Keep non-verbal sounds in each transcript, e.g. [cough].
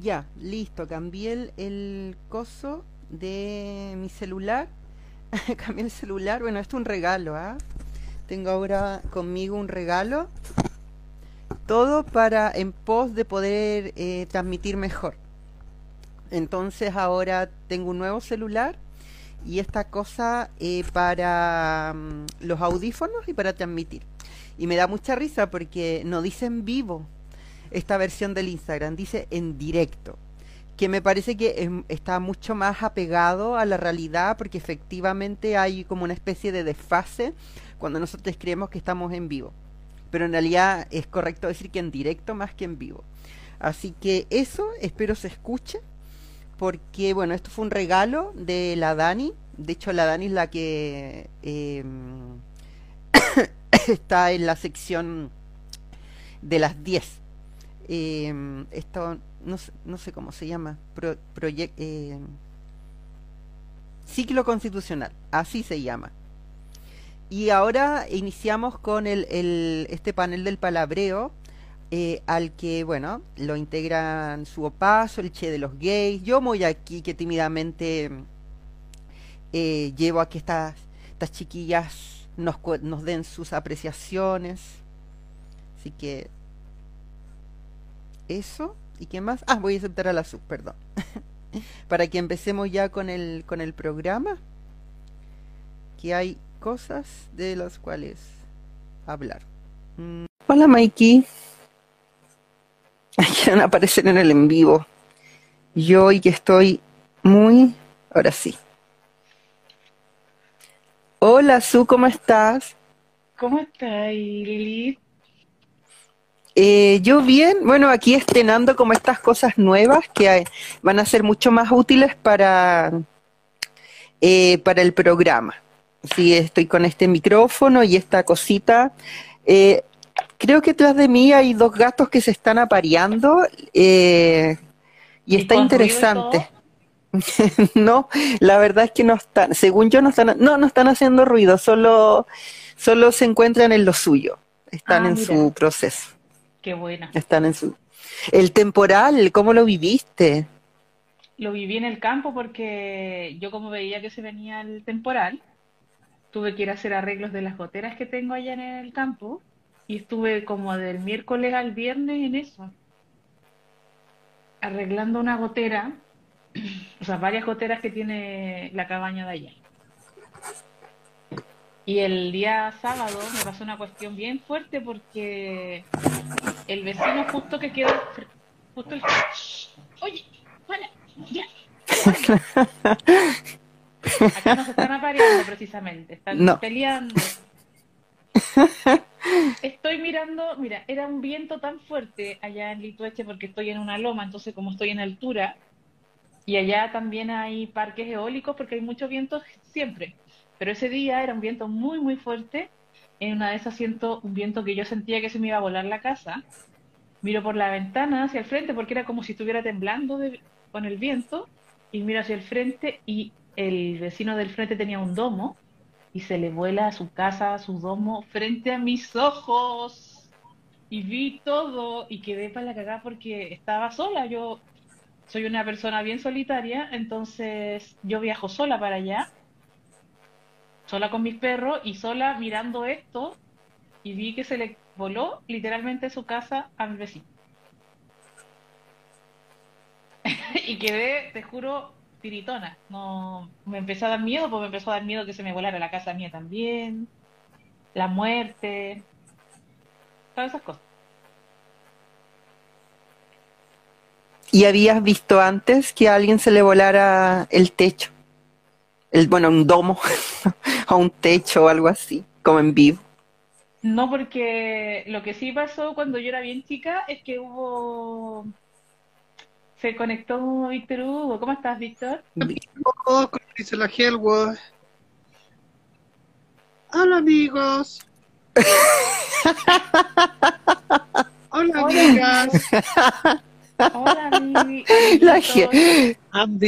Ya, listo, cambié el, coso de mi celular. [laughs] cambié el celular, bueno, esto es un regalo, ¿ah? Tengo ahora conmigo un regalo. Todo para en pos de poder eh, transmitir mejor. Entonces ahora tengo un nuevo celular y esta cosa eh, para mm, los audífonos y para transmitir. Y me da mucha risa porque no dice en vivo esta versión del Instagram, dice en directo, que me parece que está mucho más apegado a la realidad porque efectivamente hay como una especie de desfase cuando nosotros creemos que estamos en vivo. Pero en realidad es correcto decir que en directo más que en vivo. Así que eso espero se escuche porque bueno, esto fue un regalo de la Dani. De hecho, la Dani es la que em, [coughs] está en la sección de las 10. Em, esto no, no, sé cómo se llama. Em, ciclo constitucional, así se llama. Y ahora iniciamos con el, el, este panel del palabreo eh, al que, bueno, lo integran su opaso, el Che de los gays, yo muy aquí que tímidamente eh, llevo a que estas, estas chiquillas nos, nos den sus apreciaciones. Así que eso. ¿Y qué más? Ah, voy a aceptar a la sub, perdón. [laughs] Para que empecemos ya con el, con el programa. Que hay cosas de las cuales hablar. Mm. Hola Mikey. [laughs] quieren aparecer en el en vivo. Yo hoy que estoy muy... Ahora sí. Hola, Su, ¿cómo estás? ¿Cómo estás, Lili? Eh, yo bien, bueno, aquí estrenando como estas cosas nuevas que van a ser mucho más útiles para, eh, para el programa. Sí, estoy con este micrófono y esta cosita. Eh, Creo que detrás de mí hay dos gatos que se están apareando eh, y, está interesante. [laughs] no, la verdad es que no están, según yo no están, no, no están haciendo ruido, solo, solo se encuentran en lo suyo, están ah, en su proceso. Qué buena. Están en su. El temporal, ¿cómo lo viviste? Lo viví en el campo porque yo como veía que se venía el temporal, tuve que ir a hacer arreglos de las goteras que tengo allá en el campo y estuve como del miércoles al viernes en eso, arreglando una gotera, [clears throat] o sea, varias goteras que tiene la cabaña de allá. Y el día sábado me pasó una cuestión bien fuerte porque el vecino justo que quedó, justo el... Oye, para, ya. Acá nos están apareando precisamente, están peleando. Estoy mirando, mira, era un viento tan fuerte allá en Litueche porque estoy en una loma, entonces como estoy en altura, y allá también hay parques eólicos porque hay mucho viento siempre. Pero ese día era un viento muy, muy fuerte. En una de esas siento un viento que yo sentía que se me iba a volar la casa. Miro por la ventana hacia el frente porque era como si estuviera temblando con el viento. Y miro hacia el frente y el vecino del frente tenía un domo y se le vuela a su casa, a su domo, frente a mis ojos. Y vi todo y quedé para la cagada porque estaba sola. Yo soy una persona bien solitaria, entonces yo viajo sola para allá, sola con mis perros y sola mirando esto y vi que se le voló literalmente su casa a mi vecino. [laughs] y quedé, te juro, tiritona. No, me empezó a dar miedo, porque me empezó a dar miedo que se me volara la casa mía también, la muerte, todas esas cosas. ¿Y habías visto antes que a alguien se le volara el techo? El, bueno, un domo, [laughs] a un techo o algo así, como en vivo. No, porque lo que sí pasó cuando yo era bien chica es que hubo se conectó Víctor Hugo. ¿Cómo estás, Víctor? ¿Cómo dice la Hellwood? Hola, amigos. [laughs] Hola, amigas. Hola, amigos. ¿Han,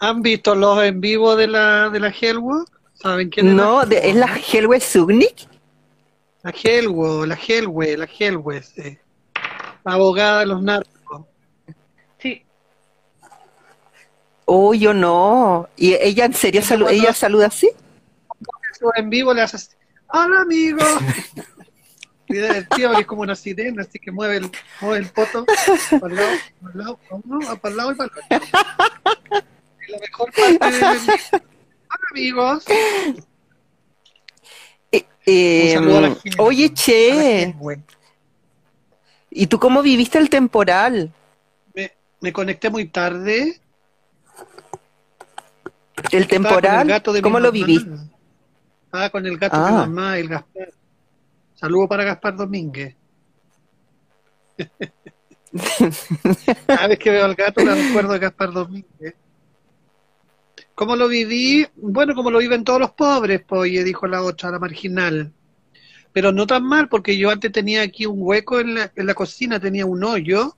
¿Han, visto los en vivo de la, de la Hellwood? ¿Saben quién es? No, la ¿es la Hellwood Sugnik? La Hellwood, la Hellwood, la Hellwood, La abogada de los narcos. Oh, yo no. ¿Y ella en serio salu- Cuando- ella saluda así? En vivo le haces, hola amigo. Y divertido porque es como una sirena, así que mueve el, mueve el poto para el lado, para el lado, para el lado y para el otro. La mejor parte del Hola amigos. Eh, eh, Un saludo a la gente. oye, A la che, gente. ¿y tú cómo viviste el temporal? Me, me conecté muy tarde. ¿El temporal? el gato de mi ¿Cómo lo viviste? Estaba con el gato de Ah. mi mamá, el Gaspar. Saludo para Gaspar Domínguez. [laughs] Cada vez que veo al gato me recuerdo de Gaspar Domínguez. ¿Cómo lo viví? Bueno, como lo viven todos los pobres, pues, dijo la otra, la marginal. Pero no tan mal, porque yo antes tenía aquí un hueco en la, en la cocina, tenía un hoyo.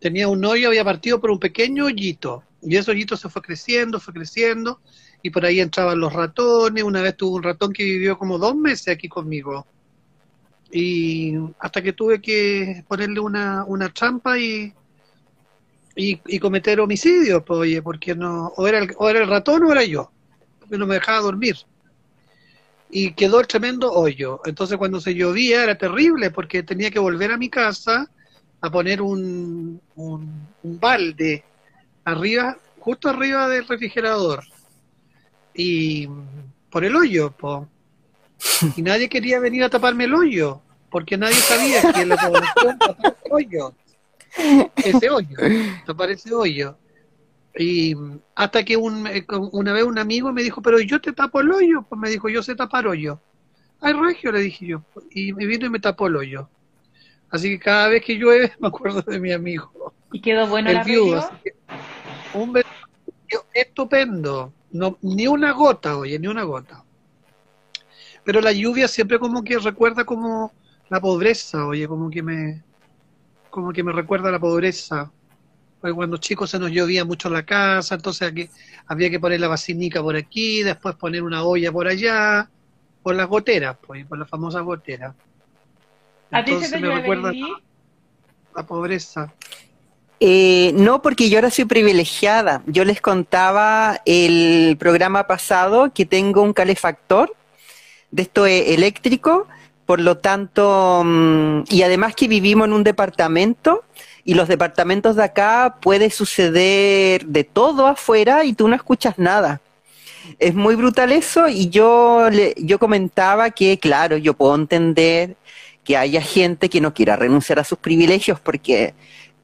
Tenía un hoyo, había partido por un pequeño hoyito. Y ese hoyito se fue creciendo, fue creciendo. Y por ahí entraban los ratones. Una vez tuve un ratón que vivió como dos meses aquí conmigo. Y hasta que tuve que ponerle una, una trampa y, y, y cometer homicidio, pues, oye, porque no, o era, el, o era el ratón o era yo, porque no me dejaba dormir. Y quedó el tremendo hoyo. Entonces cuando se llovía era terrible porque tenía que volver a mi casa a poner un, un, un balde arriba, justo arriba del refrigerador. Y por el hoyo, po. Y nadie quería venir a taparme el hoyo, porque nadie sabía que la población ese hoyo. [laughs] Ese hoyo, [laughs] tapar ese hoyo. Y hasta que un, eh, una vez un amigo me dijo, pero yo te tapo el hoyo. Pues me dijo, yo sé tapar hoyo. Ay, Regio, le dije yo. Y me vino y me tapó el hoyo. Así que cada vez que llueve [laughs] me acuerdo de mi amigo. ¿Y quedó bueno el la viudo. un beneficio estupendo. No, ni una gota, oye, ni una gota. Pero la lluvia siempre como que recuerda como la pobreza, oye, como que me como que me recuerda la pobreza. Porque cuando chicos se nos llovía mucho la casa, entonces aquí había que poner la vacinica por aquí, después poner una olla por allá, por las goteras, pues, por las famosas goteras. ¿A ti se Entonces te me recuerda Lili? la pobreza. Eh, no, porque yo ahora soy privilegiada. Yo les contaba el programa pasado que tengo un calefactor de esto eh, eléctrico, por lo tanto, mm, y además que vivimos en un departamento y los departamentos de acá puede suceder de todo afuera y tú no escuchas nada. Es muy brutal eso y yo, yo comentaba que, claro, yo puedo entender que haya gente que no quiera renunciar a sus privilegios porque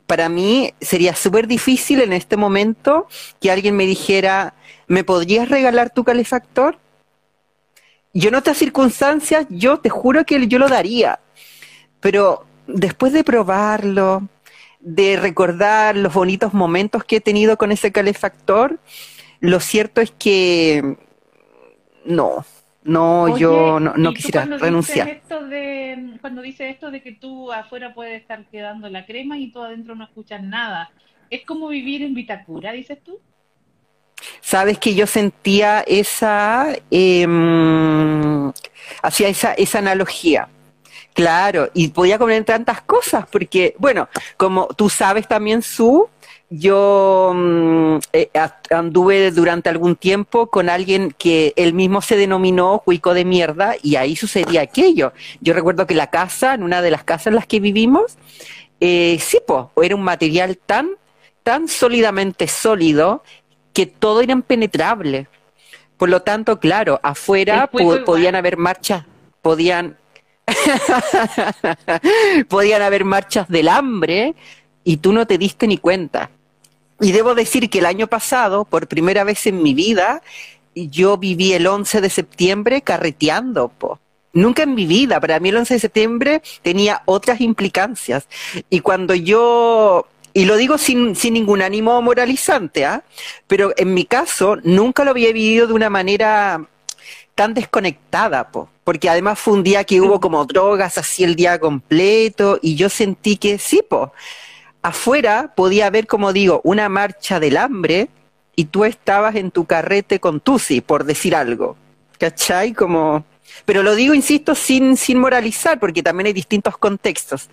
para mí sería súper difícil en este momento que alguien me dijera, ¿me podrías regalar tu calefactor? Yo en otras circunstancias, yo te juro que yo lo daría, pero después de probarlo, de recordar los bonitos momentos que he tenido con ese calefactor, lo cierto es que no, no, Oye, yo no, no ¿y tú quisiera renunciar. Esto de, cuando dices esto de que tú afuera puedes estar quedando la crema y tú adentro no escuchas nada, ¿es como vivir en Vitacura, dices tú? Sabes que yo sentía esa, eh, hacía esa, esa analogía. Claro, y podía comer tantas cosas, porque, bueno, como tú sabes también, Su, yo mm, eh, anduve durante algún tiempo con alguien que él mismo se denominó cuico de mierda y ahí sucedía aquello. Yo recuerdo que la casa, en una de las casas en las que vivimos, eh, sí, po, era un material tan, tan sólidamente sólido que todo era impenetrable. Por lo tanto, claro, afuera po- podían haber marchas, podían [laughs] podían haber marchas del hambre y tú no te diste ni cuenta. Y debo decir que el año pasado, por primera vez en mi vida, yo viví el 11 de septiembre carreteando, po. Nunca en mi vida, para mí el 11 de septiembre tenía otras implicancias. Y cuando yo, y lo digo sin, sin ningún ánimo moralizante, ¿ah? pero en mi caso nunca lo había vivido de una manera tan desconectada, po, porque además fue un día que hubo como drogas así el día completo y yo sentí que sí, po, afuera podía haber, como digo, una marcha del hambre y tú estabas en tu carrete con Tusi, por decir algo, ¿cachai? Como Pero lo digo, insisto, sin, sin moralizar, porque también hay distintos contextos.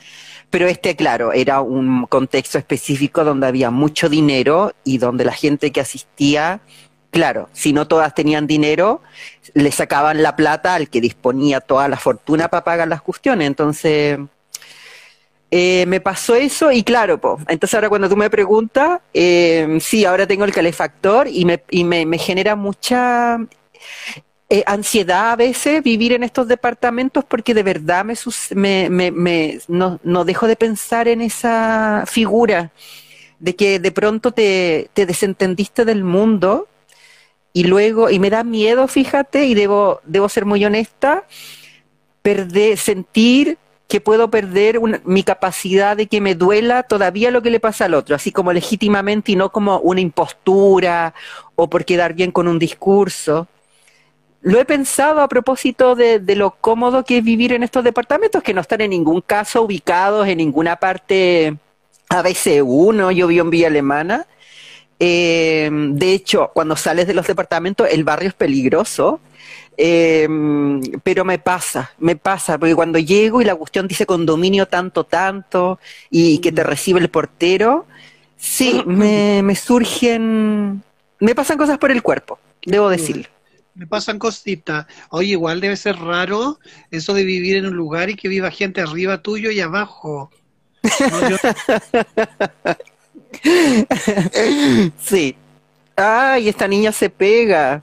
Pero este, claro, era un contexto específico donde había mucho dinero y donde la gente que asistía, claro, si no todas tenían dinero, le sacaban la plata al que disponía toda la fortuna para pagar las cuestiones. Entonces, eh, me pasó eso y claro, po, entonces ahora cuando tú me preguntas, eh, sí, ahora tengo el calefactor y me, y me, me genera mucha eh, ansiedad a veces vivir en estos departamentos porque de verdad me, me, me, me no, no, dejo de pensar en esa figura de que de pronto te, te, desentendiste del mundo y luego, y me da miedo, fíjate, y debo, debo ser muy honesta, perder, sentir que puedo perder una, mi capacidad de que me duela todavía lo que le pasa al otro, así como legítimamente y no como una impostura o por quedar bien con un discurso. Lo he pensado a propósito de, de, lo cómodo que es vivir en estos departamentos que no están en ningún caso ubicados en ninguna parte ABC1, yo vivo en Villa Alemana. Eh, de hecho, cuando sales de los departamentos, el barrio es peligroso eh, pero me pasa, me pasa, porque cuando llego y la cuestión dice condominio tanto, tanto, y que te recibe el portero, sí, [clears throat] me, me surgen, me pasan cosas por el cuerpo, debo decirlo. Me pasan cositas. Oye, igual debe ser raro eso de vivir en un lugar y que viva gente arriba tuyo y abajo. No, yo... [laughs] sí. Ay, esta niña se pega.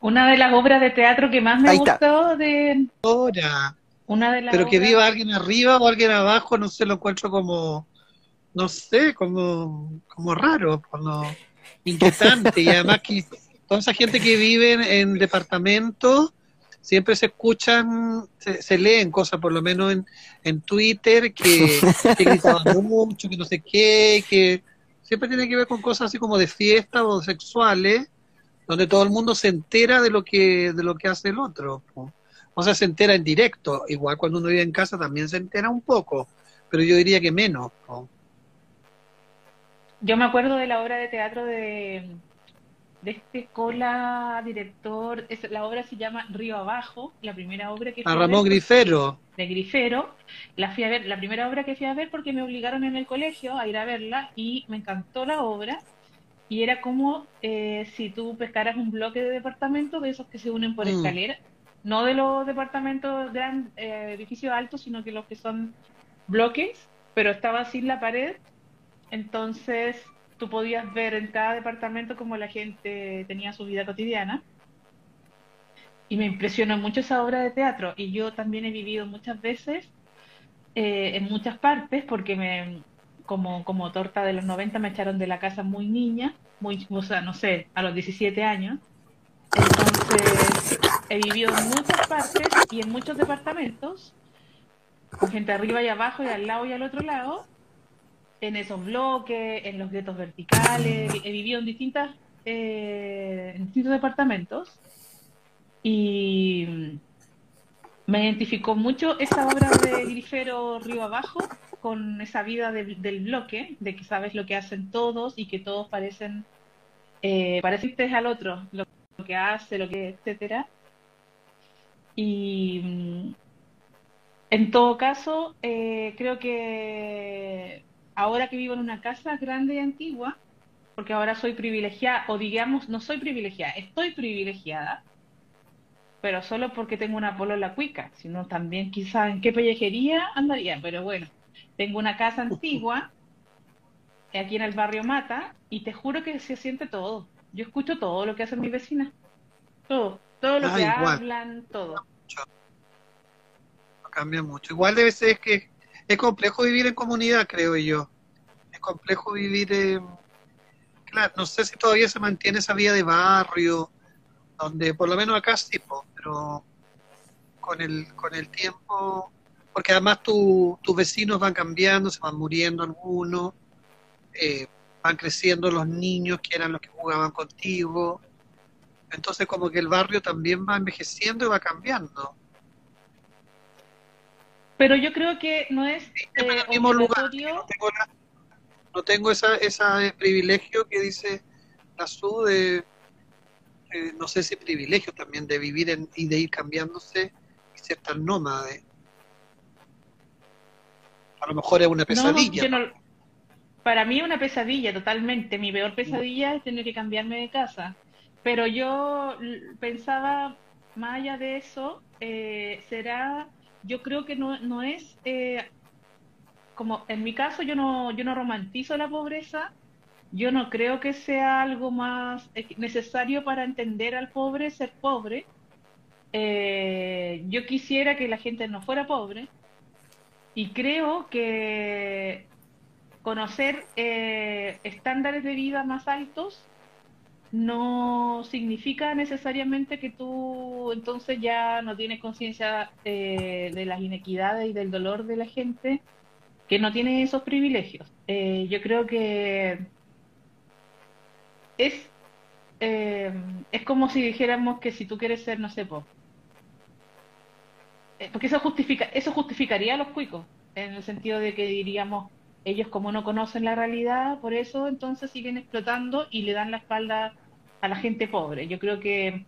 Una de las obras de teatro que más me Ahí gustó está. de Ahora. una de las Pero que obras- viva alguien arriba o alguien abajo, no sé, lo encuentro como, no sé, como, como raro, como inquietante. y además que toda esa gente que vive en, en departamentos, siempre se escuchan, se, se leen cosas, por lo menos en, en Twitter, que, que gritaban [laughs] mucho, que no sé qué, que siempre tiene que ver con cosas así como de fiesta o sexuales, donde todo el mundo se entera de lo que, de lo que hace el otro. O sea, se entera en directo. Igual cuando uno vive en casa también se entera un poco, pero yo diría que menos. Yo me acuerdo de la obra de teatro de, de este cola director, es, la obra se llama Río Abajo, la primera obra que fui A a Ramón ver Grifero. de Grifero, la fui a ver, la primera obra que fui a ver porque me obligaron en el colegio a ir a verla y me encantó la obra y era como eh, si tú pescaras un bloque de departamentos de esos que se unen por Mm. escalera, no de los departamentos gran eh, edificios altos, sino que los que son bloques, pero estaba sin la pared, entonces tú podías ver en cada departamento cómo la gente tenía su vida cotidiana. Y me impresionó mucho esa obra de teatro. Y yo también he vivido muchas veces eh, en muchas partes, porque me, como, como torta de los 90 me echaron de la casa muy niña, muy, o sea, no sé, a los 17 años. Entonces, he vivido en muchas partes y en muchos departamentos, con gente arriba y abajo y al lado y al otro lado, en esos bloques, en los guetos verticales, he vivido en distintas, eh, distintos departamentos y me identificó mucho esa obra de Grifero Río Abajo con esa vida del, del bloque, de que sabes lo que hacen todos y que todos parecen eh, al otro, lo, lo que hace, lo que, etcétera. Y mm, en todo caso, eh, creo que ahora que vivo en una casa grande y antigua, porque ahora soy privilegiada, o digamos, no soy privilegiada, estoy privilegiada, pero solo porque tengo una polola cuica, sino también quizá en qué pellejería andaría, pero bueno, tengo una casa antigua [laughs] aquí en el barrio Mata y te juro que se siente todo. Yo escucho todo lo que hacen mis vecinas, todo, todo lo Ah, que igual. hablan, todo. No cambia mucho. Igual debe ser que es complejo vivir en comunidad, creo yo. Es complejo vivir en... Claro, no sé si todavía se mantiene esa vida de barrio, donde por lo menos acá sí, pero con el, con el tiempo, porque además tu- tus vecinos van cambiando, se van muriendo algunos, eh, van creciendo los niños que eran los que jugaban contigo, entonces como que el barrio también va envejeciendo y va cambiando. Pero yo creo que no es en eh, el mismo lugar. obligatorio No tengo, la- no tengo esa, esa privilegio que dice la SU de, eh, no sé si privilegio también de vivir en, y de ir cambiándose y ser tan nómade. A lo mejor es una pesadilla. para mí es una pesadilla totalmente. Mi peor pesadilla es tener que cambiarme de casa. Pero yo pensaba, más allá de eso, eh, será, yo creo que no, no es, eh, como en mi caso yo no, yo no romantizo la pobreza, yo no creo que sea algo más necesario para entender al pobre ser pobre. Eh, yo quisiera que la gente no fuera pobre y creo que conocer eh, estándares de vida más altos no significa necesariamente que tú entonces ya no tienes conciencia eh, de las inequidades y del dolor de la gente que no tiene esos privilegios. yo creo que es, eh, es como si dijéramos que si tú quieres ser, no sé, po, eh, porque eso justifica, eso justificaría a los cuicos, en el sentido de que diríamos, ellos como no conocen la realidad, por eso entonces siguen explotando y le dan la espalda a la gente pobre. Yo creo que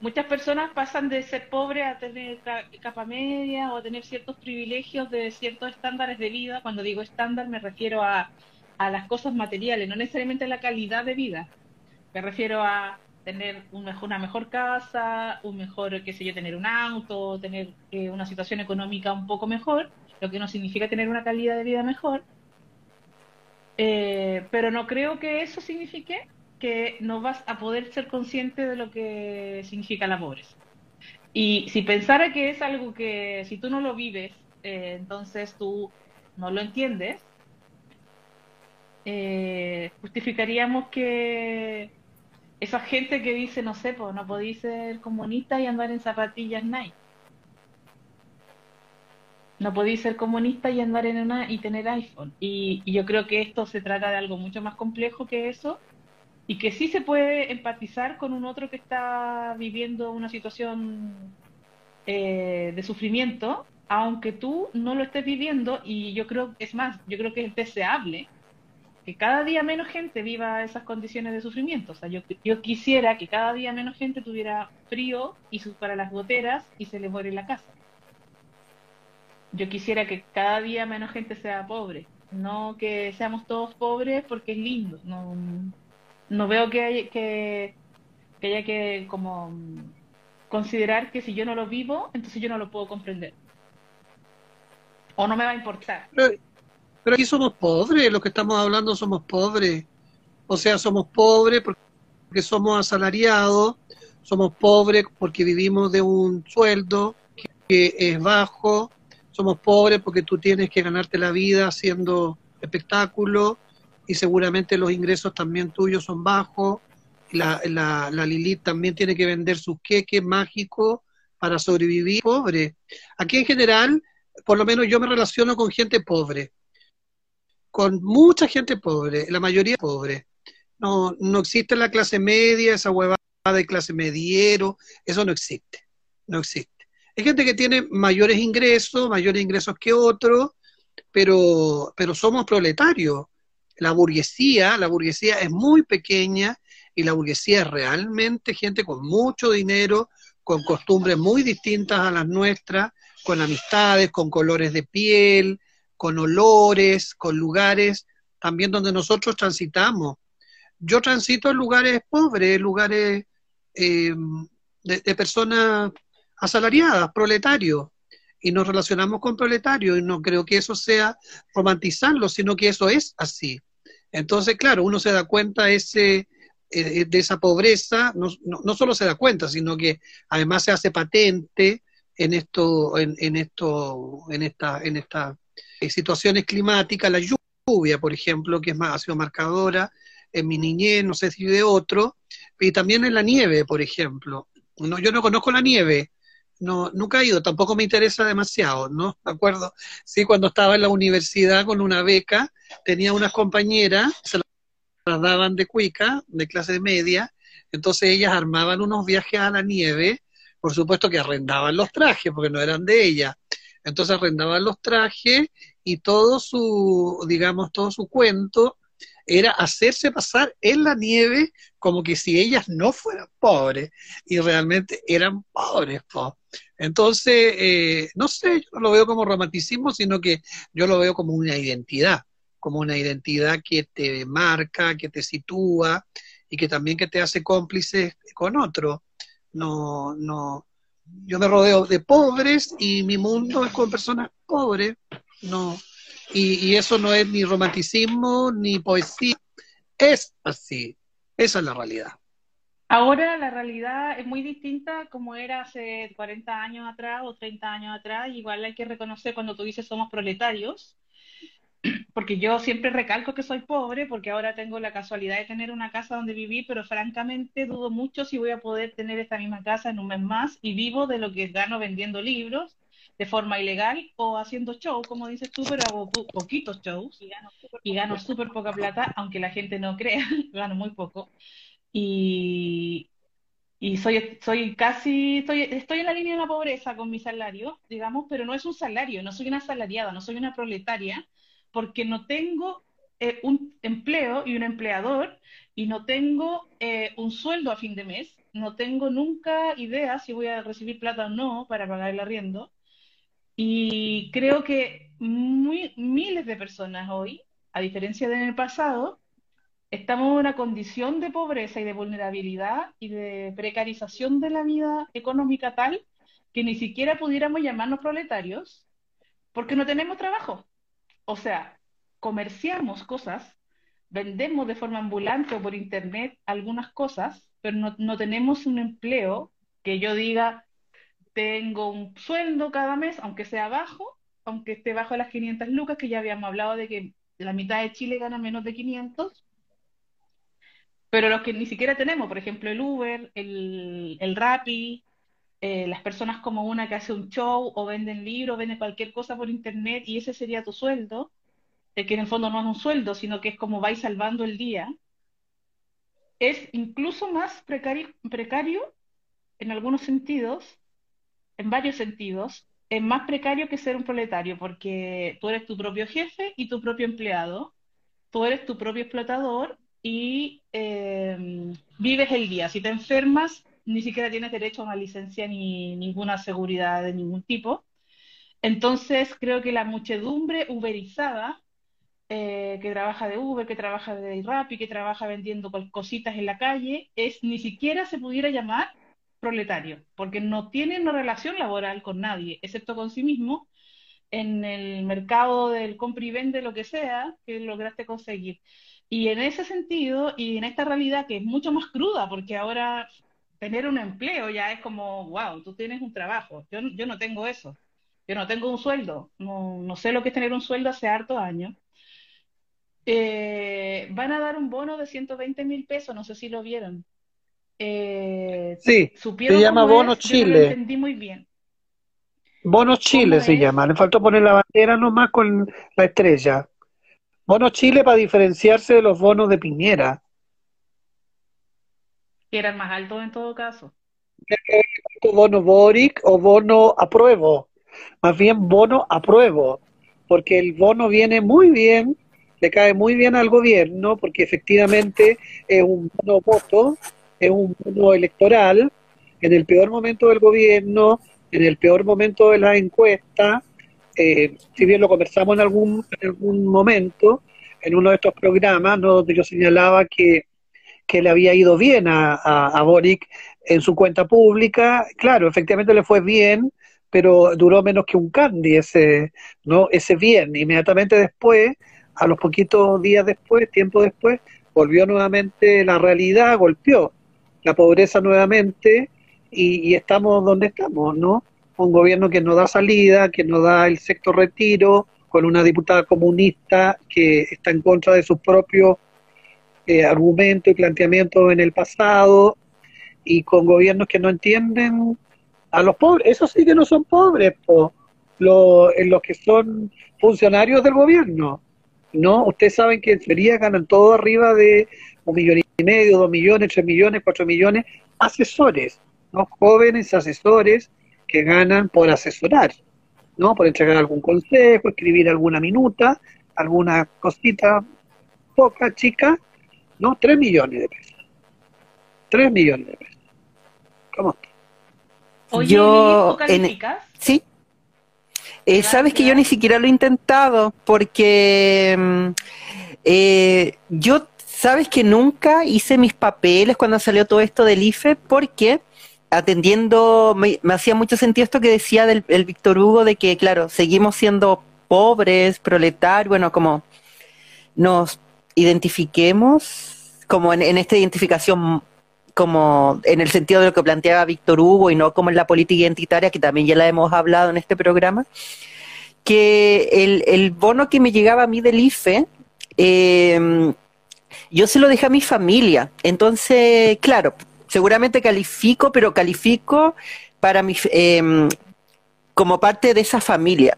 muchas personas pasan de ser pobre a tener capa media o a tener ciertos privilegios de ciertos estándares de vida. Cuando digo estándar me refiero a a las cosas materiales, no necesariamente a la calidad de vida. Me refiero a tener un mejor, una mejor casa, un mejor, qué sé yo, tener un auto, tener eh, una situación económica un poco mejor, lo que no significa tener una calidad de vida mejor. Eh, pero no creo que eso signifique que no vas a poder ser consciente de lo que significa la pobreza. Y si pensara que es algo que si tú no lo vives, eh, entonces tú no lo entiendes, eh, justificaríamos que esa gente que dice, no sé, pues no podéis ser comunista y andar en zapatillas Nike. No podéis ser comunista y andar en una y tener iPhone. Y, yo creo que esto se trata de algo mucho más complejo que eso y que sí se puede empatizar con un otro que está viviendo una situación eh, de sufrimiento, aunque tú no lo estés viviendo y yo creo, es más, yo creo que es deseable que cada día menos gente viva esas condiciones de sufrimiento. O sea, yo, yo quisiera que cada día menos gente tuviera frío y para las goteras y se le muere la casa. Yo quisiera que cada día menos gente sea pobre, no que seamos todos pobres porque es lindo. No, no veo que, hay, que, que haya que como considerar que si yo no lo vivo, entonces yo no lo puedo comprender. O no me va a importar. Pero aquí somos pobres, los que estamos hablando somos pobres. O sea, somos pobres porque somos asalariados, somos pobres porque vivimos de un sueldo que es bajo, somos pobres porque tú tienes que ganarte la vida haciendo espectáculos y seguramente los ingresos también tuyos son bajos. La, la, la Lilith también tiene que vender sus queques mágicos para sobrevivir pobre. Aquí en general, por lo menos yo me relaciono con gente pobre con mucha gente pobre, la mayoría pobre. No, no existe la clase media, esa huevada de clase mediero, eso no existe, no existe. Hay gente que tiene mayores ingresos, mayores ingresos que otros, pero, pero somos proletarios. La burguesía, la burguesía es muy pequeña y la burguesía es realmente gente con mucho dinero, con costumbres muy distintas a las nuestras, con amistades, con colores de piel, con olores, con lugares también donde nosotros transitamos. Yo transito en lugares pobres, lugares eh, de, personas asalariadas, proletarios, y nos relacionamos con proletarios, y no creo que eso sea romantizarlo, sino que eso es así. Entonces, claro, uno se da cuenta ese, eh, de esa pobreza, no, no, solo se da cuenta, sino que además se hace patente en esto, en, en esto, en esta, en esta eh, situaciones climáticas, la lluvia, por ejemplo, que es más, ha sido marcadora en mi niñez, no sé si de otro, y también en la nieve, por ejemplo. No, yo no conozco la nieve, no, nunca he ido, tampoco me interesa demasiado, ¿no? [laughs] Me acuerdo, sí, cuando estaba en la universidad con una beca, tenía unas compañeras, se las daban de cuica, de clase media, entonces ellas armaban unos viajes a la nieve, por supuesto que arrendaban los trajes, porque no eran de ellas, entonces arrendaban los trajes y todo su, digamos, todo su cuento era hacerse pasar en la nieve como que si ellas no fueran pobres y realmente eran pobres. Entonces, eh, no sé, yo no lo veo como romanticismo, sino que yo lo veo como una identidad, como una identidad que te marca, que te sitúa y que también que te hace cómplice con otro. No, no, yo me rodeo de pobres y mi mundo es con personas pobres, no, y, eso no es ni romanticismo ni poesía, es así, esa es la realidad. Ahora la realidad es muy distinta como era hace 40 años atrás o 30 años atrás. Igual hay que reconocer cuando tú dices somos proletarios, [clears throat] porque yo siempre recalco que soy pobre, porque ahora tengo la casualidad de tener una casa donde vivir, pero francamente dudo mucho si voy a poder tener esta misma casa en un mes más y vivo de lo que gano vendiendo libros de forma ilegal o haciendo show, como dices tú, pero hago poquitos shows y gano súper poca plata, aunque la gente no crea, [laughs] gano muy poco. Y, y soy, soy casi, estoy, estoy en la línea de la pobreza con mi salario, digamos, pero no es un salario, no soy una asalariada, no soy una proletaria, porque no tengo eh, un empleo y un empleador y no tengo eh, un sueldo a fin de mes, no tengo nunca idea si voy a recibir plata o no para pagar el arriendo. Y creo que miles de personas hoy, a diferencia del el pasado, estamos en una condición de pobreza y de vulnerabilidad y de precarización de la vida económica tal que ni siquiera pudiéramos llamarnos proletarios porque no tenemos trabajo. O sea, comerciamos cosas, vendemos de forma ambulante o por internet algunas cosas, pero no, no tenemos un empleo que yo diga, tengo un sueldo cada mes, aunque sea bajo, aunque esté bajo las 500 lucas, que ya habíamos hablado de que la mitad de Chile gana menos de 500, pero los que ni siquiera tenemos, por ejemplo, el Uber, el, el Rappi, eh, las personas como una que hace un show o venden libros, venden cualquier cosa por internet y ese sería tu sueldo, eh, que en el fondo no es un sueldo, sino que es como vais salvando el día, es incluso más precario, precario en algunos sentidos en varios sentidos, es más precario que ser un proletario, porque tú eres tu propio jefe y tu propio empleado, tú eres tu propio explotador y em, vives el día. Si te enfermas, ni siquiera tienes derecho a una licencia ni ninguna seguridad de ningún tipo. Entonces, creo que la muchedumbre uberizada, eh, que trabaja de Uber, que trabaja de Rappi, que trabaja vendiendo cositas en la calle, es ni siquiera se pudiera llamar proletario, porque no tiene una relación laboral con nadie, excepto con sí mismo, en el mercado del compra y vende, lo que sea, que lograste conseguir. Y en ese sentido, y en esta realidad que es mucho más cruda, porque ahora tener un empleo ya es como, wow, tú tienes un trabajo, yo, yo no tengo eso, yo no tengo un sueldo, no, no sé lo que es tener un sueldo hace hartos años. Eh, van a dar un bono de 120 mil pesos, no sé si lo vieron. Eh, sí, se llama Bono Chile. entendí muy bien. Bono Chile se llama. Le faltó poner la bandera nomás con la estrella. Bono Chile para diferenciarse de los bonos de Piñera. Que eran más altos en todo caso. Bono Boric o bono apruebo. Más bien bono apruebo. Porque el bono viene muy bien, le cae muy bien al gobierno, porque efectivamente es un bono voto es un bono electoral en el peor momento del gobierno, en el peor momento de la encuesta, eh, si bien lo conversamos en algún, en algún momento, en uno de estos programas, donde yo señalaba que, le había ido bien a, a, Boric en su cuenta pública, claro, efectivamente le fue bien, pero duró menos que un candy ese, ¿no? ese bien. Inmediatamente después, a los poquitos días después, tiempo después, volvió nuevamente la realidad, golpeó la pobreza nuevamente y, estamos donde estamos, ¿no? Un gobierno que no da salida, que no da el sexto retiro, con una diputada comunista que está en contra de sus propios eh, argumentos y planteamientos en el pasado, y con gobiernos que no entienden a los pobres. Eso sí que no son pobres, po, los, los que son funcionarios del gobierno. ¿no? Ustedes saben que en teoría ganan todo arriba de un millón y medio, dos millones, tres millones, cuatro millones, asesores, ¿no? Jóvenes asesores que ganan por asesorar, ¿no? Por entregar algún consejo, escribir alguna minuta, alguna cosita, poca, chica, no, 3 millones de pesos. 3 millones de pesos. ¿Cómo está? Oye, Yo ¿tú en-? Sí. Eh, Sabes que yo ni siquiera lo he intentado porque mm, eh, yo, sabes que nunca hice mis papeles cuando salió todo esto del IFE porque atendiendo, me, hacía mucho sentido esto que decía del el Víctor Hugo de que, claro, seguimos siendo pobres, proletarios, bueno, como nos identifiquemos, como en, en esta identificación como en el sentido de lo que planteaba Víctor Hugo y no como en la política identitaria, que también ya la hemos hablado en este programa, que el, el bono que me llegaba a mí del IFE, eh, yo se lo dejé a mi familia. Entonces, claro, seguramente califico, pero califico para mi, eh, como parte de esa familia.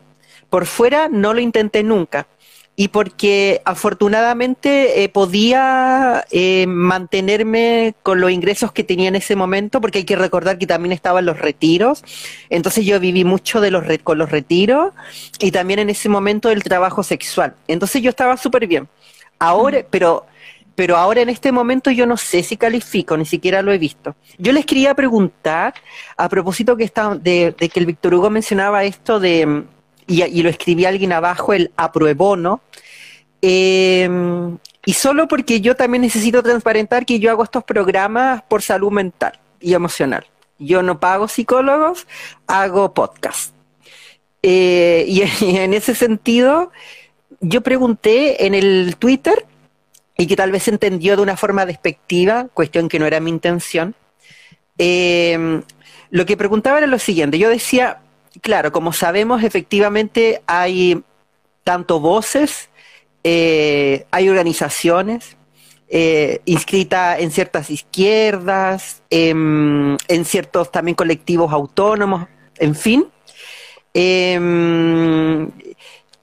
Por fuera no lo intenté nunca. Y porque afortunadamente eh, podía eh, mantenerme con los ingresos que tenía en ese momento, porque hay que recordar que también estaban los retiros. Entonces yo viví mucho de los con los retiros y también en ese momento del trabajo sexual. Entonces yo estaba súper bien. Ahora, pero, pero ahora en este momento yo no sé si califico, ni siquiera lo he visto. Yo les quería preguntar, a propósito que está, de, de que el Víctor Hugo mencionaba esto de, y, y lo escribí alguien abajo, el apruebono, eh, y solo porque yo también necesito transparentar que yo hago estos programas por salud mental y emocional. Yo no pago psicólogos, hago podcast. Eh, y, [laughs] y en ese sentido, yo pregunté en el Twitter, y que tal vez entendió de una forma despectiva, cuestión que no era mi intención, eh, lo que preguntaba era lo siguiente, yo decía, claro, como sabemos, efectivamente hay tanto voces, eh, hay organizaciones eh, inscritas en ciertas izquierdas, em, en ciertos también colectivos autónomos, en fin, em,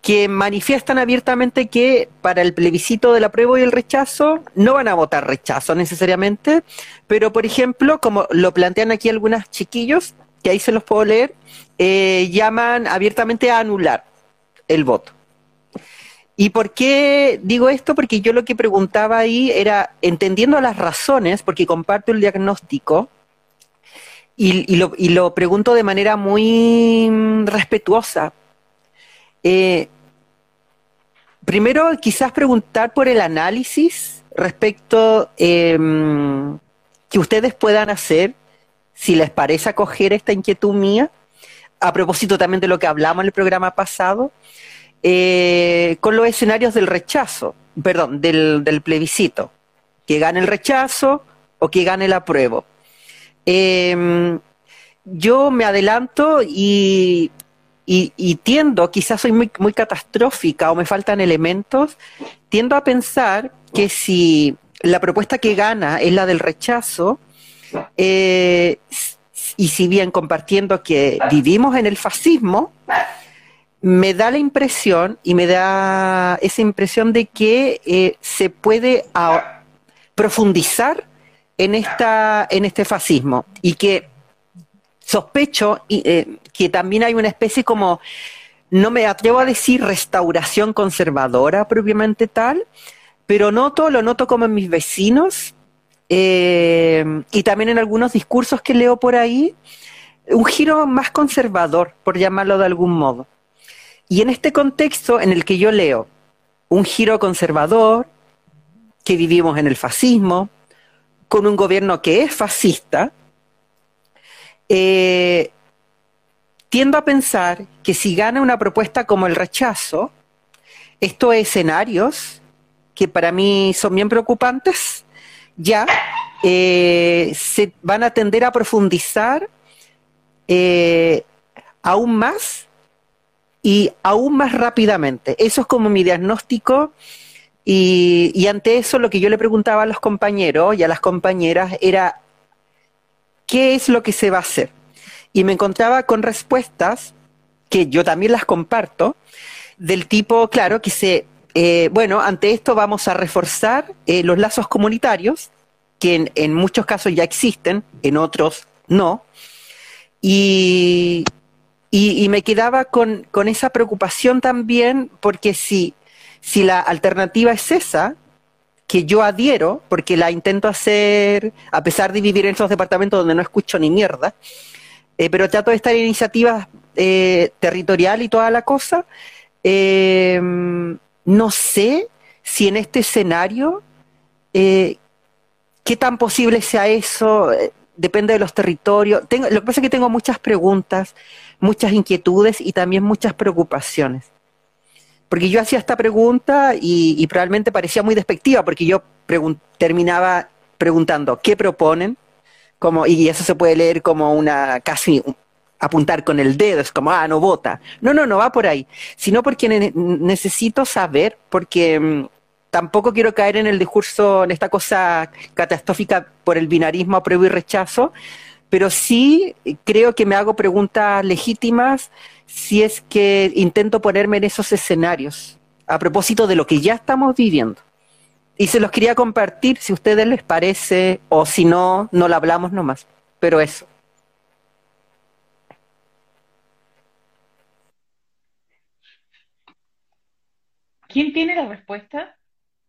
que manifiestan abiertamente que para el plebiscito del apruebo y el rechazo no van a votar rechazo necesariamente, pero por ejemplo, como lo plantean aquí algunos chiquillos, que ahí se los puedo leer, eh, llaman abiertamente a anular el voto. ¿Y por qué digo esto? Porque yo lo que preguntaba ahí era, entendiendo las razones, porque comparto el diagnóstico, y, y lo, y lo pregunto de manera muy mm, respetuosa. Eh, primero, quizás preguntar por el análisis respecto eh, que ustedes puedan hacer, si les parece acoger esta inquietud mía, a propósito también de lo que hablamos en el programa pasado, eh, con los escenarios del rechazo, perdón, del, plebiscito, que gane el rechazo o que gane el apruebo. Eh, yo me adelanto y, y, tiendo, quizás soy muy, muy catastrófica o me faltan elementos, tiendo a pensar que si la propuesta que gana es la del rechazo, eh, y si bien compartiendo que vivimos en el fascismo, me da la impresión y me da esa impresión de que eh, se puede profundizar en, esta, en este fascismo y que sospecho eh, que también hay una especie como, no me atrevo a decir restauración conservadora propiamente tal, pero noto, lo noto como en mis vecinos eh, y también en algunos discursos que leo por ahí, un giro más conservador, por llamarlo de algún modo. Y en este contexto en el que yo leo un giro conservador, que vivimos en el fascismo, con un gobierno que es fascista, eh, tiendo a pensar que si gana una propuesta como el rechazo, estos escenarios, que para mí son bien preocupantes, ya eh, se van a tender a profundizar eh, aún más y aún más rápidamente. Eso es como mi diagnóstico y, y, ante eso lo que yo le preguntaba a los compañeros y a las compañeras era, ¿qué es lo que se va a hacer? Y me encontraba con respuestas que yo también las comparto, del tipo, claro, que se, eh, bueno, ante esto vamos a reforzar eh, los lazos comunitarios, que en, muchos casos ya existen, en otros no, y, y, y me quedaba con, con, esa preocupación también, porque si, si la alternativa es esa, que yo adhiero, porque la intento hacer, a pesar de vivir en esos departamentos donde no escucho ni mierda, eh, pero trato de estar en iniciativas eh, territorial y toda la cosa. Eh, no sé si en este escenario, qué tan posible sea eso, depende de los territorios. Lo que pasa es que tengo muchas preguntas, muchas inquietudes y también muchas preocupaciones. Porque yo hacía esta pregunta y, probablemente parecía muy despectiva, porque yo terminaba preguntando, ¿qué proponen? Como, y eso se puede leer como una casi apuntar con el dedo, es como, ah, no vota. No, no, no va por ahí, sino porque necesito saber, porque mm, tampoco quiero caer en el discurso, en esta cosa catastrófica por el binarismo apruebo y rechazo, pero sí creo que me hago preguntas legítimas si es que intento ponerme en esos escenarios a propósito de lo que ya estamos viviendo. Y se los quería compartir si a ustedes les parece o si no, no lo hablamos nomás. Pero eso. ¿Quién tiene la respuesta?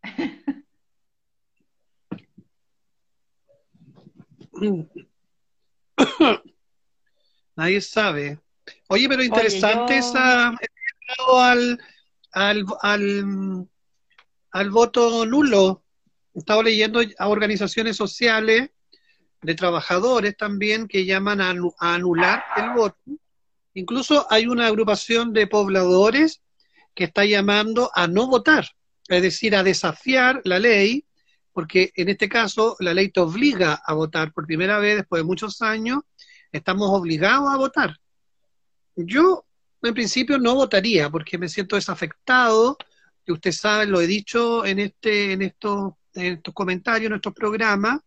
[coughs] Nadie sabe. Oye, pero interesante esa al, al, al, al voto nulo. Estaba leyendo a organizaciones sociales de trabajadores también que llaman a, anular el voto. Incluso hay una agrupación de pobladores que está llamando a no votar, es decir, a desafiar la ley, porque en este caso la ley te obliga a votar por primera vez después de muchos años, estamos obligados a votar. Yo, en principio, no votaría porque me siento desafectado, que usted sabe, lo he dicho en, este, en, estos, en estos comentarios, en estos programas,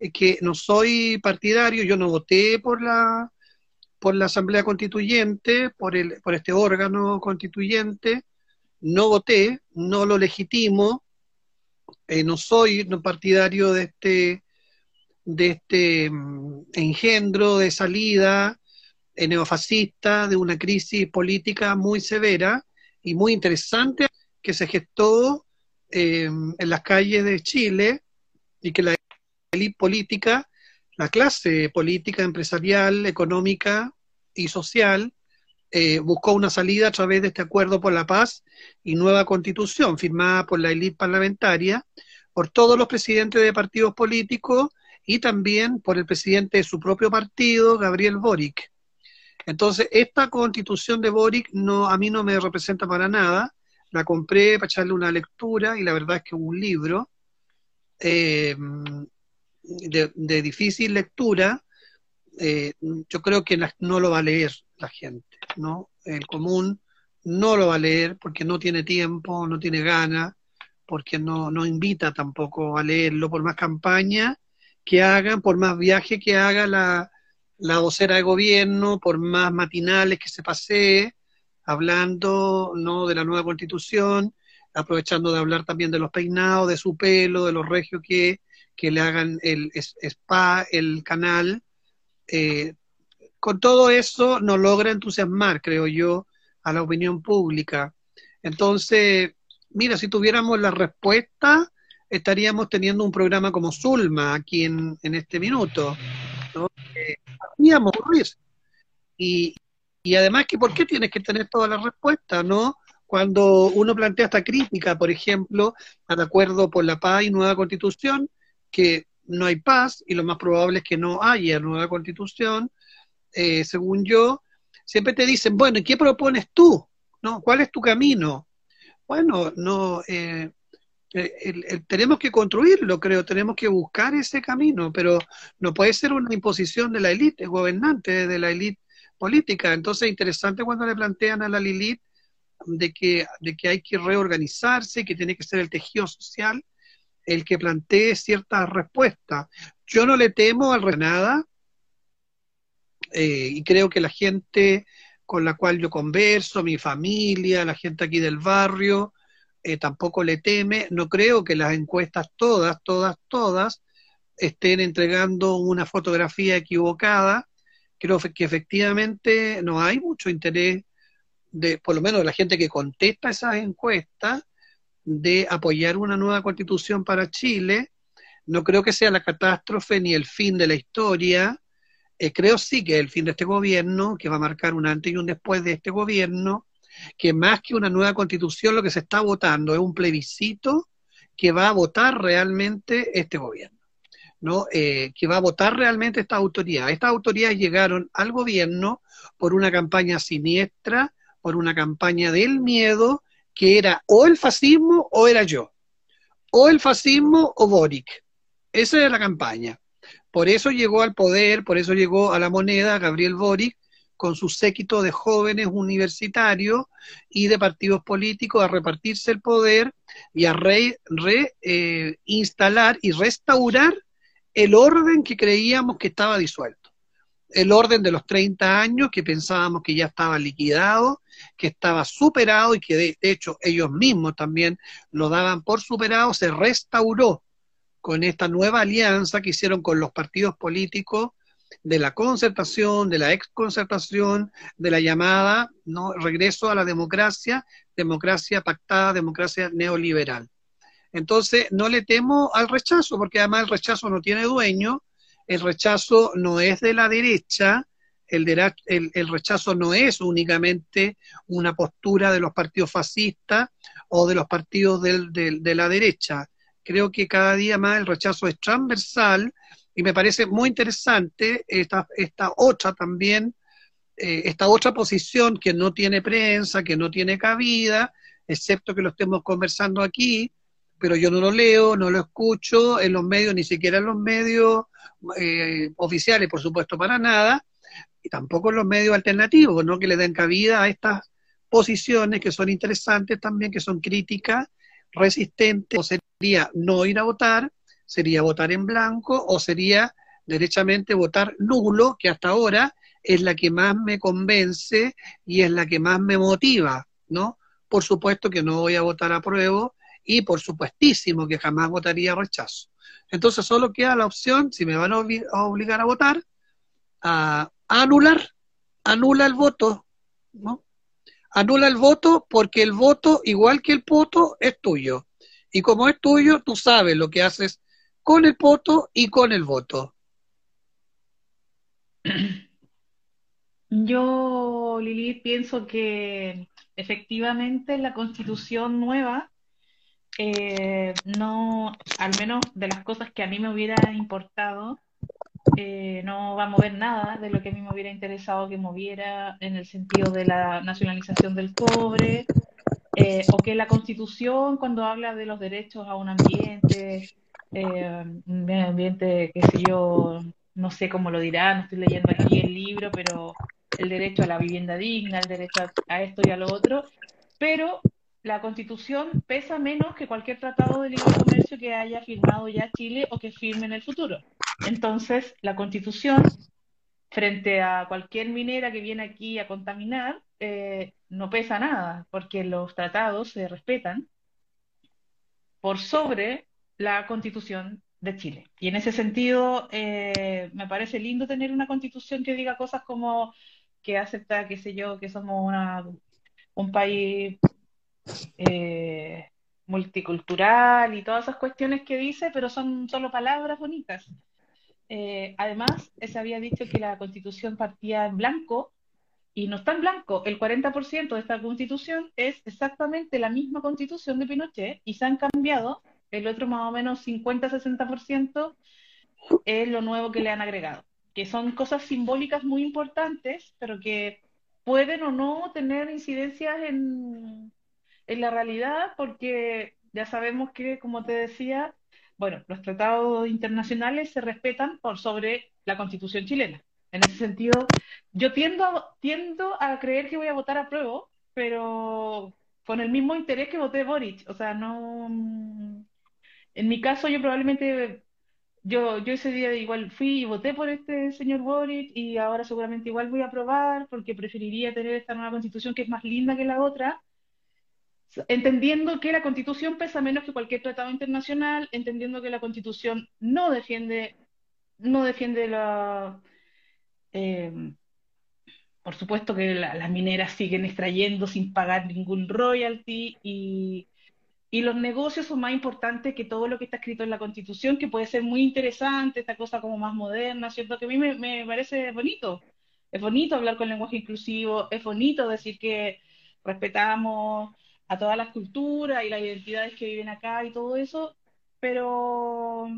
eh, que no soy partidario, yo no voté por la, por la Asamblea Constituyente, por, el, por este órgano constituyente, no voté, no lo legitimo, eh, no soy partidario de este, de este mm, engendro de salida neofascista, de una crisis política muy severa y muy interesante que se gestó eh, en las calles de Chile y que la élite política, la clase política, empresarial, económica y social eh, buscó una salida a través de este acuerdo por la paz y nueva constitución firmada por la élite parlamentaria, por todos los presidentes de partidos políticos y también por el presidente de su propio partido, Gabriel Boric. Entonces, esta constitución de Boric no, a mí no me representa para nada. La compré para echarle una lectura y la verdad es que un libro eh, de, difícil lectura, eh, yo creo que no lo va a leer la gente, ¿no? El común no lo va a leer porque no tiene tiempo, no tiene ganas, porque no, no invita tampoco a leerlo, por más campaña que hagan, por más viaje que haga la, la vocera de gobierno, por más matinales que se pasee, hablando ¿no? de la nueva constitución, aprovechando de hablar también de los peinados, de su pelo, de los regios que, que le hagan el spa, el canal. Eh, con todo eso no logra entusiasmar, creo yo, a la opinión pública. Entonces, mira, si tuviéramos la respuesta, estaríamos teniendo un programa como Zulma aquí en, en este minuto. ¿no? Eh, y, y además que, ¿por qué tienes que tener todas las respuestas, no? Cuando uno plantea esta crítica, por ejemplo, al acuerdo por la paz y nueva constitución, que no hay paz y lo más probable es que no haya nueva constitución, eh, según yo, siempre te dicen, bueno, ¿y qué propones tú? ¿No? ¿Cuál es tu camino? Bueno, no, eh, eh, tenemos que construirlo, creo, tenemos que buscar ese camino, pero no puede ser una imposición de la élite gobernante, de la élite política. Entonces es interesante cuando le plantean a la Lilith de que, de que hay que reorganizarse, que tiene que ser el tejido social el que plantee ciertas respuestas. Yo no le temo al nada eh, y creo que la gente con la cual yo converso, mi familia, la gente aquí del barrio, eh, tampoco le teme. No creo que las encuestas todas, todas, todas estén entregando una fotografía equivocada. Creo que efectivamente no hay mucho interés de, por lo menos de la gente que contesta esas encuestas, de apoyar una nueva constitución para Chile. No creo que sea la catástrofe ni el fin de la historia. Eh, creo sí que el fin de este gobierno, que va a marcar un antes y un después de este gobierno, que más que una nueva constitución lo que se está votando es un plebiscito que va a votar realmente este gobierno, ¿no? Eh, que va a votar realmente esta autoridad. Estas autoridades llegaron al gobierno por una campaña siniestra, por una campaña del miedo, que era o el fascismo o era yo, o el fascismo o Boric. Esa era la campaña. Por eso llegó al poder, por eso llegó a la moneda Gabriel Boric, con su séquito de jóvenes universitarios y de partidos políticos a repartirse el poder y a reinstalar eh, y restaurar el orden que creíamos que estaba disuelto. El orden de los 30 años que pensábamos que ya estaba liquidado, que estaba superado y que de hecho ellos mismos también lo daban por superado, se restauró con esta nueva alianza que hicieron con los partidos políticos de la concertación, de la exconcertación, de la llamada ¿no? regreso a la democracia, democracia pactada, democracia neoliberal. Entonces, no le temo al rechazo, porque además el rechazo no tiene dueño, el rechazo no es de la derecha, el, el, rechazo no es únicamente una postura de los partidos fascistas o de los partidos de la derecha. Creo que cada día más el rechazo es transversal y me parece muy interesante esta, esta otra también, eh, esta otra posición que no tiene prensa, que no tiene cabida, excepto que lo estemos conversando aquí, pero yo no lo leo, no lo escucho en los medios, ni siquiera en los medios eh, oficiales, por supuesto, para nada, y tampoco en los medios alternativos, ¿no? que le den cabida a estas posiciones que son interesantes también, que son críticas, resistentes, o sería no ir a votar, sería votar en blanco o sería derechamente votar nulo, que hasta ahora es la que más me convence y es la que más me motiva, ¿no? Por supuesto que no voy a votar a prueba y por supuestísimo que jamás votaría rechazo. Entonces solo queda la opción, si me van a, obligar a votar, a, anular, anula el voto, ¿no? Anula el voto porque el voto, igual que el voto, es tuyo. Y como es tuyo, tú sabes lo que haces con el voto y con el voto. Yo, Lili, pienso que efectivamente la constitución nueva, eh, no, al menos de las cosas que a mí me hubiera importado, eh, no va a mover nada de lo que a mí me hubiera interesado que moviera en el sentido de la nacionalización del cobre, eh, o que la constitución cuando habla de los derechos a un ambiente, un ambiente, qué sé yo, no sé cómo lo dirá, no estoy leyendo aquí el libro, pero el derecho a la vivienda digna, el derecho a, esto y a lo otro, pero la Constitución pesa menos que cualquier tratado de libre comercio que haya firmado ya Chile o que firme en el futuro. Entonces, la Constitución, frente a cualquier minera que viene aquí a contaminar, eh, no pesa nada, porque los tratados se respetan por sobre la constitución de Chile. Y en ese sentido, eh, me parece lindo tener una constitución que diga cosas como que acepta, qué sé yo, que somos un país eh, multicultural y todas esas cuestiones que dice, pero son solo palabras bonitas. Eh, además, se había dicho que la constitución partía en blanco y no está en blanco. El 40% de esta constitución es exactamente la misma constitución de Pinochet y se han cambiado el otro más o menos 50-60% es lo nuevo que le han agregado, que son cosas simbólicas muy importantes, pero que pueden o no tener incidencias en, en la realidad, porque ya sabemos que, como te decía, bueno, los tratados internacionales se respetan por sobre la constitución chilena. En ese sentido, yo tiendo, tiendo a creer que voy a votar a prueba, pero con el mismo interés que voté Boric. O sea, no, en mi caso, yo probablemente, yo, yo ese día igual fui y voté por este señor Boric y ahora seguramente igual voy a aprobar porque preferiría tener esta nueva constitución que es más linda que la otra, entendiendo que la constitución pesa menos que cualquier tratado internacional, entendiendo que la constitución no defiende, no defiende la... Eh, por supuesto que las mineras siguen extrayendo sin pagar ningún royalty y y los negocios son más importantes que todo lo que está escrito en la Constitución, que puede ser muy interesante, esta cosa como más moderna, ¿cierto? Que a mí me, me parece bonito. Es bonito hablar con lenguaje inclusivo, es bonito decir que respetamos a todas las culturas y las identidades que viven acá y todo eso, pero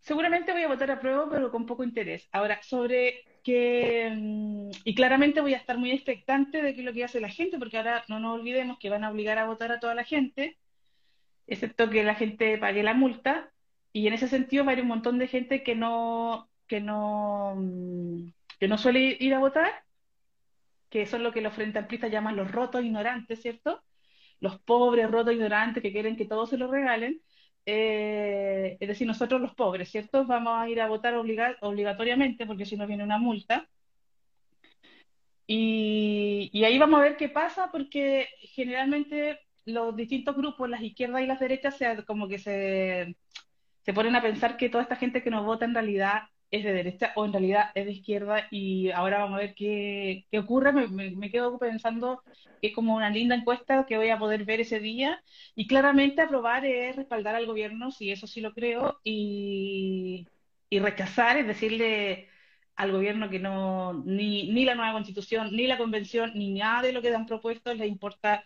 seguramente voy a votar a prueba, pero con poco interés. Ahora, sobre que, mm, y claramente voy a estar muy expectante de qué es lo que hace la gente, porque ahora no nos olvidemos que van a obligar a votar a toda la gente, excepto que la gente pague la multa, y en ese sentido va a haber un montón de gente que no, que no, mm, que no suele ir a votar, que son lo que los frente amplistas llaman los rotos ignorantes, ¿cierto? Los pobres rotos ignorantes que quieren que todos se lo regalen. Eh, es decir, nosotros los pobres, ¿cierto? Vamos a ir a votar obligatoriamente porque si no viene una multa. Y, y, ahí vamos a ver qué pasa porque generalmente los distintos grupos, las izquierdas y las derechas, se, como que se, se ponen a pensar que toda esta gente que nos vota en realidad es de derecha o en realidad es de izquierda y ahora vamos a ver qué, qué ocurre. Me, me, quedo pensando que es como una linda encuesta que voy a poder ver ese día y claramente aprobar es respaldar al gobierno, si eso sí lo creo, y, y rechazar es decirle al gobierno que no ni, ni la nueva constitución, ni la convención, ni nada de lo que han propuesto le importa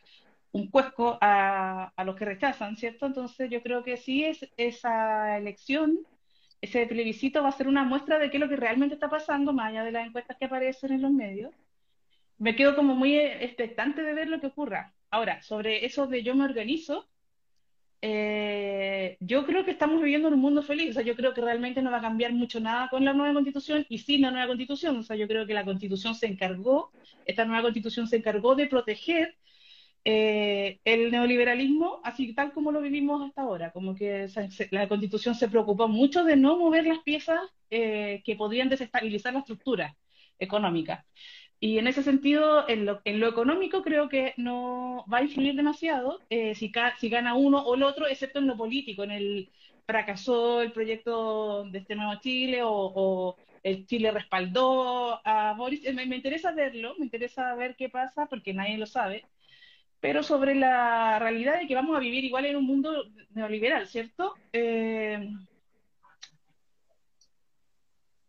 un cuesco a, a los que rechazan, ¿cierto? Entonces yo creo que sí es esa elección ese plebiscito va a ser una muestra de qué es lo que realmente está pasando, más allá de las encuestas que aparecen en los medios. Me quedo como muy expectante de ver lo que ocurra. Ahora, sobre eso de yo me organizo, eh, yo creo que estamos viviendo en un mundo feliz. O sea, yo creo que realmente no va a cambiar mucho nada con la nueva constitución y sin la nueva constitución. O sea, yo creo que la constitución se encargó, esta nueva constitución se encargó de proteger eh, el neoliberalismo, así tal como lo vivimos hasta ahora, como que la constitución se preocupó mucho de no mover las piezas eh, que podrían desestabilizar la estructura económica. Y en ese sentido, en lo, en lo económico creo que no va a influir demasiado eh, si, si gana uno o el otro, excepto en lo político, en el fracasó el proyecto de este nuevo Chile o, el Chile respaldó a Boris. Me, me interesa verlo, me interesa ver qué pasa porque nadie lo sabe pero sobre la realidad de que vamos a vivir igual en un mundo neoliberal, ¿cierto? Eh,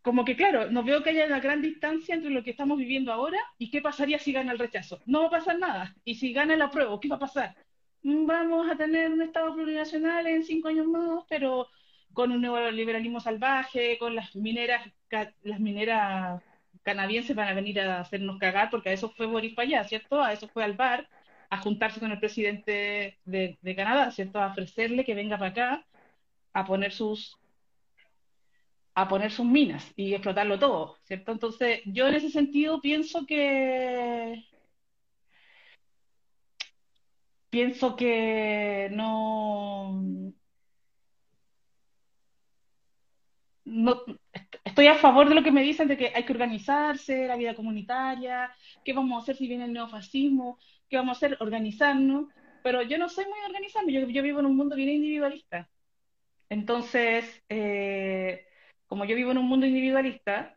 como que, claro, no veo que haya una gran distancia entre lo que estamos viviendo ahora y qué pasaría si gana el rechazo. No va a pasar nada. Y si gana el apruebo, ¿qué va a pasar? Mm, vamos a tener un Estado plurinacional en cinco años más, pero con un neoliberalismo salvaje, con las mineras, las mineras canadienses van a venir a hacernos cagar, porque a eso fue Boris para allá, ¿cierto? A eso fue al bar a juntarse con el presidente de, Canadá, ¿cierto? A ofrecerle que venga para acá a poner sus a poner sus minas y explotarlo todo, ¿cierto? Entonces, yo en ese sentido pienso que pienso que no no estoy a favor de lo que me dicen de que hay que organizarse, la vida comunitaria, qué vamos a hacer si viene el neofascismo, ¿qué vamos a hacer? Organizarnos. Pero yo no soy muy organizada, yo, vivo en un mundo bien individualista. Entonces, eh, como yo vivo en un mundo individualista,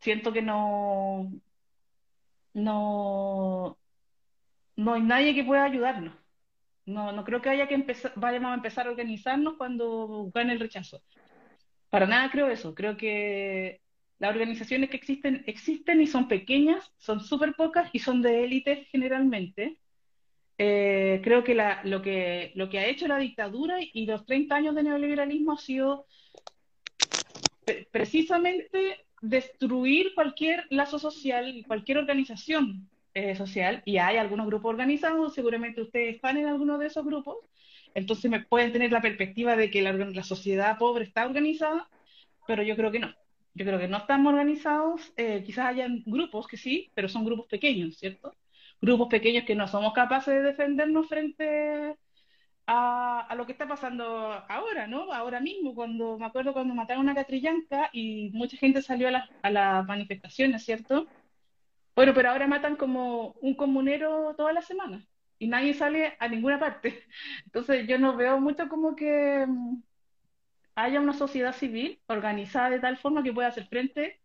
siento que no, no, no hay nadie que pueda ayudarnos. No, no creo que haya que empezar, vayamos a empezar a organizarnos cuando gane el rechazo. Para nada creo eso. Creo que las organizaciones que existen, existen y son pequeñas, son súper pocas y son de élites generalmente. Eh, creo que, lo que lo que ha hecho la dictadura y los 30 años de neoliberalismo ha sido precisamente destruir cualquier lazo social, cualquier organización eh, social, y hay algunos grupos organizados, seguramente ustedes están en alguno de esos grupos, entonces me pueden tener la perspectiva de que la sociedad pobre está organizada, pero yo creo que no. Yo creo que no estamos organizados, eh, quizás hayan grupos que sí, pero son grupos pequeños, ¿cierto? Grupos pequeños que no somos capaces de defendernos frente a, lo que está pasando ahora, ¿no? Ahora mismo, cuando me acuerdo cuando mataron a Catrillanca y mucha gente salió a, a las manifestaciones, ¿cierto? Bueno, pero ahora matan como un comunero todas las semanas y nadie sale a ninguna parte. [laughs] Entonces yo no veo mucho como que mm, haya una sociedad civil organizada de tal forma que pueda hacer frente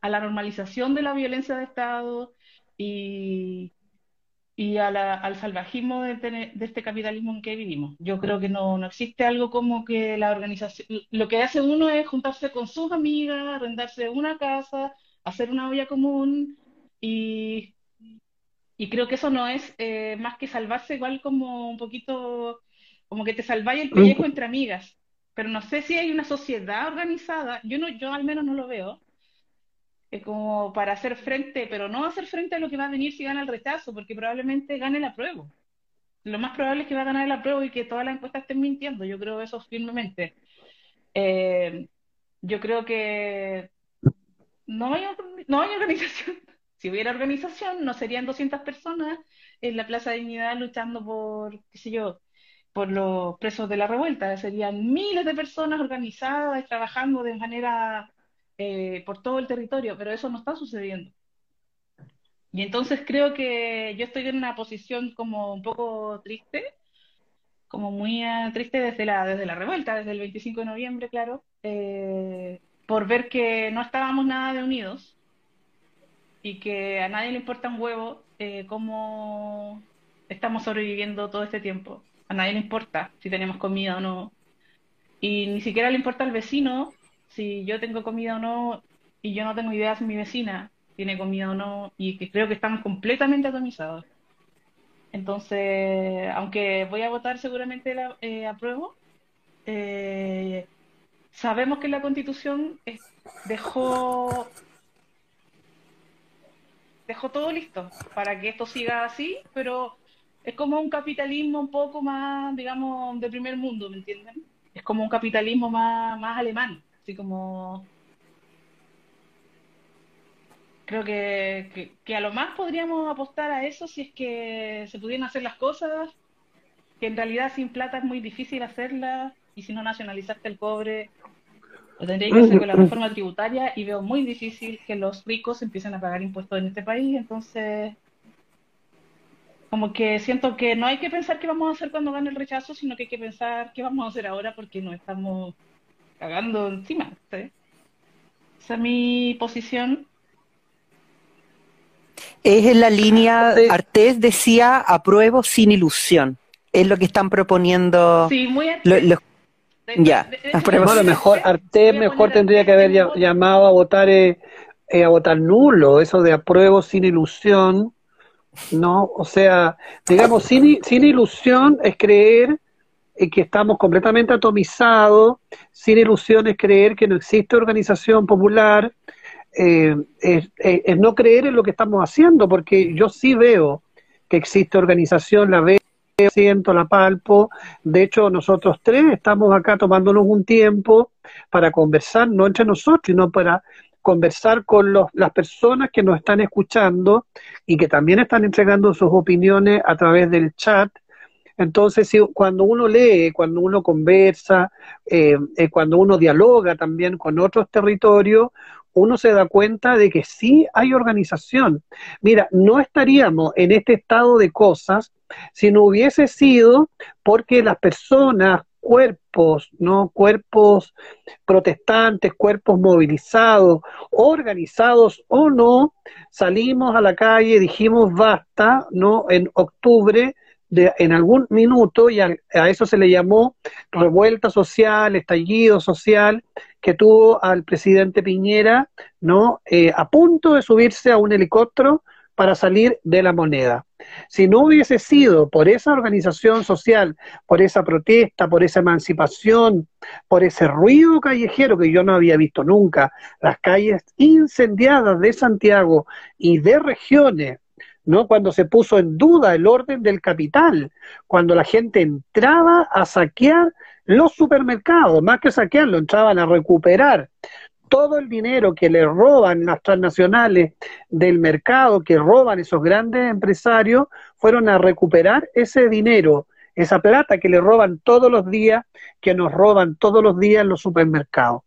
a la normalización de la violencia de Estado y, y al salvajismo de, este capitalismo en que vivimos. Yo creo que no, no existe algo como que la organización, lo que hace uno es juntarse con sus amigas, arrendarse una casa, hacer una olla común y, y creo que eso no es eh, más que salvarse igual como un poquito, como que te salváis el pellejo entre amigas. Pero no sé si hay una sociedad organizada, yo no, yo al menos no lo veo, como para hacer frente, pero no hacer frente a lo que va a venir si gana el rechazo, porque probablemente gane el apruebo. Lo más probable es que va a ganar el apruebo y que todas las encuestas estén mintiendo. Yo creo eso firmemente. Eh, yo creo que no hay, no hay organización. Si hubiera organización, no serían 200 personas en la Plaza de Dignidad luchando por, qué sé yo, por los presos de la revuelta. Serían miles de personas organizadas, trabajando de manera eh, por todo el territorio, pero eso no está sucediendo. Y entonces creo que yo estoy en una posición como un poco triste, como muy eh, triste desde la, desde la revuelta, desde el 25 de noviembre, claro, eh, por ver que no estábamos nada de unidos y que a nadie le importa un huevo cómo estamos sobreviviendo todo este tiempo. A nadie le importa si tenemos comida o no. Y ni siquiera le importa al vecino si yo tengo comida o no, y yo no tengo idea si mi vecina tiene comida o no, y que creo que están completamente atomizados. Entonces, aunque voy a votar seguramente la, eh, apruebo, eh, sabemos que la constitución dejó dejó todo listo para que esto siga así, pero es como un capitalismo un poco más, digamos, de primer mundo, ¿me entienden? Es como un capitalismo más, más alemán. Así como... Creo que, que, a lo más podríamos apostar a eso si es que se pudieran hacer las cosas, que en realidad sin plata es muy difícil hacerlas, y si no nacionalizaste el cobre, lo tendría que hacer con la reforma tributaria, y veo muy difícil que los ricos empiecen a pagar impuestos en este país, entonces como que siento que no hay que pensar qué vamos a hacer cuando gane el rechazo, sino que hay que pensar qué vamos a hacer ahora porque no estamos cagando encima. Esa es mi posición. Es en la línea, Artés decía, apruebo sin ilusión. Es lo que están proponiendo sí, muy ya, a lo mejor Artés mejor tendría que haber llamado a votar eh, eh, a votar nulo, eso de apruebo sin ilusión, ¿no? O sea, digamos, sin, sin ilusión es creer que estamos completamente atomizados, sin ilusiones, creer que no existe organización popular, eh, es, no creer en lo que estamos haciendo, porque yo sí veo que existe organización, la veo, siento, la palpo. De hecho, nosotros tres estamos acá tomándonos un tiempo para conversar, no entre nosotros, sino para conversar con los, las personas que nos están escuchando y que también están entregando sus opiniones a través del chat entonces, cuando uno lee, cuando uno conversa, eh, eh, cuando uno dialoga también con otros territorios, uno se da cuenta de que sí hay organización. Mira, no estaríamos en este estado de cosas si no hubiese sido porque las personas, cuerpos, ¿no? Cuerpos protestantes, cuerpos movilizados, organizados o no, salimos a la calle, dijimos basta, ¿no? En octubre en algún minuto, y a, eso se le llamó revuelta social, estallido social, que tuvo al presidente Piñera, ¿no? Eh, a punto de subirse a un helicóptero para salir de la moneda. Si no hubiese sido por esa organización social, por esa protesta, por esa emancipación, por ese ruido callejero que yo no había visto nunca, las calles incendiadas de Santiago y de regiones ¿no? Cuando se puso en duda el orden del capital, cuando la gente entraba a saquear los supermercados, más que saquearlo, entraban a recuperar todo el dinero que le roban las transnacionales del mercado, que roban esos grandes empresarios, fueron a recuperar ese dinero, esa plata que le roban todos los días, que nos roban todos los días en los supermercados.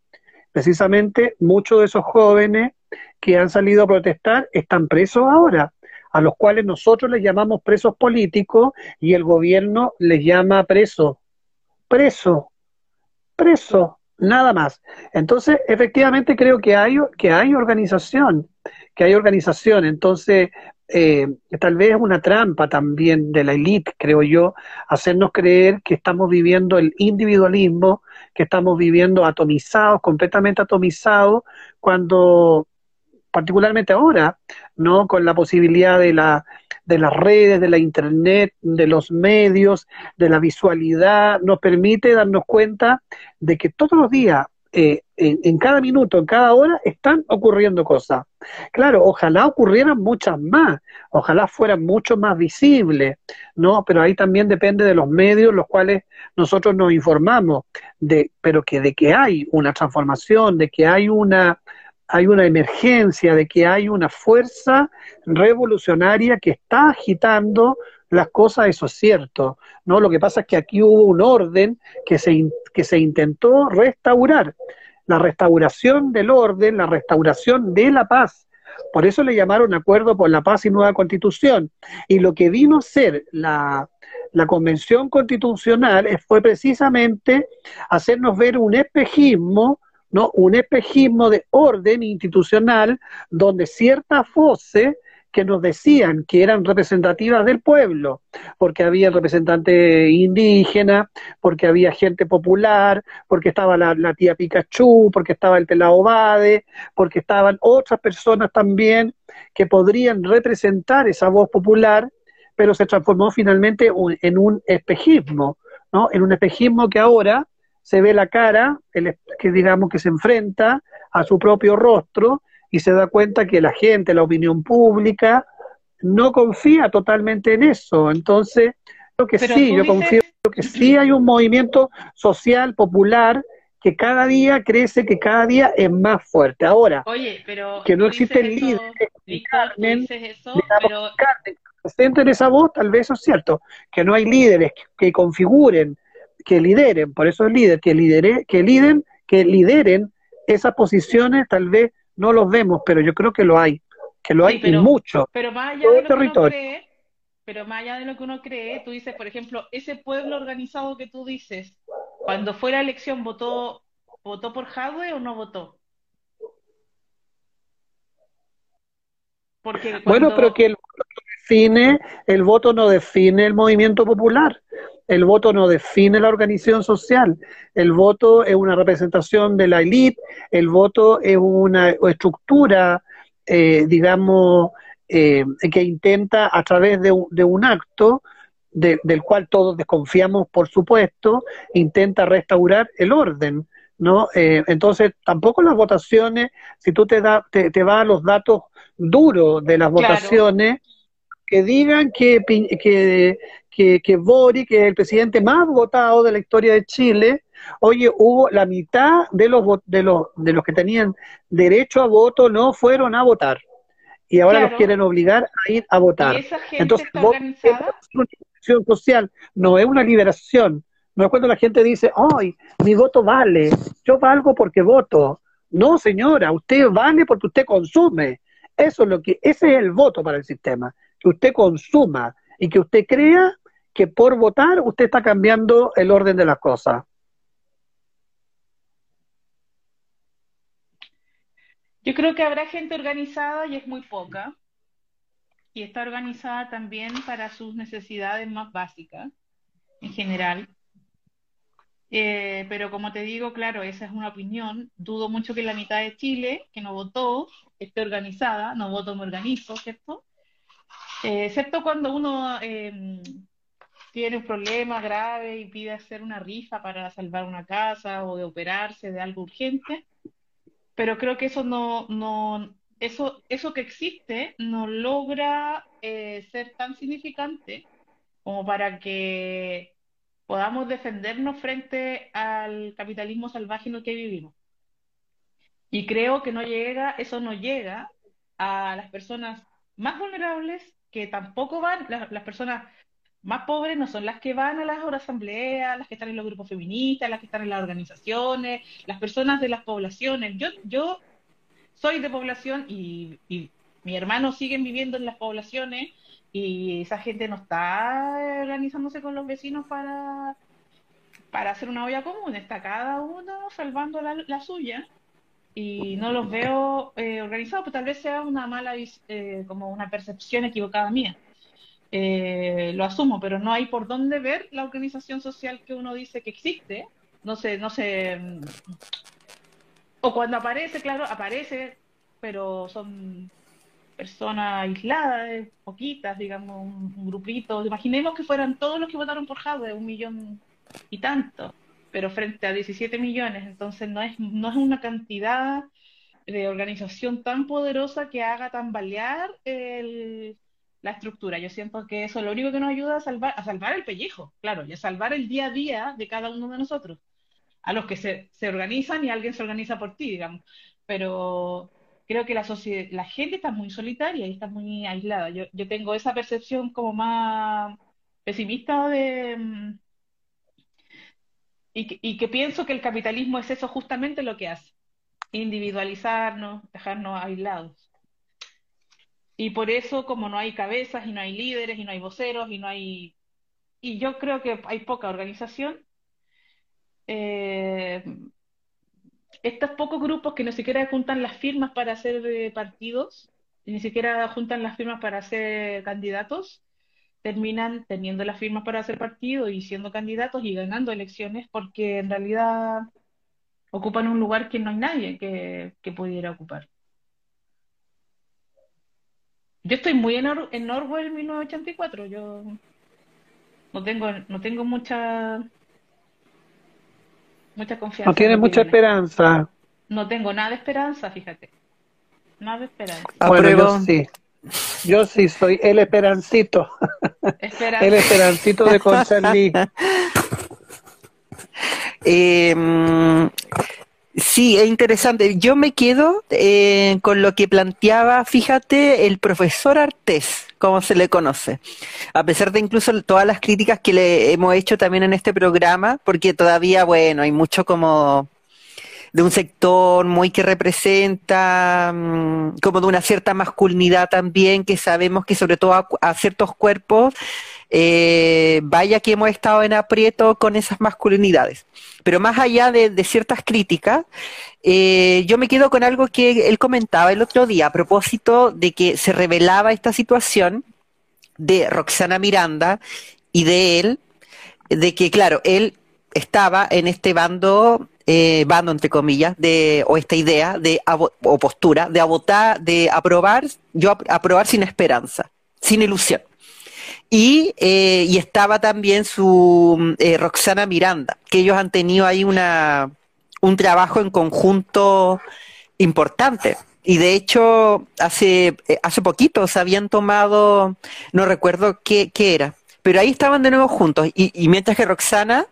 Precisamente muchos de esos jóvenes que han salido a protestar están presos ahora a los cuales nosotros les llamamos presos políticos y el gobierno les llama preso, preso, preso, nada más. Entonces, efectivamente creo que hay, que hay organización, que hay organización. Entonces, eh, tal vez es una trampa también de la élite, creo yo, hacernos creer que estamos viviendo el individualismo, que estamos viviendo atomizados, completamente atomizados, cuando particularmente ahora, ¿no? Con la posibilidad de la de las redes, de la internet, de los medios, de la visualidad, nos permite darnos cuenta de que todos los días, eh, en, cada minuto, en cada hora, están ocurriendo cosas. Claro, ojalá ocurrieran muchas más, ojalá fueran mucho más visibles, ¿no? Pero ahí también depende de los medios los cuales nosotros nos informamos, de, pero que de que hay una transformación, de que hay una hay una emergencia, de que hay una fuerza revolucionaria que está agitando las cosas, eso es cierto. ¿no? Lo que pasa es que aquí hubo un orden que se, que se intentó restaurar, la restauración del orden, la restauración de la paz. Por eso le llamaron Acuerdo por la Paz y Nueva Constitución. Y lo que vino a ser la, la Convención Constitucional fue precisamente hacernos ver un espejismo ¿no? un espejismo de orden institucional donde ciertas voces que nos decían que eran representativas del pueblo, porque había representantes indígenas, porque había gente popular, porque estaba la, tía Pikachu, porque estaba el pelado Bade, porque estaban otras personas también que podrían representar esa voz popular, pero se transformó finalmente en un espejismo, ¿no? En un espejismo que ahora se ve la cara, el, que digamos que se enfrenta a su propio rostro y se da cuenta que la gente, la opinión pública, no confía totalmente en eso. Entonces, lo que sí, yo confío que sí hay un movimiento social, popular, que cada día crece, que cada día es más fuerte. Ahora, que no existen líderes que Carmen, presenten esa voz, tal vez eso es cierto, que no hay líderes que configuren que lideren, por eso es líder, que lidere, que lideren, que lideren esas posiciones, tal vez no los vemos, pero yo creo que lo hay, que lo hay pero, mucho. Pero más allá de lo que uno cree, pero más allá de lo que uno cree, tú dices, por ejemplo, ese pueblo organizado que tú dices, cuando fue la elección, ¿votó, votó por Jadwe o no votó? Porque Bueno, pero que el voto define, el voto no define el movimiento popular. El voto no define la organización social, el voto es una representación de la élite, el voto es una estructura, eh, digamos, eh, que intenta a través de, un acto, del cual todos desconfiamos, por supuesto, intenta restaurar el orden. ¿no? Eh, entonces, tampoco las votaciones, si tú te, da, te, vas a los datos duros de las votaciones, que digan que, que, que, que Boric, que es el presidente más votado de la historia de Chile, oye, hubo la mitad de los, de los, de los que tenían derecho a voto no fueron a votar. Y ahora los quieren obligar a ir a votar. Entonces, está organizada? Es una liberación social, no es una liberación. No es cuando la gente dice, ay, mi voto vale, yo valgo porque voto. No, señora, usted vale porque usted consume. Eso es lo que, ese es el voto para el sistema, que usted consuma y que usted crea que por votar usted está cambiando el orden de las cosas. Yo creo que habrá gente organizada y es muy poca. Y está organizada también para sus necesidades más básicas, en general. Eh, pero como te digo, claro, esa es una opinión. Dudo mucho que la mitad de Chile, que no votó, esté organizada. No voto, me organizo, ¿cierto? Eh, excepto cuando uno eh, tiene un problema grave y pide hacer una rifa para salvar una casa o de operarse de algo urgente, pero creo que eso no, no eso, eso que existe no logra eh, ser tan significante como para que podamos defendernos frente al capitalismo salvaje en el que vivimos. Y creo que no llega, eso no llega a las personas más vulnerables que tampoco van, las, las personas más pobres no son las que van a las asambleas, las que están en los grupos feministas, las que están en las organizaciones, las personas de las poblaciones. Yo, yo soy de población y, y mis hermanos siguen viviendo en las poblaciones y esa gente no está organizándose con los vecinos para, para hacer una olla común, está cada uno salvando la, la suya y no los veo eh, organizados, pues tal vez sea una mala, eh, como una percepción equivocada mía. Eh, lo asumo, pero no hay por dónde ver la organización social que uno dice que existe. No sé, no sé. Mm, o cuando aparece, claro, aparece, pero son personas aisladas, poquitas, digamos, un, grupito. Imaginemos que fueran todos los que votaron por Jadwe, un millón y tanto, pero frente a 17 millones, entonces no es, no es una cantidad de organización tan poderosa que haga tambalear el, la estructura. Yo siento que eso es lo único que nos ayuda a salvar, a salvar el pellejo, claro, y a salvar el día a día de cada uno de nosotros, a los que se, se organizan y alguien se organiza por ti, digamos. Pero creo que la, la gente está muy solitaria y está muy aislada. Yo, yo tengo esa percepción como más pesimista de... Mm, y que, y que pienso que el capitalismo es eso justamente lo que hace, individualizarnos, dejarnos aislados. Y por eso, como no hay cabezas y no hay líderes y no hay voceros y no hay... Y yo creo que hay poca organización, eh, estos pocos grupos que ni siquiera juntan las firmas para hacer eh, partidos, ni siquiera juntan las firmas para ser candidatos, terminan teniendo las firmas para hacer partidos y siendo candidatos y ganando elecciones porque en realidad ocupan un lugar que no hay nadie que, pudiera ocupar. Yo estoy muy en, en Norwell 1984, yo no tengo, no tengo mucha mucha confianza. No tiene mucha esperanza. No tengo nada de esperanza, fíjate. Nada de esperanza. Bueno, yo sí. Yo sí soy el esperancito. el esperancito de Conchalí. eh, [laughs] Sí, es interesante. Yo me quedo eh, con lo que planteaba, fíjate, el profesor Artés, como se le conoce. A pesar de incluso todas las críticas que le hemos hecho también en este programa, porque todavía, bueno, hay mucho como de un sector muy que representa mm, como de una cierta masculinidad también, que sabemos que sobre todo a ciertos cuerpos eh, vaya que hemos estado en aprieto con esas masculinidades. Pero más allá de, ciertas críticas, eh, yo me quedo con algo que él comentaba el otro día a propósito de que se revelaba esta situación de Roxana Miranda y de él, de que, claro, él estaba en este bando, eh, bando entre comillas, de, o esta idea de, o postura de, votar, de aprobar, yo aprobar sin esperanza, sin ilusión. Y, eh, y estaba también su eh, Roxana Miranda, que ellos han tenido ahí una, un trabajo en conjunto importante. Y de hecho, hace, eh, hace poquito se habían tomado, no recuerdo qué, qué era, pero ahí estaban de nuevo juntos. Y, y mientras que Roxana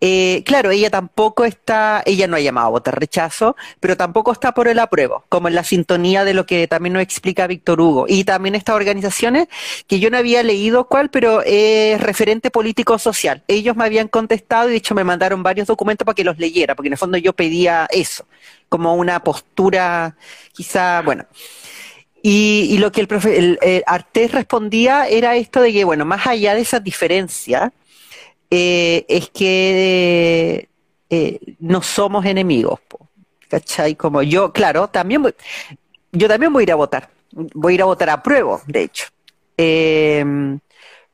eh, claro, ella tampoco está, ella no ha llamado a votar rechazo, pero tampoco está por el apruebo, como en la sintonía de lo que también nos explica Víctor Hugo. Y también estas organizaciones, que yo no había leído cuál, pero es referente político social. Ellos me habían contestado y de hecho me mandaron varios documentos para que los leyera, porque en el fondo yo pedía eso, como una postura quizá, bueno. Y, lo que el, profe, el, Artés respondía era esto de que, bueno, más allá de esas diferencias, eh, es que eh, no somos enemigos, ¿cachai? Como yo, claro, también voy, yo también voy a ir a votar, voy a ir a votar a prueba, de hecho. Em,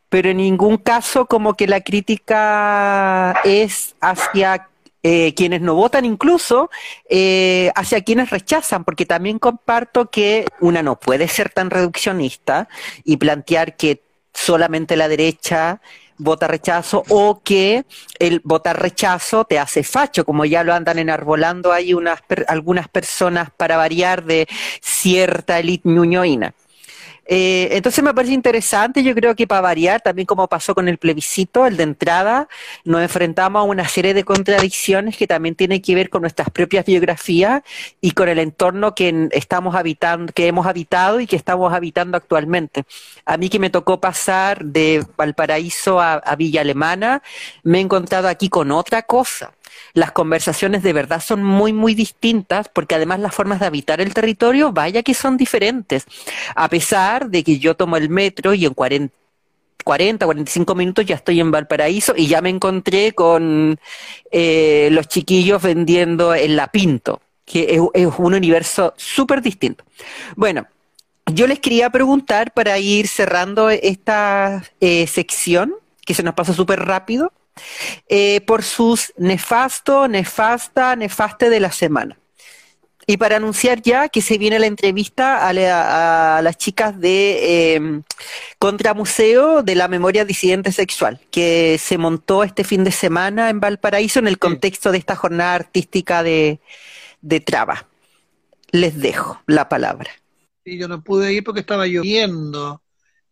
pero en ningún caso como que la crítica es hacia eh, quienes no votan, incluso hacia quienes rechazan, porque también comparto que una no puede ser tan reduccionista y plantear que solamente la derecha vota rechazo o que el votar rechazo te hace facho, como ya lo andan enarbolando hay unas, algunas personas para variar de cierta élite ñuñoína. Eh, entonces me parece interesante, yo creo que para variar, también como pasó con el plebiscito, el de entrada, nos enfrentamos a una serie de contradicciones que también tienen que ver con nuestras propias biografías y con el entorno que estamos habitando, que hemos habitado y que estamos habitando actualmente. A mí que me tocó pasar de Valparaíso a Villa Alemana, me he encontrado aquí con otra cosa las conversaciones de verdad son muy, muy distintas, porque además las formas de habitar el territorio, vaya que son diferentes. A pesar de que yo tomo el metro y en 40, 40, 45 minutos ya estoy en Valparaíso y ya me encontré con eh, los chiquillos vendiendo en La Pinto que es, un universo súper distinto. Bueno, yo les quería preguntar para ir cerrando esta eh, sección, que se nos pasa súper rápido, eh, por sus nefasto, nefasta, nefaste de la semana. Y para anunciar ya que se viene la entrevista a, las chicas de eh, Contramuseo de la Memoria Disidente Sexual, que se montó este fin de semana en Valparaíso en el contexto de esta jornada artística de, de Traba. Les dejo la palabra. Sí, yo no pude ir porque estaba lloviendo.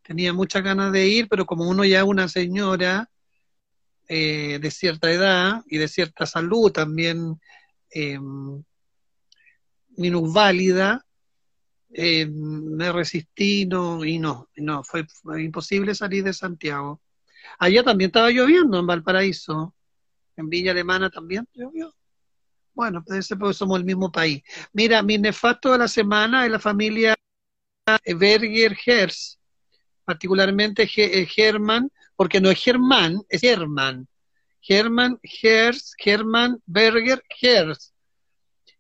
Tenía muchas ganas de ir, pero como uno ya es una señora eh, de cierta edad y de cierta salud también eh, minusválida, eh, me resistí no, y no, no fue, imposible salir de Santiago. Allá también estaba lloviendo en Valparaíso, en Villa Alemana también llovió. Bueno, ser porque somos el mismo país. Mira, mi nefasto de la semana es la familia Berger Herz, particularmente Germán, porque no es Germán, es Germán. Germán Herz, Germán Berger Herz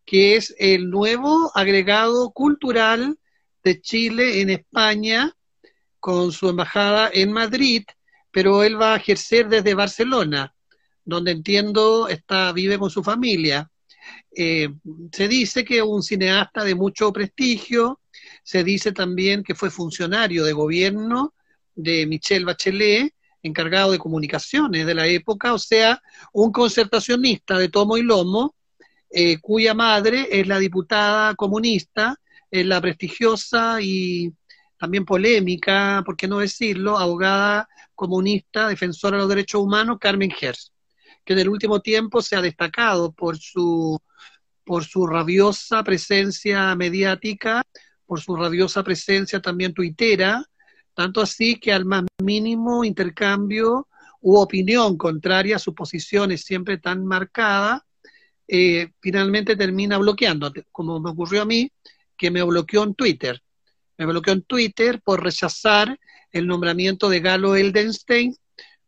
que es el nuevo agregado cultural de Chile en España con su embajada en Madrid, pero él va a ejercer desde Barcelona, donde entiendo está, vive con su familia. Eh, se dice que es un cineasta de mucho prestigio, se dice también que fue funcionario de gobierno de Michelle Bachelet, encargado de comunicaciones de la época, o sea, un concertacionista de tomo y lomo, eh, cuya madre es la diputada comunista, es la prestigiosa y también polémica, por qué no decirlo, abogada comunista, defensora de los derechos humanos, Carmen Gers, que en el último tiempo se ha destacado por su, por su rabiosa presencia mediática, por su rabiosa presencia también tuitera, tanto así que al más mínimo intercambio u opinión contraria a sus posiciones siempre tan marcadas, eh, finalmente termina bloqueando, como me ocurrió a mí, que me bloqueó en Twitter. Me bloqueó en Twitter por rechazar el nombramiento de Galo Eldenstein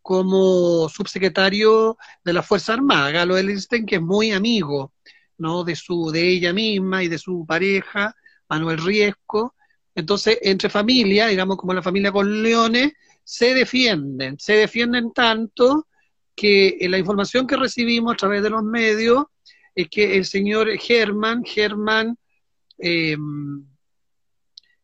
como subsecretario de la Fuerza Armada. Galo Eldenstein, que es muy amigo ¿no? de, su, de ella misma y de su pareja, Manuel Riesco. Entonces, entre familia, digamos como la familia con leones, se defienden, se defienden tanto que la información que recibimos a través de los medios es que el señor Hermann, Hermann, eh,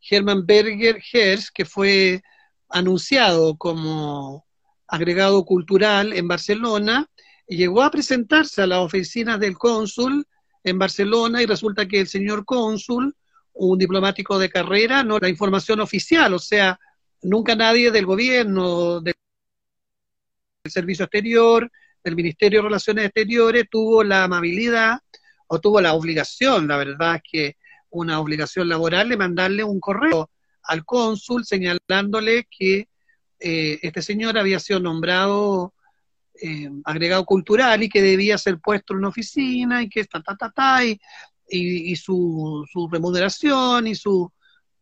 Hermann Berger Herz, que fue anunciado como agregado cultural en Barcelona, llegó a presentarse a las oficinas del cónsul en Barcelona y resulta que el señor cónsul, un diplomático de carrera, no la información oficial, o sea, nunca nadie del gobierno, del servicio exterior, el Ministerio de Relaciones Exteriores tuvo la amabilidad o tuvo la obligación, la verdad que una obligación laboral de mandarle un correo al cónsul señalándole que eh, este señor había sido nombrado eh, agregado cultural y que debía ser puesto en una oficina y que ta, ta, ta, ta, y, y, su, su, remuneración y su,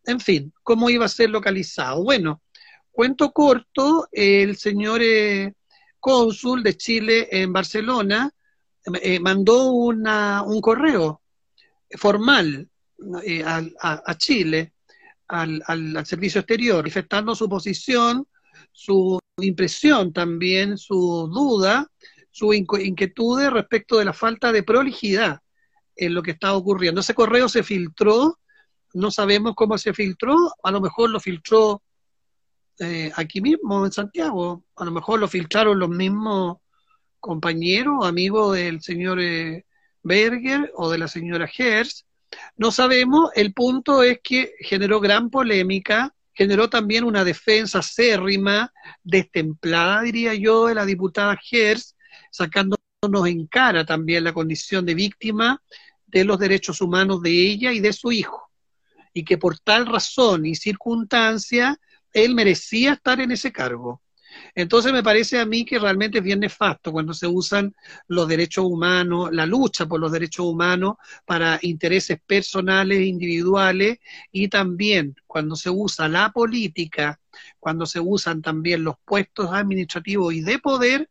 en fin, cómo iba a ser localizado. Bueno, cuento corto, el señor eh, cónsul de Chile en Barcelona eh, mandó una, un correo formal eh, a, Chile, al, al, servicio exterior, manifestando su posición, su impresión también, su duda, su inquietud respecto de la falta de prolijidad en lo que está ocurriendo. Ese correo se filtró, no sabemos cómo se filtró, a lo mejor lo filtró eh, aquí mismo en Santiago. A lo mejor lo filtraron los mismos compañeros, amigos del señor eh, Berger o de la señora Hertz. No sabemos, el punto es que generó gran polémica, generó también una defensa acérrima, destemplada, diría yo, de la diputada Hertz, sacándonos en cara también la condición de víctima de los derechos humanos de ella y de su hijo. Y que por tal razón y circunstancia él merecía estar en ese cargo. Entonces me parece a mí que realmente es bien nefasto cuando se usan los derechos humanos, la lucha por los derechos humanos para intereses personales, individuales y también cuando se usa la política, cuando se usan también los puestos administrativos y de poder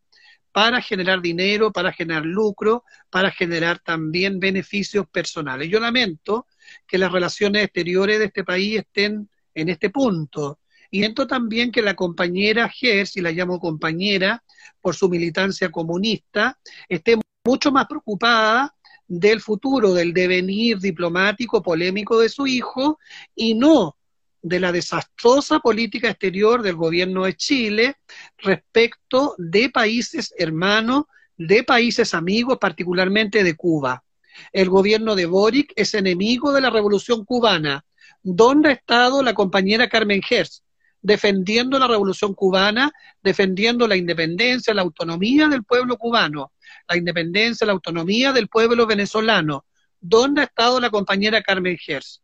para generar dinero, para generar lucro, para generar también beneficios personales. Yo lamento que las relaciones exteriores de este país estén en este punto. Y siento también que la compañera Gers, y la llamo compañera por su militancia comunista, esté mucho más preocupada del futuro, del devenir diplomático, polémico de su hijo, y no de la desastrosa política exterior del gobierno de Chile respecto de países hermanos, de países amigos, particularmente de Cuba. El gobierno de Boric es enemigo de la revolución cubana. ¿Dónde ha estado la compañera Carmen Gers? Defendiendo la revolución cubana, defendiendo la independencia, la autonomía del pueblo cubano, la independencia, la autonomía del pueblo venezolano. ¿Dónde ha estado la compañera Carmen Gers?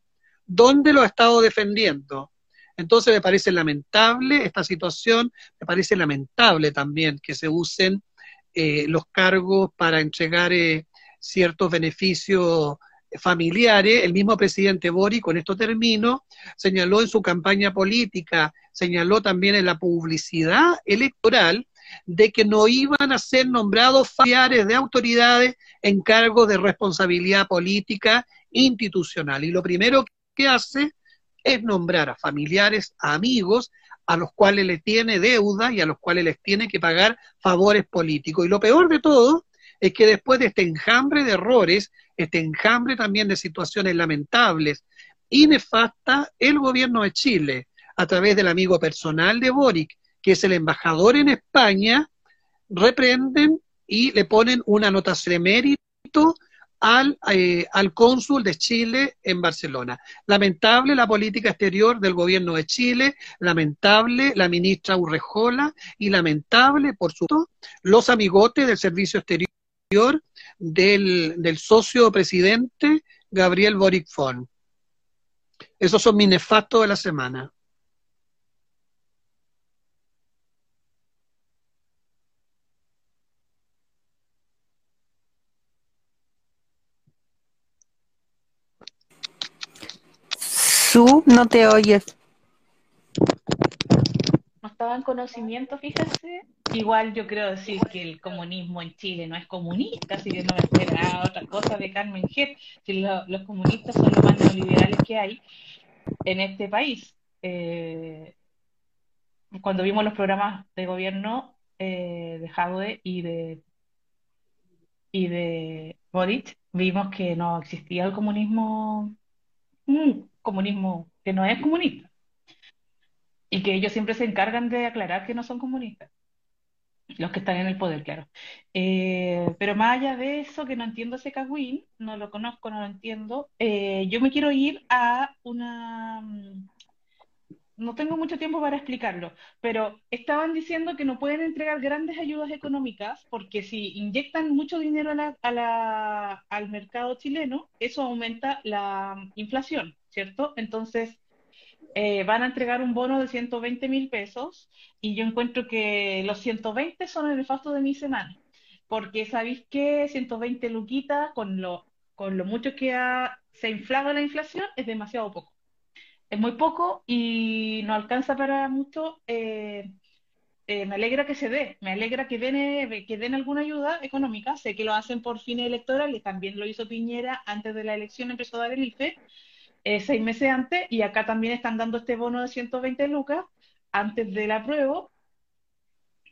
¿Dónde lo ha estado defendiendo? Entonces me parece lamentable esta situación, me parece lamentable también que se usen eh, los cargos para entregar eh, ciertos beneficios familiares. El mismo presidente Bori, con esto termino, señaló en su campaña política, señaló también en la publicidad electoral de que no iban a ser nombrados familiares de autoridades en cargos de responsabilidad política institucional. Y lo primero hace es nombrar a familiares, a amigos, a los cuales le tiene deuda y a los cuales les tiene que pagar favores políticos. Y lo peor de todo es que después de este enjambre de errores, este enjambre también de situaciones lamentables y nefasta, el gobierno de Chile, a través del amigo personal de Boric, que es el embajador en España, reprenden y le ponen una nota de mérito al, eh, al cónsul de Chile en Barcelona. Lamentable la política exterior del gobierno de Chile, lamentable la ministra Urrejola y lamentable, por supuesto, los amigotes del servicio exterior del, del socio presidente Gabriel Boric Fon. Esos son mis nefastos de la semana. No te oyes. No estaba en conocimiento, fíjese. Igual yo creo decir que el comunismo en Chile no es comunista, así que no me espera otra cosa de Carmen. Si los comunistas son los más neoliberales que hay en este país. Eh, cuando vimos los programas de gobierno eh, de Jaude y de y de Boric, vimos que no existía el comunismo comunismo que no es comunista. Y que ellos siempre se encargan de aclarar que no son comunistas. Los que están en el poder, claro. Eh, pero más allá de eso, que no entiendo ese cagüín, no lo conozco, no lo entiendo, eh, yo me quiero ir a una... Mm, no tengo mucho tiempo para explicarlo, pero estaban diciendo que no pueden entregar grandes ayudas económicas porque si inyectan mucho dinero al mercado chileno, eso aumenta la inflación. ¿Cierto? Entonces, eh, van a entregar un bono de 120 mil pesos y yo encuentro que los 120 son el nefasto de mi semana, porque sabéis que 120 luquitas con lo, con lo mucho que se ha inflado la inflación es demasiado poco. Es muy poco y no alcanza para mucho. Eh, eh, me alegra que se dé, me alegra que den, que den alguna ayuda económica. Sé que lo hacen por fines electorales, también lo hizo Piñera antes de la elección, empezó a dar el IFE, eh, seis meses antes y acá también están dando este bono de 120 lucas antes del apruebo,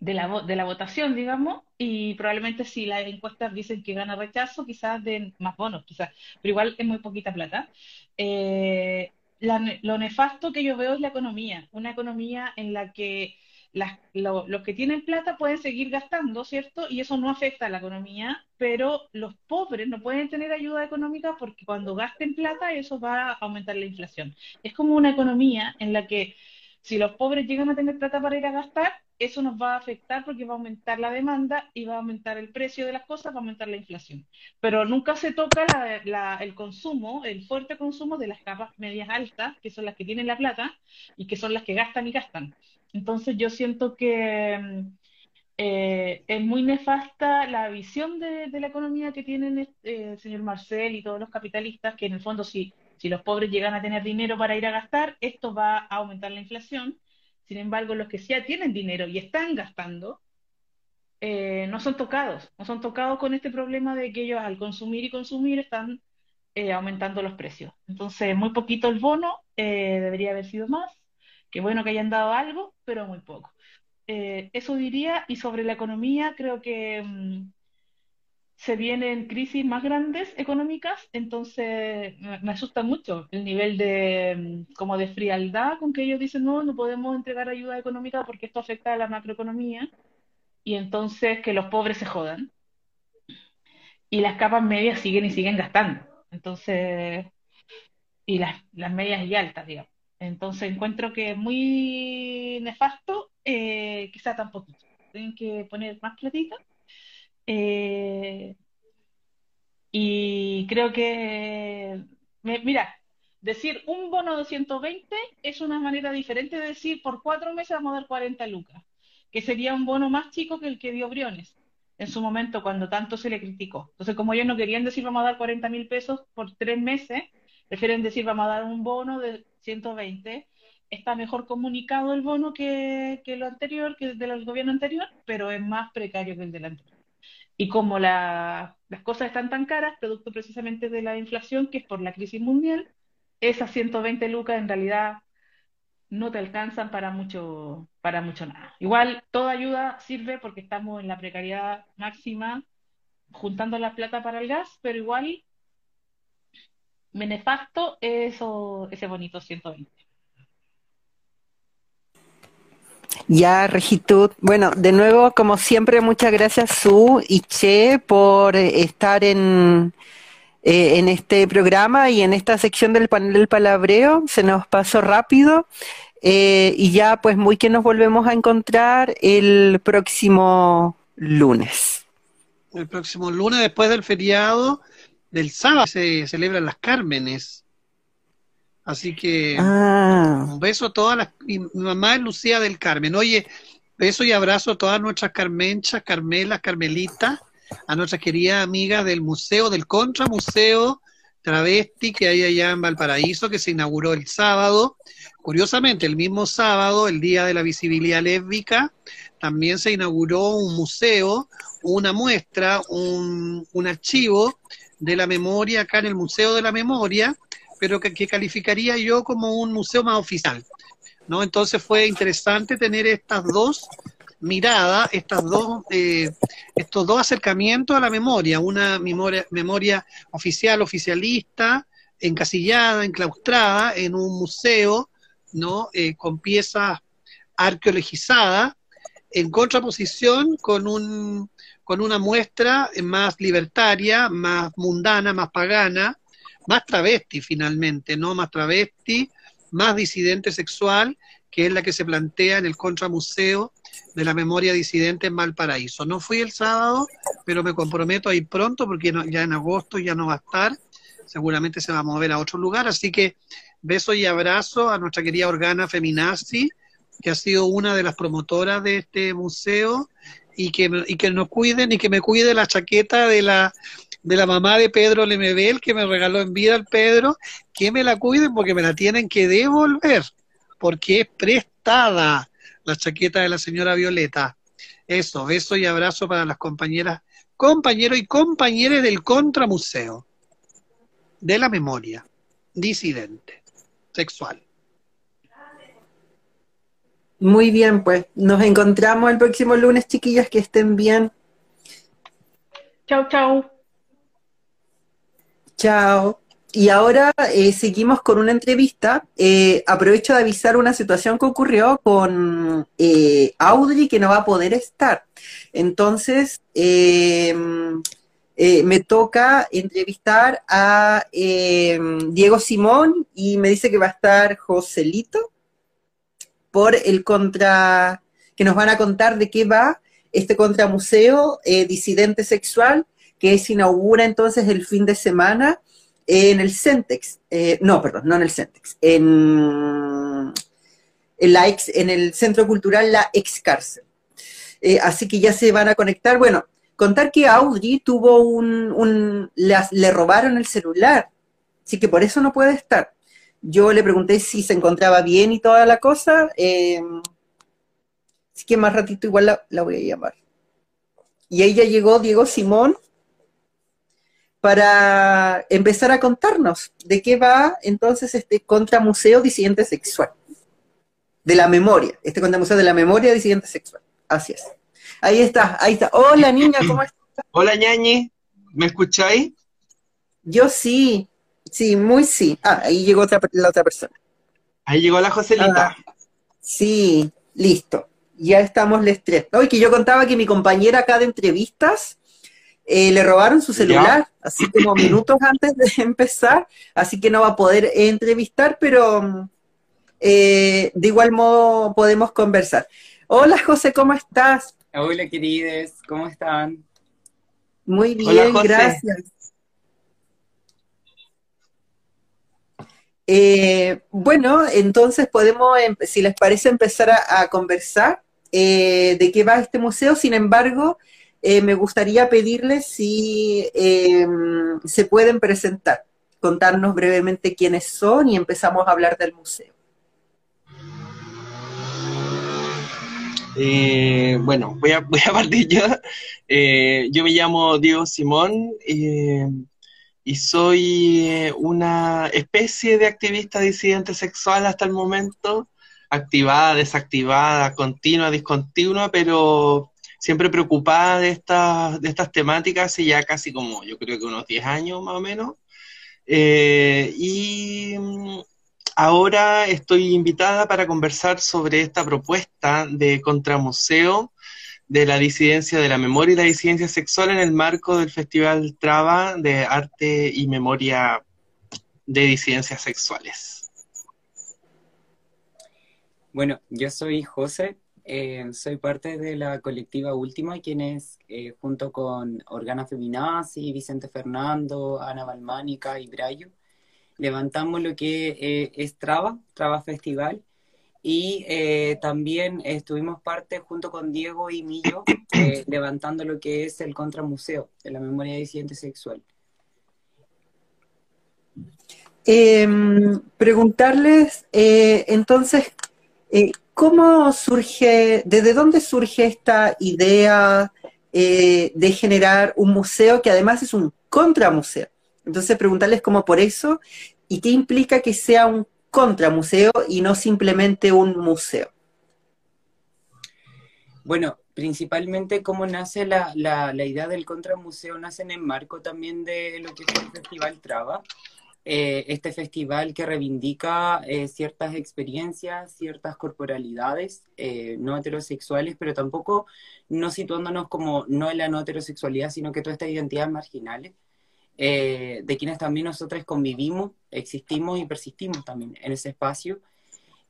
de la, de la votación, digamos, y probablemente si las encuestas dicen que gana rechazo, quizás den más bonos, quizás, pero igual es muy poquita plata. Eh, lo nefasto que yo veo es la economía, una economía en la que los que tienen plata pueden seguir gastando, ¿cierto? Y eso no afecta a la economía, pero los pobres no pueden tener ayuda económica porque cuando gasten plata eso va a aumentar la inflación. Es como una economía en la que si los pobres llegan a tener plata para ir a gastar, eso nos va a afectar porque va a aumentar la demanda y va a aumentar el precio de las cosas, va a aumentar la inflación. Pero nunca se toca el consumo, el fuerte consumo de las capas medias altas, que son las que tienen la plata y que son las que gastan y gastan. Entonces yo siento que mm, eh, es muy nefasta la visión de, la economía que tienen eh, el señor Marcel y todos los capitalistas, que en el fondo si, los pobres llegan a tener dinero para ir a gastar, esto va a aumentar la inflación. Sin embargo, los que ya tienen dinero y están gastando, eh, no son tocados, no son tocados con este problema de que ellos al consumir y consumir están eh, aumentando los precios. Entonces, muy poquito el bono, eh, debería haber sido más. Qué bueno que hayan dado algo, pero muy poco. eso diría, y sobre la economía, creo que mm, se vienen crisis más grandes económicas, entonces me, asusta mucho el nivel de mm, como de frialdad con que ellos dicen no, no podemos entregar ayuda económica porque esto afecta a la macroeconomía y entonces que los pobres se jodan y las capas medias siguen y siguen gastando. Entonces, y las, las medias y altas, digamos. Entonces encuentro que es muy nefasto eh, sea tan poquito. Tienen que poner más platita eh, y creo que, mira, decir un bono de 120 es una manera diferente de decir por cuatro meses vamos a dar 40 lucas, que sería un bono más chico que el que dio Briones en su momento cuando tanto se le criticó. Entonces, como ellos no querían decir vamos a dar 40 mil pesos por tres meses, prefieren decir vamos a dar un bono de 120 está mejor comunicado el bono que, lo anterior, que el del gobierno anterior, pero es más precario que el del anterior. Y como las cosas están tan caras, producto precisamente de la inflación, que es por la crisis mundial, esas 120 lucas en realidad no te alcanzan para mucho, para mucho nada. Igual toda ayuda sirve porque estamos en la precariedad máxima juntando la plata para el gas, pero igual me nefasto eso, ese bonito 120. Ya, Regitud. Bueno, de nuevo, como siempre, muchas gracias, Su y Che, por eh, estar en, eh, en este programa y en esta sección del panel del palabreo. Se nos pasó rápido. Eh, y ya, pues, muy que nos volvemos a encontrar el próximo lunes. El próximo lunes, después del feriado del sábado, se celebran las Cármenes. Así que ah. un beso a todas las. Mi, mamá es Lucía del Carmen. Oye, beso y abrazo a todas nuestras Carmenchas, Carmelas, Carmelitas, a nuestras queridas amigas del Museo, del Contra Museo Travesti que hay allá en Valparaíso, que se inauguró el sábado. Curiosamente, el mismo sábado, el Día de la Visibilidad Lésbica, también se inauguró un museo, una muestra, un, un archivo de la memoria acá en el Museo de la Memoria, pero que, calificaría yo como un museo más oficial. ¿no? Entonces fue interesante tener estas dos miradas, estas dos, eh, estos dos acercamientos a la memoria, una memoria, memoria oficial, oficialista, encasillada, enclaustrada en un museo, ¿no? Eh, con piezas arqueologizadas, en contraposición con un con una muestra más libertaria, más mundana, más pagana, más travesti finalmente, ¿no? Más travesti, más disidente sexual, que es la que se plantea en el Contramuseo de la Memoria Disidente en Valparaíso. No fui el sábado, pero me comprometo a ir pronto porque ya en agosto ya no va a estar, seguramente se va a mover a otro lugar, así que beso y abrazo a nuestra querida Organa Feminazi, que ha sido una de las promotoras de este museo y que, y que nos cuiden y que me cuide la chaqueta de la de la mamá de Pedro Lemebel, que me regaló en vida al Pedro, que me la cuiden porque me la tienen que devolver, porque es prestada la chaqueta de la señora Violeta. Eso, beso y abrazo para las compañeras, compañeros y compañeras del Contramuseo, de la memoria, disidente, sexual. Muy bien, pues nos encontramos el próximo lunes, chiquillas, que estén bien. Chau, chau. Chao. Y ahora eh, seguimos con una entrevista. Eh, aprovecho de avisar una situación que ocurrió con eh, Audrey que no va a poder estar. Entonces, em, me toca entrevistar a em, Diego Simón y me dice que va a estar Joselito por el contra, que nos van a contar de qué va este contramuseo disidente sexual que se inaugura entonces el fin de semana en el Centex, eh, no, perdón, no en el Centex, en, la en el Centro Cultural La Ex Cárcel. Eh, así que ya se van a conectar. Bueno, contar que Audrey tuvo un, le robaron el celular, así que por eso no puede estar. Yo le pregunté si se encontraba bien y toda la cosa, eh, así que más ratito igual la voy a llamar. y ahí ya llegó Diego Simón para empezar a contarnos de qué va entonces este contramuseo disidente sexual. De la memoria, este contramuseo de la memoria disidente sexual. Así es. Ahí está, ahí está. Hola niña, ¿cómo estás? Hola ñañi, ¿me escucháis? Yo sí, sí, muy sí. Ah, ahí llegó otra, la otra persona. Ahí llegó la Joselita. Ah, sí, listo. Ya estamos les tres. Hoy que yo contaba que mi compañera acá de entrevistas eh, le robaron su celular, así como [clears throat] minutos antes de empezar, así que no va a poder entrevistar, pero eh, de igual modo podemos conversar. Hola José, ¿cómo estás? Hola queridos, ¿cómo están? Muy bien, gracias. Eh, bueno, entonces podemos, em, si les parece, empezar a, conversar de qué va este museo. Sin embargo, eh, me gustaría pedirles si em, se pueden presentar, contarnos brevemente quiénes son y empezamos a hablar del museo. Eh, bueno, voy a, [laughs] partir yo. Eh, yo me llamo Diego Simón y soy una especie de activista disidente sexual hasta el momento, activada, desactivada, continua, discontinua, pero siempre preocupada de estas, de estas temáticas y ya casi como yo creo que unos 10 años más o menos. Eh, y mm, ahora estoy invitada para conversar sobre esta propuesta de contramuseo de la disidencia de la memoria y la disidencia sexual en el marco del Festival Traba de Arte y Memoria de Disidencias Sexuales. Bueno, yo soy José, eh, soy parte de la colectiva Última, quienes eh, junto con Organa Feminazi, Vicente Fernando, Ana Balmánica y Brayo, levantamos lo que eh, es Traba, Traba Festival, y también estuvimos parte junto con Diego y Millo [coughs] levantando lo que es el Contramuseo de la Memoria Disidente Sexual. Em, preguntarles, entonces, ¿Cómo surge, desde dónde surge esta idea eh, de generar un museo que además es un contramuseo? Entonces preguntarles cómo por eso y qué implica que sea un contramuseo y no simplemente un museo. Bueno, principalmente cómo nace la, la, idea del contramuseo, nace en el marco también de lo que fue el Festival Traba, eh, este festival que reivindica eh, ciertas experiencias, ciertas corporalidades eh, no heterosexuales, pero tampoco no situándonos como no en la no heterosexualidad, sino que todas estas identidades marginales, de quienes también nosotros convivimos, existimos y persistimos también en ese espacio.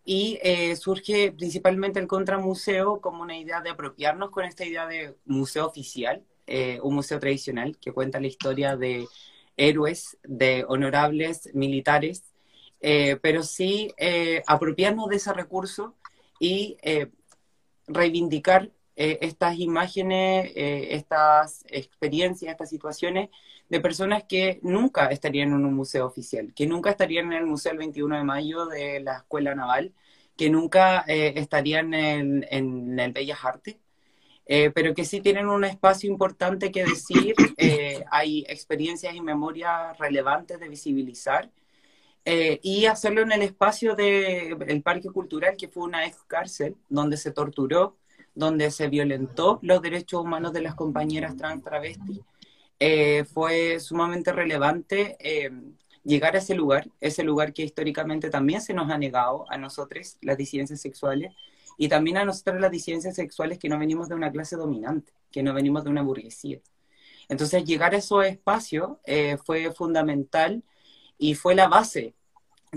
Y surge principalmente el contramuseo como una idea de apropiarnos con esta idea de museo oficial, un museo tradicional que cuenta la historia de héroes, de honorables militares, eh, pero sí eh, apropiarnos de ese recurso y eh, estas imágenes, estas experiencias, estas situaciones de personas que nunca estarían en un museo oficial, que nunca estarían en el Museo el 21 de Mayo de la Escuela Naval, que nunca estarían en, en el Bellas Artes, eh, pero que sí tienen un espacio importante que decir, [coughs] eh, hay experiencias y memorias relevantes de visibilizar, eh, y hacerlo en el espacio del Parque Cultural, que fue una ex cárcel, donde se torturó, donde se violentó los derechos humanos de las compañeras trans travestis. fue sumamente relevante llegar a ese lugar, ese lugar que históricamente también se nos ha negado a nosotros, las disidencias sexuales, y también a nosotros las disidencias sexuales que no venimos de una clase dominante, que no venimos de una burguesía. Entonces llegar a esos espacios eh, fue fundamental y fue la base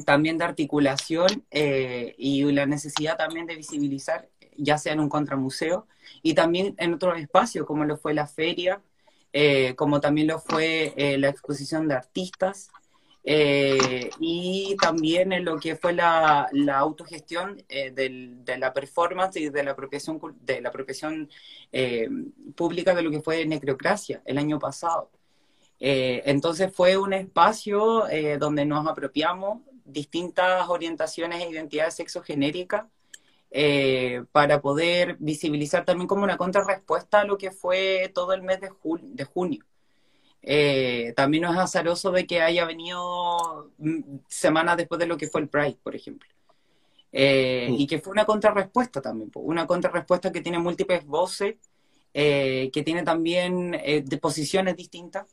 también de articulación eh, y la necesidad también de visibilizar, ya sea en un contramuseo y también en otros espacios, como lo fue la feria, eh, como también lo fue la exposición de artistas, eh, y también en lo que fue la, autogestión eh, de la performance y de la apropiación, de la apropiación eh, pública de lo que fue Necrocracia el año pasado. entonces fue un espacio donde nos apropiamos distintas orientaciones e identidades sexogenéricas eh, para poder visibilizar también como una contrarrespuesta a lo que fue todo el mes de, de junio. Eh, también no es azaroso de que haya venido mm, semanas después de lo que fue el Pride, por ejemplo. Eh, y que fue una contrarrespuesta también, una contrarrespuesta que tiene múltiples voces, que tiene también de posiciones distintas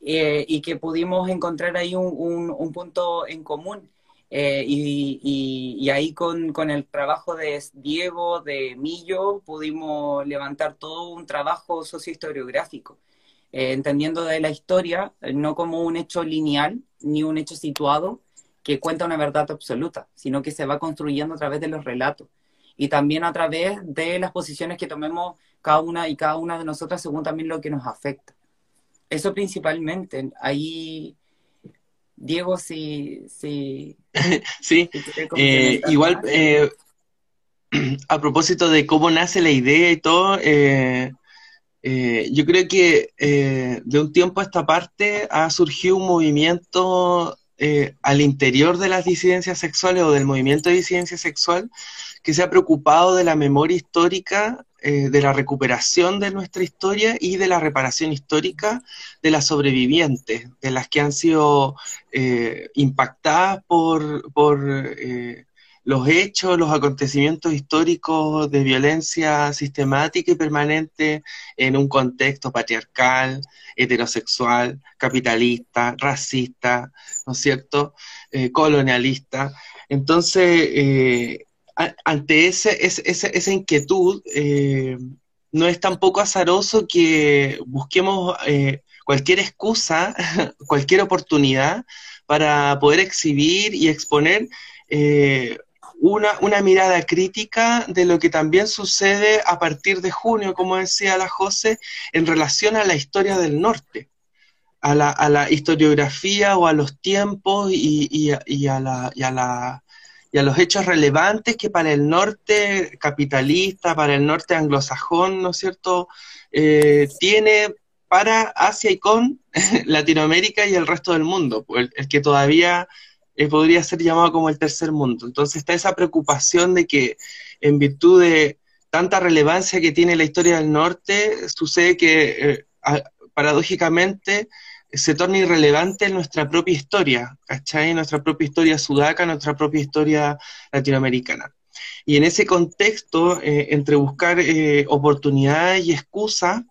y que pudimos encontrar ahí un, un punto en común eh, y, ahí con, con, el trabajo de Diego, de Millo, pudimos levantar todo un trabajo sociohistoriográfico, eh, entendiendo de la historia no como un hecho lineal ni un hecho situado que cuenta una verdad absoluta, sino que se va construyendo a través de los relatos y también a través de las posiciones que tomemos cada una y cada una de nosotras según también lo que nos afecta. Eso principalmente, ahí Diego, si... Sí, sí. [laughs] Eh, igual, eh, [clears throat] a propósito de cómo nace la idea y todo, eh, yo creo que de un tiempo a esta parte ha surgido un movimiento al interior de las disidencias sexuales o del movimiento de disidencia sexual que se ha preocupado de la memoria histórica eh, de la recuperación de nuestra historia y de la reparación histórica de las sobrevivientes, de las que han sido eh, impactadas por, por eh, los hechos, los acontecimientos históricos de violencia sistemática y permanente en un contexto patriarcal, heterosexual, capitalista, racista, ¿no es cierto?, colonialista. Entonces, ante ese, esa inquietud, eh, no es tampoco azaroso que busquemos eh, cualquier excusa, [laughs] cualquier oportunidad para poder exhibir y exponer eh, una, una, mirada crítica de lo que también sucede a partir de junio, como decía la José, en relación a la historia del norte. A la, a la historiografía o a los tiempos y, y a la, y a la y a los hechos relevantes que para el norte capitalista, para el norte anglosajón, ¿no es cierto?, eh, tiene para Asia y con [laughs] Latinoamérica y el resto del mundo, el, el que todavía eh, podría ser llamado como el tercer mundo. Entonces está esa preocupación de que en virtud de tanta relevancia que tiene la historia del norte, sucede que eh, paradójicamente se torna irrelevante nuestra propia historia, ¿cachai? Nuestra propia historia sudaca, nuestra propia historia latinoamericana. Y en ese contexto, eh, entre buscar eh, oportunidades y excusas,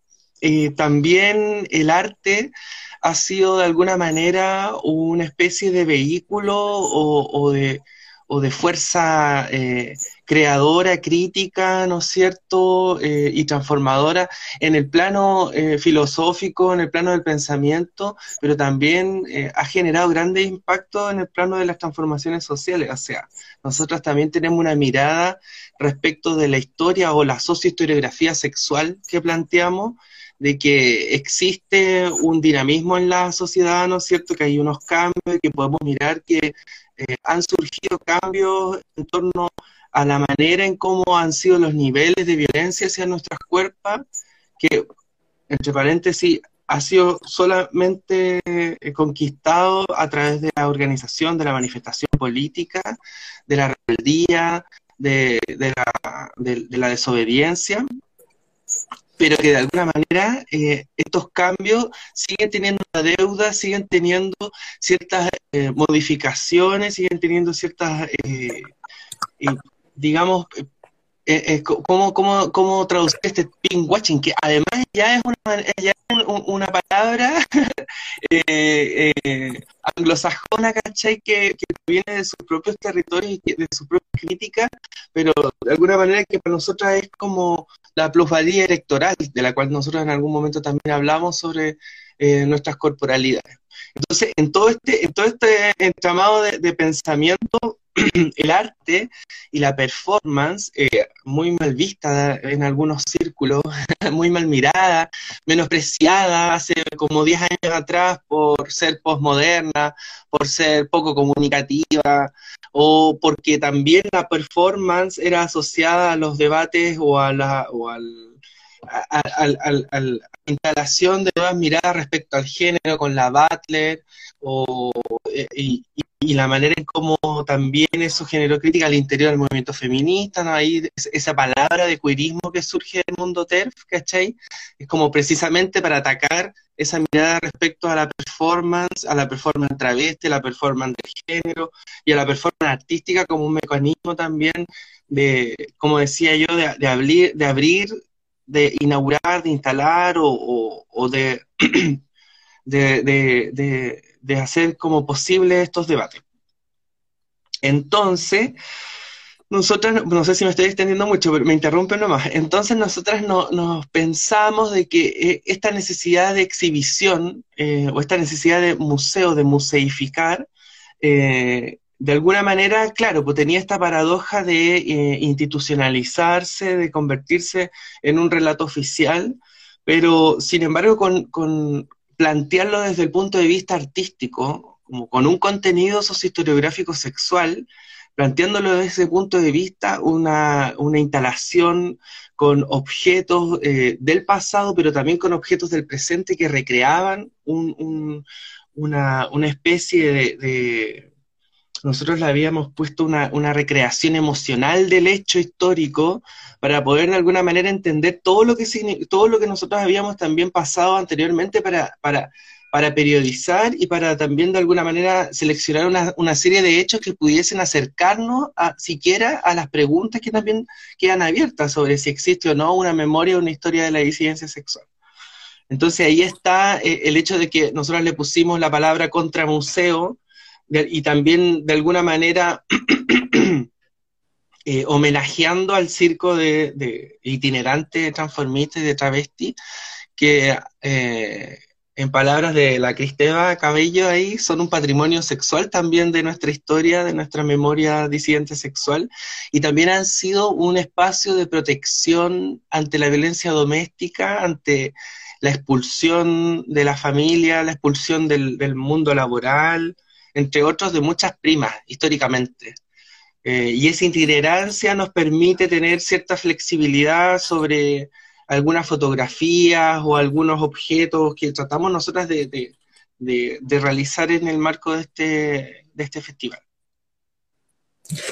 eh, también el arte ha sido de alguna manera una especie de vehículo o de o de fuerza eh, creadora, crítica, ¿no es cierto?, eh, y transformadora en el plano eh, filosófico, en el plano del pensamiento, pero también ha generado grandes impactos en el plano de las transformaciones sociales. O sea, nosotros también tenemos una mirada respecto de la historia o la sociohistoriografía sexual que planteamos, de que existe un dinamismo en la sociedad, ¿no es cierto? Que hay unos cambios, que podemos mirar que eh, han surgido cambios en torno a la manera en cómo han sido los niveles de violencia hacia nuestras cuerpos, que, entre paréntesis, ha sido solamente eh, conquistado a través de la organización, de la manifestación política, de la rebeldía, de, la, de la desobediencia, pero que de alguna manera eh, estos cambios siguen teniendo una deuda, siguen teniendo ciertas eh, modificaciones, siguen teniendo ciertas, eh, digamos, ¿cómo, cómo, cómo traducir este watching Que además ya es una, ya una palabra [laughs] anglosajona, ¿cachai? Que, que, viene de sus propios territorios y de su propia crítica, pero de alguna manera que para nosotros es como la plusvalía electoral, de la cual nosotros en algún momento también hablamos sobre eh, nuestras corporalidades. Entonces, en todo este, en todo este entramado de, pensamiento, [clears throat] el arte y la performance, eh, muy mal vista en algunos círculos, [laughs] muy mal mirada, menospreciada hace como 10 años atrás por ser postmoderna, por ser poco comunicativa, o porque también la performance era asociada a los debates o a la o al, instalación de nuevas miradas respecto al género con la Butler o y, y la manera en cómo también eso generó crítica al interior del movimiento feminista, ¿no? Ahí esa palabra de queerismo que surge del mundo TERF, ¿cachai? Es como precisamente para atacar esa mirada respecto a la performance, a la performance travesti, a la performance de género y a la performance artística como un mecanismo también de, como decía yo, de, abrir, de abrir, de inaugurar, de instalar o de, [clears throat] de de hacer como posible estos debates. Entonces, nosotras, no sé si me estoy extendiendo mucho, pero me interrumpen nomás. Entonces, nosotras no, nos pensamos de que eh, esta necesidad de exhibición eh, o esta necesidad de museo, de museificar, eh, de alguna manera, claro, pues tenía esta paradoja de institucionalizarse, de convertirse en un relato oficial, pero sin embargo, con, plantearlo desde el punto de vista artístico, como con un contenido sociohistoriográfico sexual, planteándolo desde ese punto de vista una, instalación con objetos eh, del pasado, pero también con objetos del presente que recreaban una, especie de, Nosotros le habíamos puesto una, recreación emocional del hecho histórico para poder de alguna manera entender todo lo que, todo lo que nosotros habíamos también pasado anteriormente para, para, periodizar y para también de alguna manera seleccionar una, una, serie de hechos que pudiesen acercarnos a, siquiera a las preguntas que también quedan abiertas sobre si existe o no una memoria o una historia de la disidencia sexual. Entonces ahí está eh, el hecho de que nosotros le pusimos la palabra contramuseo y también de alguna manera [clears throat] Eh, homenajeando al circo de, itinerante transformista y de travesti, que eh, en palabras de la Cristeva Cabello ahí, son un patrimonio sexual también de nuestra historia, de nuestra memoria disidente sexual, y también han sido un espacio de protección ante la violencia doméstica, ante la expulsión de la familia, la expulsión del mundo laboral, entre otros de muchas primas históricamente. Eh, y esa itinerancia nos permite tener cierta flexibilidad sobre algunas fotografías o algunos objetos que tratamos nosotras de, realizar en el marco de este, de este festival.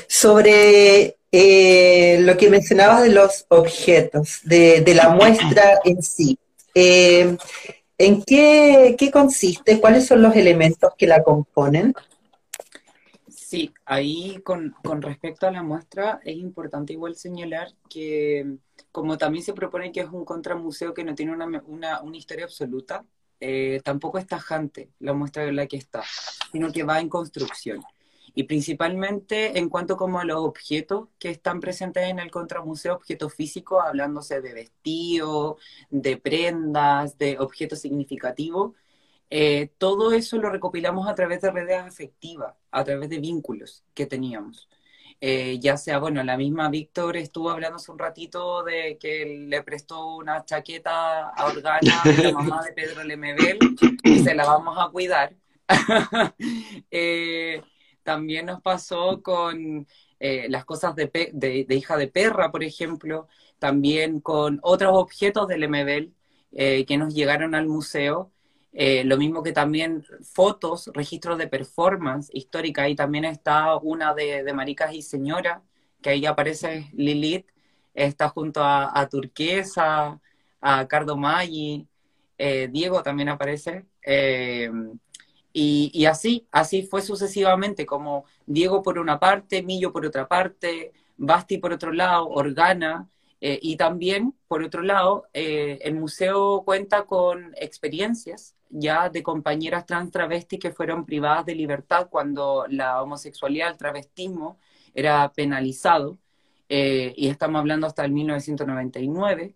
Sobre eh, lo que mencionabas de los objetos, de, la muestra en sí, eh, ¿en qué, qué consiste? ¿Cuáles son los elementos que la componen? Sí, ahí con, respecto a la muestra es importante igual señalar que como también se propone que es un contramuseo que no tiene una, una, historia absoluta, eh, tampoco es tajante la muestra en la que está, sino que va en construcción. Y principalmente en cuanto como a los objetos que están presentes en el contramuseo, objetos físicos, hablándose de vestidos, de prendas, de objetos significativos, eh, todo eso lo recopilamos a través de redes afectivas, a través de vínculos que teníamos. Eh, ya sea, bueno, la misma Víctor estuvo hablando hace un ratito de que le prestó una chaqueta a Organa, la mamá de Pedro Lemebel, y se la vamos a cuidar. [laughs] Eh, también nos pasó con las cosas de, de, hija de perra, por ejemplo, también con otros objetos del Lemebel que nos llegaron al museo eh, lo mismo que también fotos, registros de performance histórica. Ahí también está una de, Maricas y Señora, que ahí aparece Lilith, está junto a, Turquesa, a Cardo Maggi, eh, Diego también aparece. Eh, y, así, así fue sucesivamente, como Diego por una parte, Millo por otra parte, Basti por otro lado, Organa, y también, por otro lado, el museo cuenta con experiencias ya de compañeras trans travestis que fueron privadas de libertad cuando la homosexualidad, el travestismo era penalizado, eh, y estamos hablando hasta el 1999,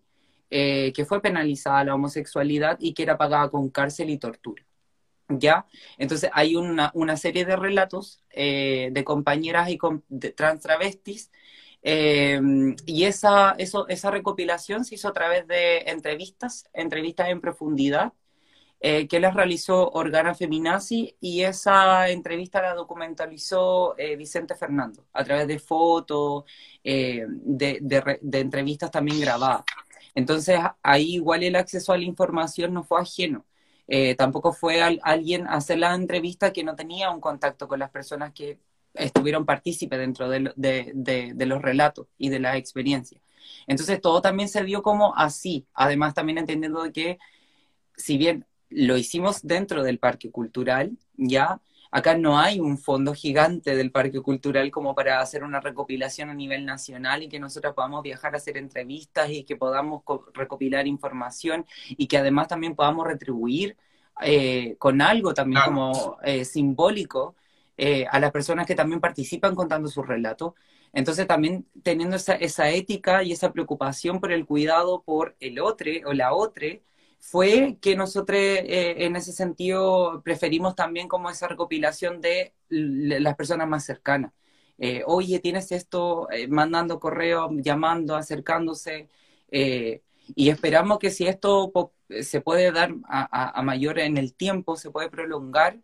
eh, que fue penalizada la homosexualidad y que era pagada con cárcel y tortura. ¿Ya? Entonces hay una, serie de relatos eh, de compañeras y trans travestis y esa, esa recopilación se hizo a través de entrevistas, entrevistas en profundidad, eh, que les realizó Organa Feminazi y esa entrevista la documentalizó eh, Vicente Fernando a través de fotos, eh, de, entrevistas también grabadas. Entonces ahí igual el acceso a la información no fue ajeno. Eh, tampoco fue alguien a hacer la entrevista que no tenía un contacto con las personas que estuvieron partícipes dentro de, de, los relatos y de la experiencia. Entonces todo también se dio como así, además también entendiendo que si bien lo hicimos dentro del parque cultural, ya acá no hay un fondo gigante del parque cultural como para hacer una recopilación a nivel nacional y que nosotros podamos viajar a hacer entrevistas y que podamos recopilar información y que además también podamos retribuir eh, con algo también como eh, simbólico eh, a las personas que también participan contando su relato. Entonces también teniendo esa, esa ética y esa preocupación por el cuidado por el otro o la otra, fue que nosotros eh, en ese sentido preferimos también como esa recopilación de las personas más cercanas. Eh, oye, tienes esto, eh, mandando correo, llamando, acercándose, y esperamos que si esto se puede dar a, mayor en el tiempo, se puede prolongar,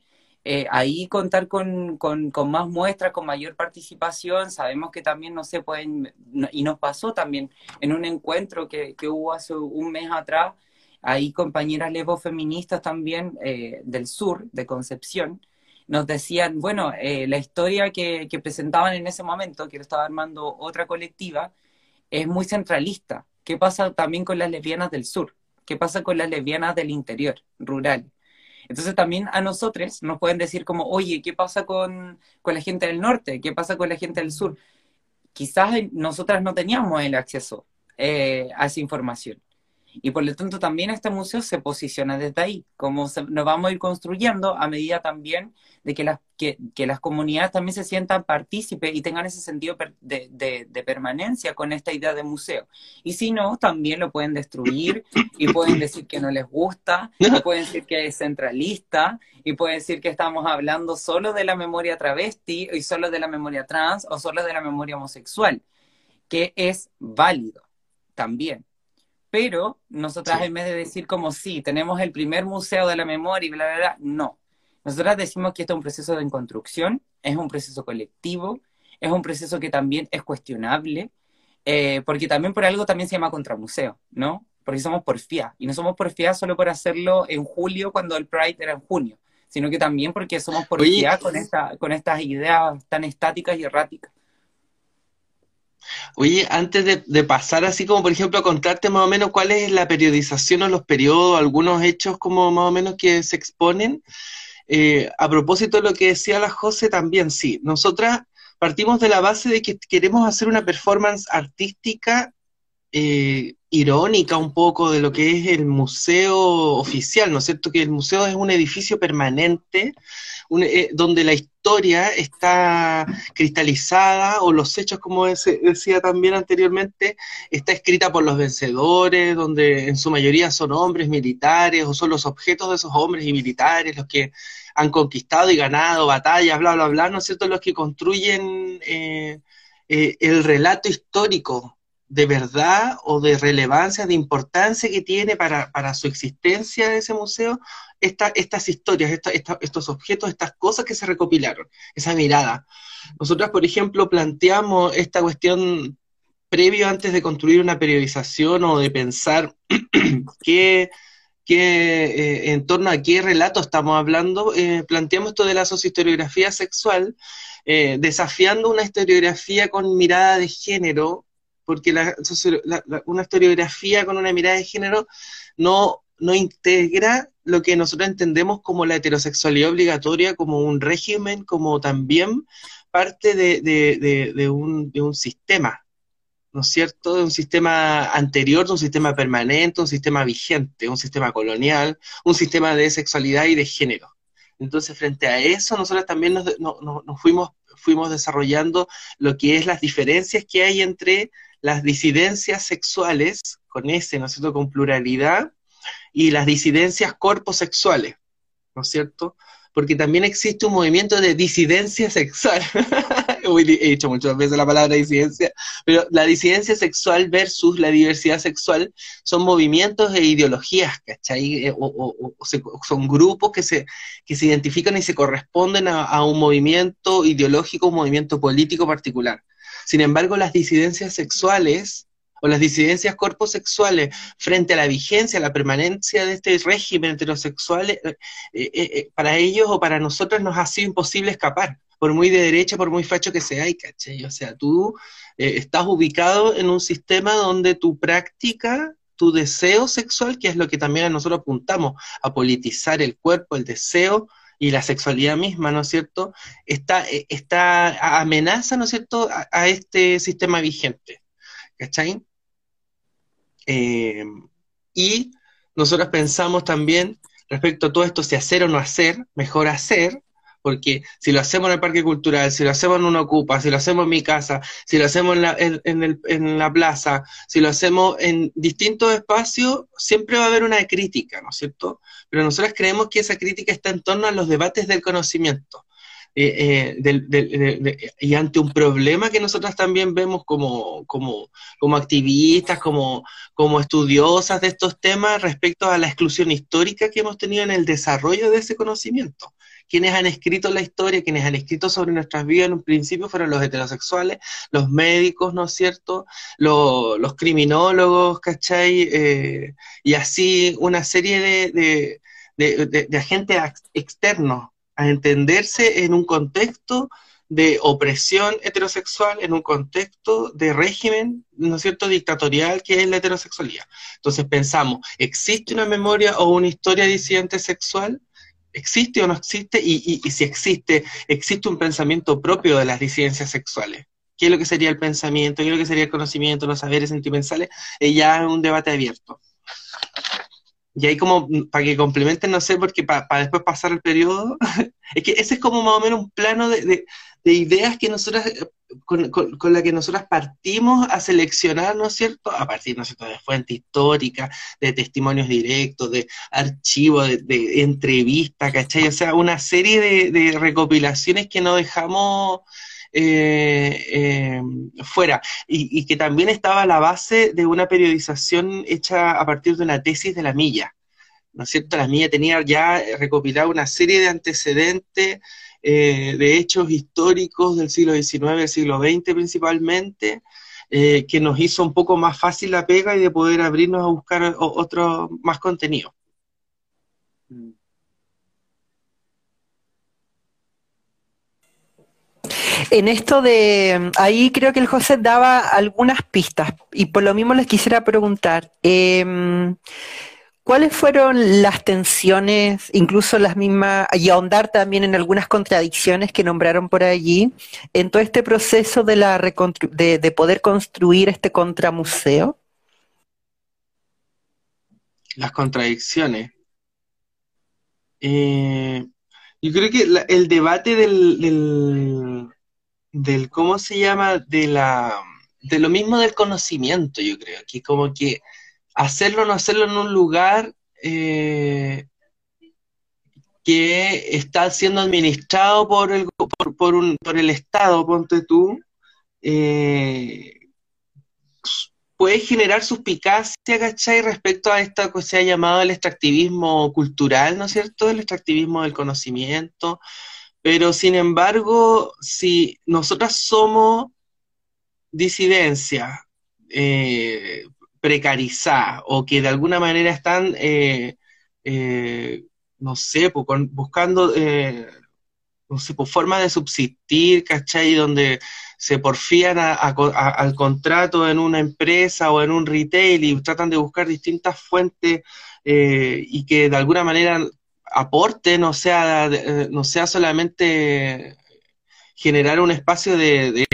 ahí contar con, más muestras, con mayor participación. Sabemos que también no se pueden, y nos pasó también en un encuentro que, que hubo hace un mes atrás, Ahí compañeras feministas también eh, del sur, de Concepción, nos decían, bueno, eh, la historia que, presentaban en ese momento, que lo estaba armando otra colectiva, es muy centralista. ¿Qué pasa también con las lesbianas del sur? ¿Qué pasa con las lesbianas del interior, rural? Entonces también a nosotros nos pueden decir como, oye, ¿qué pasa con, con la gente del norte? ¿Qué pasa con la gente del sur? Quizás nosotras no teníamos el acceso eh, a esa información. Y por lo tanto también este museo se posiciona desde ahí, como nos vamos a ir construyendo a medida también de que las, que, las comunidades también se sientan partícipes y tengan ese sentido de, de, permanencia con esta idea de museo. Y si no, también lo pueden destruir y pueden decir que no les gusta, y [laughs] pueden decir que es centralista, y pueden decir que estamos hablando solo de la memoria travesti, y solo de la memoria trans, o solo de la memoria homosexual, que es válido también pero nosotras en vez de decir como sí, tenemos el primer museo de la memoria y bla, bla, bla, no. Nosotras decimos que esto es un proceso de construcción, es un proceso colectivo, es un proceso que también es cuestionable, eh, porque también por algo también se llama contramuseo, ¿no? Porque somos porfía, y no somos porfía solo por hacerlo en julio cuando el Pride era en junio, sino que también porque somos porfía con, esta, con estas ideas tan estáticas y erráticas. Oye, antes de, pasar así como por ejemplo a contarte más o menos cuál es la periodización o los periodos, algunos hechos como más o menos que se exponen, eh, a propósito de lo que decía la José también, sí, nosotras partimos de la base de que queremos hacer una performance artística eh, irónica un poco de lo que es el museo oficial, ¿no es cierto? Que el museo es un edificio permanente eh, donde la historia está cristalizada o los hechos, como decía también anteriormente, está escrita por los vencedores, donde en su mayoría son hombres militares o son los objetos de esos hombres y militares los que han conquistado y ganado batallas, bla, bla, bla, ¿no es cierto? Los que construyen eh, eh, el relato histórico de verdad o de relevancia, de importancia que tiene para, para su existencia ese museo, estas historias, estos objetos, estas cosas que se recopilaron, esa mirada. Nosotros, por ejemplo, planteamos esta cuestión previo antes de construir una periodización o de pensar [clears throat] qué, eh, en torno a qué relato estamos hablando, eh, planteamos esto de la sociohistoriografía sexual, eh, desafiando una historiografía con mirada de género, porque una historiografía con una mirada de género no, no integra lo que nosotros entendemos como la heterosexualidad obligatoria, como un régimen, como también parte de, un, un, sistema, ¿no es cierto? De un sistema anterior, de un sistema permanente, un sistema vigente, un sistema colonial, un sistema de sexualidad y de género. Entonces, frente a eso, nosotros también nos, nos fuimos, fuimos desarrollando lo que es las diferencias que hay entre las disidencias sexuales, con ese, ¿no es cierto?, con pluralidad, y las disidencias corposexuales, ¿no es cierto? Porque también existe un movimiento de disidencia sexual. [laughs] He dicho muchas veces la palabra disidencia, pero la disidencia sexual versus la diversidad sexual son movimientos e ideologías, ¿cachai? Eh, o, son grupos que se, que se identifican y se corresponden a un movimiento ideológico, un movimiento político particular. Sin embargo, las disidencias sexuales o las disidencias corposexuales frente a la vigencia, a la permanencia de este régimen heterosexual, eh, eh, eh, para ellos o para nosotros nos ha sido imposible escapar, por muy de derecha, por muy facho que sea, ¿cachai? O sea, tú estás ubicado en un sistema donde tu práctica tu deseo sexual, que es lo que también a nosotros apuntamos, a politizar el cuerpo, el deseo, y la sexualidad misma, ¿no es cierto?, está, está amenaza, ¿no es cierto?, a, este sistema vigente. ¿Cachai? Eh, y nosotros pensamos también respecto a todo esto, si hacer o no hacer, mejor hacer, porque si lo hacemos en el parque cultural, si lo hacemos en una ocupa, si lo hacemos en mi casa, si lo hacemos en la, en, la plaza, si lo hacemos en distintos espacios, siempre va a haber una crítica, ¿no es cierto? Pero nosotros creemos que esa crítica está en torno a los debates del conocimiento. Eh, eh, y ante un problema que nosotros también vemos como, como, como activistas, como, como estudiosas de estos temas respecto a la exclusión histórica que hemos tenido en el desarrollo de ese conocimiento quienes han escrito la historia, quienes han escrito sobre nuestras vidas en un principio fueron los heterosexuales, los médicos, ¿no es cierto? Los, criminólogos, ¿cachai? Eh, y así una serie de, de, agentes externos a entenderse en un contexto de opresión heterosexual en un contexto de régimen, ¿no es cierto?, dictatorial que es la heterosexualidad. Entonces pensamos, ¿existe una memoria o una historia disidente sexual? ¿Existe o no existe? Y, si existe, ¿existe un pensamiento propio de las disidencias sexuales? ¿Qué es lo que sería el pensamiento? ¿Qué es lo que sería el conocimiento, los saberes sentimentales? Es ya un debate abierto. Y ahí como, mm, para que complementen, no sé, porque para después pasar el periodo, [laughs] es que ese es como más o menos un plano de, de ideas que nosotras, eh, con, con, la que nosotras partimos a seleccionar, ¿no es cierto? A partir, ¿no es cierto?, de fuentes históricas, de testimonios directos, de archivos, de, de entrevistas, ¿cachai? O sea, una serie de, recopilaciones que no dejamos eh, eh, fuera y, que también estaba la base de una periodización hecha a partir de una tesis de la milla. ¿No es cierto? La milla tenía ya recopilado una serie de antecedentes eh, de hechos históricos del siglo XIX, del siglo XX principalmente, que nos hizo un poco más fácil la pega y de poder abrirnos a buscar otro más contenido. En esto de, ahí creo que el José daba algunas pistas y por lo mismo les quisiera preguntar, eh, ¿Cuáles fueron las tensiones, incluso las mismas, y ahondar también en algunas contradicciones que nombraron por allí, en todo este proceso de, la de, poder construir este contramuseo? Las contradicciones. Eh, yo creo que el debate del, del, ¿cómo se llama? De, la, de lo mismo del conocimiento, yo creo, que como que hacerlo o no hacerlo en un lugar eh, que está siendo administrado por el, por, un, por el Estado, ponte tú, eh, puede generar suspicacia, ¿cachai? Respecto a esto que se ha llamado el extractivismo cultural, ¿no es cierto? El extractivismo del conocimiento. Pero sin embargo, si nosotras somos disidencia, eh, precarizadas o que de alguna manera están, eh, eh, no sé, buscando, eh, no sé, por forma de subsistir, ¿cachai? Donde se porfían al contrato en una empresa o en un retail y tratan de buscar distintas fuentes y que de alguna manera aporten, o sea, no sea solamente generar un espacio de, de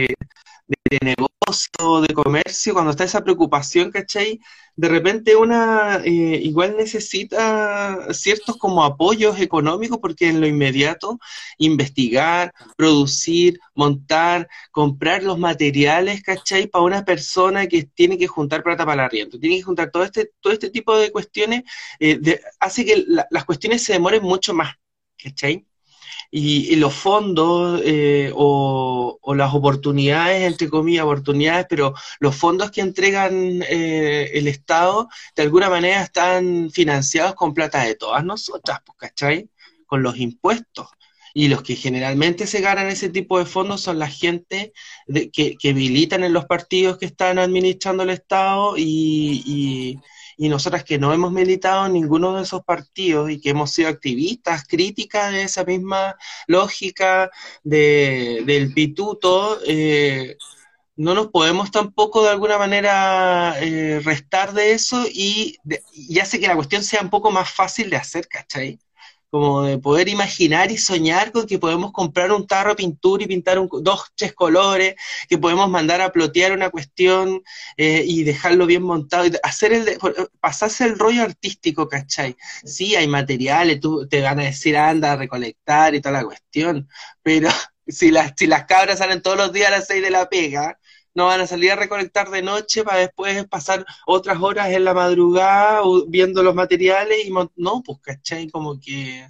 negocio, de comercio, cuando está esa preocupación, ¿cachai? De repente una eh, igual necesita ciertos como apoyos económicos porque en lo inmediato investigar, producir, montar, comprar los materiales, ¿cachai? Para una persona que tiene que juntar plata para el arriendo, tiene que juntar todo este, todo este tipo de cuestiones, eh, hace que las cuestiones se demoren mucho más, ¿cachai? Y, los fondos eh, o, las oportunidades, entre comillas, oportunidades, pero los fondos que entregan eh, el Estado de alguna manera están financiados con plata de todas nosotras, pues, ¿cachai? Con los impuestos. Y los que generalmente se ganan ese tipo de fondos son la gente que, militan en los partidos que están administrando el Estado y, y, nosotras que no hemos militado en ninguno de esos partidos y que hemos sido activistas, críticas de esa misma lógica del pituto. Eh, no nos podemos tampoco de alguna manera eh, restar de eso y, y, hace que la cuestión sea un poco más fácil de hacer, ¿cachai? Como de poder imaginar y soñar con que podemos comprar un tarro de pintura y pintar un, dos, tres colores, que podemos mandar a plotear una cuestión eh, y dejarlo bien montado, y hacer el pasarse el rollo artístico, ¿cachai? Sí, hay materiales, tú te van a decir anda a recolectar y toda la cuestión, pero [laughs] si las, si las cabras salen todos los días a las seis de la pega, no van a salir a recolectar de noche para después pasar otras horas en la madrugada viendo los materiales y no, pues, ¿cachai? Como que,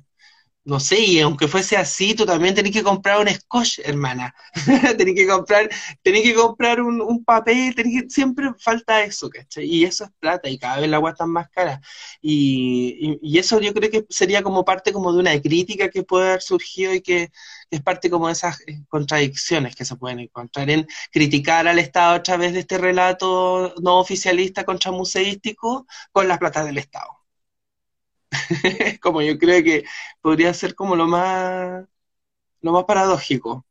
no sé, y aunque fuese así, tú también tenés que comprar un scotch, hermana. [laughs] tenés que comprar, tenés que comprar un, papel, tenés que, siempre falta eso, ¿cachai? Y eso es plata y cada vez la agua está más cara. Y, y, eso yo creo que sería como parte como de una crítica que puede haber surgido y que es parte como de esas eh, contradicciones que se pueden encontrar en criticar al Estado a través de este relato no oficialista contra museístico con las plata del Estado. [laughs] como yo creo que podría ser como lo más lo más paradójico.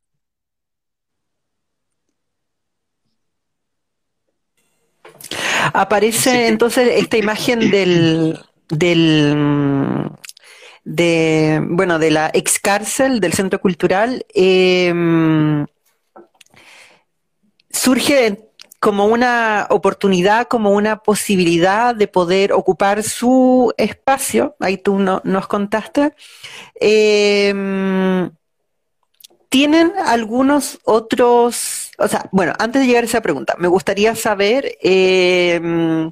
Aparece entonces esta imagen del, del de, bueno, de la ex cárcel del centro cultural, em, surge como una oportunidad, como una posibilidad de poder ocupar su espacio, ahí tú nos contaste. Em, ¿Tienen algunos otros, o sea, bueno, antes de llegar a esa pregunta, me gustaría saber em,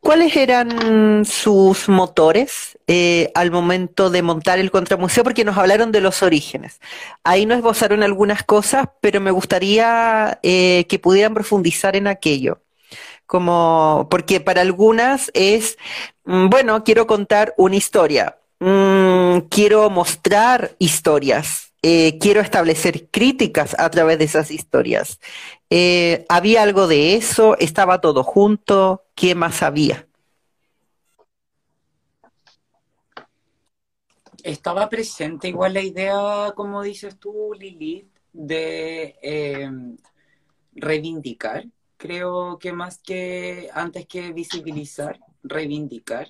¿Cuáles eran sus motores eh, al momento de montar el contramuseo? Porque nos hablaron de los orígenes. Ahí nos esbozaron algunas cosas, pero me gustaría eh, que pudieran profundizar en aquello. Como, porque para algunas es, mm, bueno, quiero contar una historia, mm, quiero mostrar historias, eh, quiero establecer críticas a través de esas historias. Eh, ¿Había algo de eso? ¿Estaba todo junto? ¿Qué más había? Estaba presente igual la idea, como dices tú, Lilith, de em, reivindicar. Creo que más que antes que visibilizar, reivindicar.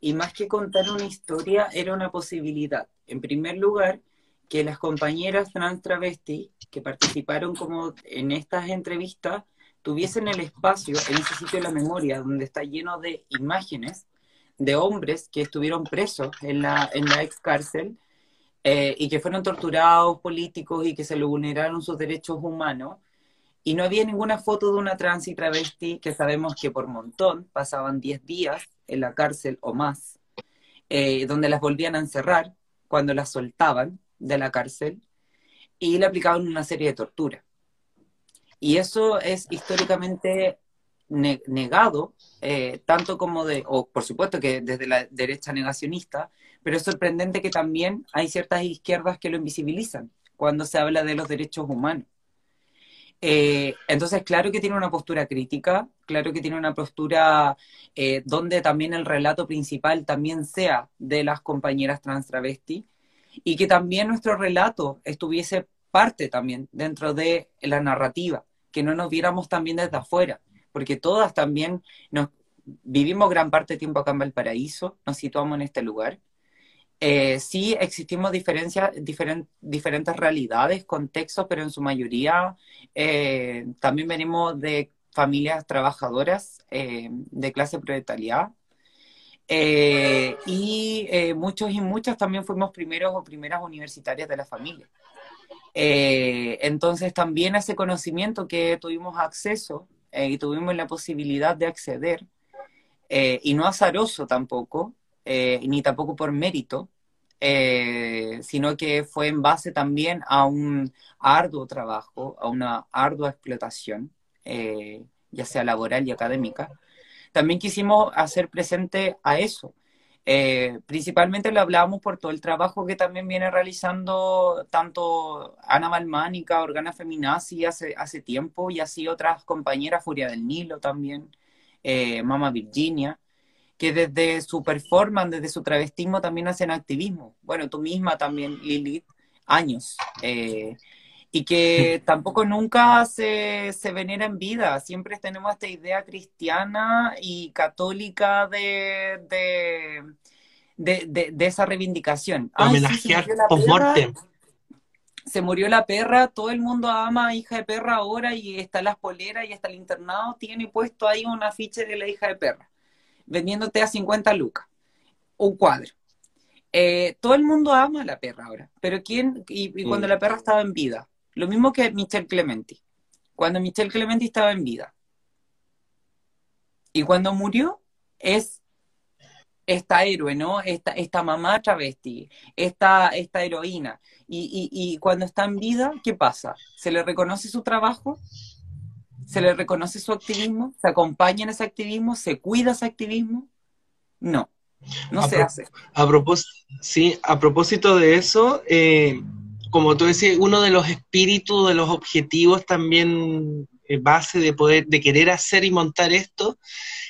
Y más que contar una historia, era una posibilidad. En primer lugar, que las compañeras trans travesti que participaron como en estas entrevistas tuviesen el espacio en ese sitio de la memoria donde está lleno de imágenes de hombres que estuvieron presos en la, en la ex cárcel eh, y que fueron torturados políticos y que se le vulneraron sus derechos humanos. Y no había ninguna foto de una trans y travesti que sabemos que por montón pasaban 10 días en la cárcel o más, eh, donde las volvían a encerrar cuando las soltaban de la cárcel y le aplicaban una serie de torturas. Y eso es históricamente negado, eh, tanto como de, o por supuesto que desde la derecha negacionista, pero es sorprendente que también hay ciertas izquierdas que lo invisibilizan cuando se habla de los derechos humanos. Eh, entonces, claro que tiene una postura crítica, claro que tiene una postura eh, donde también el relato principal también sea de las compañeras trans travesti, y que también nuestro relato estuviese parte también dentro de la narrativa, que no nos viéramos también desde afuera, porque todas también nos vivimos gran parte de tiempo acá en Valparaíso, nos situamos en este lugar. Eh, sí existimos diferencias, diferentes realidades, contextos, pero en su mayoría eh, también venimos de familias trabajadoras eh, de clase proletariada, eh, y eh, muchos y muchas también fuimos primeros o primeras universitarias de la familia. Eh, entonces también ese conocimiento que tuvimos acceso y tuvimos la posibilidad de acceder, y no azaroso tampoco, ni tampoco por mérito, sino que fue en base también a un arduo trabajo, a una ardua explotación, ya sea laboral y académica, también quisimos hacer presente a eso. Eh, principalmente lo hablábamos por todo el trabajo que también viene realizando tanto Ana Balmánica, Organa Feminazi hace, hace tiempo y así otras compañeras, Furia del Nilo también, eh, Mama Virginia, que desde su performance, desde su travestismo también hacen activismo. Bueno, tú misma también, Lilith, años. Eh, y que tampoco nunca se, se, venera en vida. Siempre tenemos esta idea cristiana y católica de, de, de, esa reivindicación. Homenajear post-mortem. Se murió la perra, todo el mundo ama a hija de perra ahora y está las poleras y hasta el internado tiene puesto ahí un afiche de la hija de perra, vendiéndote a 50 lucas, un cuadro. Eh, todo el mundo ama a la perra ahora, pero ¿quién? Y, cuando mm. la perra estaba en vida, lo mismo que Michelle Clementi. Cuando Michelle Clementi estaba en vida. Y cuando murió, es esta héroe, ¿no? Esta, esta mamá travesti, esta, esta heroína. Y, y, cuando está en vida, ¿qué pasa? ¿Se le reconoce su trabajo? ¿Se le reconoce su activismo? ¿Se acompaña en ese activismo? ¿Se cuida ese activismo? No, no se hace. A propósito, sí, a propósito de eso, eh, como tú decías, uno de los espíritus, de los objetivos también eh, base de poder, de querer hacer y montar esto,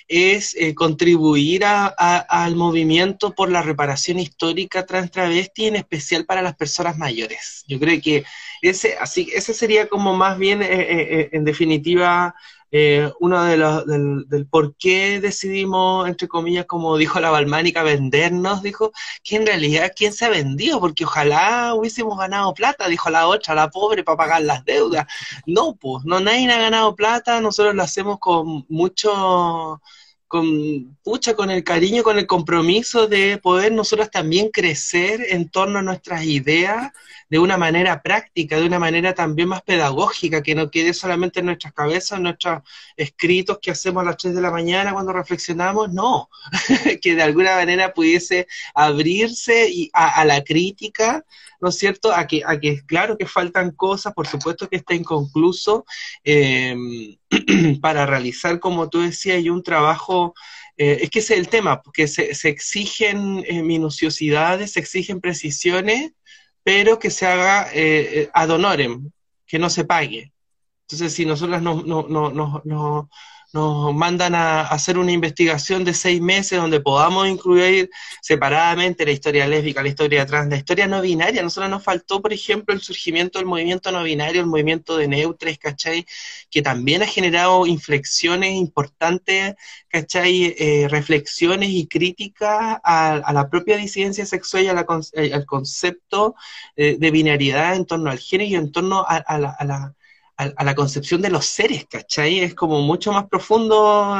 es eh, contribuir al movimiento por la reparación histórica trans travesti, en especial para las personas mayores. Yo creo que ese, así, ese sería como más bien, eh, en definitiva, eh, uno de los del, por qué decidimos, entre comillas, como dijo la Balmánica, vendernos, dijo, que en realidad, ¿quién se ha vendido? Porque ojalá hubiésemos ganado plata, dijo la otra, la pobre, para pagar las deudas. No, pues, no, nadie ha ganado plata, nosotros lo hacemos con mucho con pucha, con el cariño, con el compromiso de poder nosotros también crecer en torno a nuestras ideas de una manera práctica, de una manera también más pedagógica, que no quede solamente en nuestras cabezas, en nuestros escritos que hacemos a las 3 de la mañana cuando reflexionamos, no, [laughs] que de alguna manera pudiese abrirse y a, la crítica, ¿no es cierto? A que, a que claro que faltan cosas, por supuesto que está inconcluso, eh, [clears throat] para realizar, como tú decías, y un trabajo eh, es que es el tema, porque se, exigen eh, minuciosidades, se exigen precisiones, pero que se haga eh, ad honorem, que no se pague. Entonces, si nosotros no, no, no, no nos mandan a hacer una investigación de seis meses donde podamos incluir separadamente la historia lésbica, la historia trans, la historia no binaria. A nosotros nos faltó, por ejemplo, el surgimiento del movimiento no binario, el movimiento de neutres, ¿cachai? Que también ha generado inflexiones importantes, ¿cachai? Eh, reflexiones y críticas a, la propia disidencia sexual y eh, al concepto eh, de binariedad en torno al género y en torno a la a, la concepción de los seres, ¿cachai? Es como mucho más profundo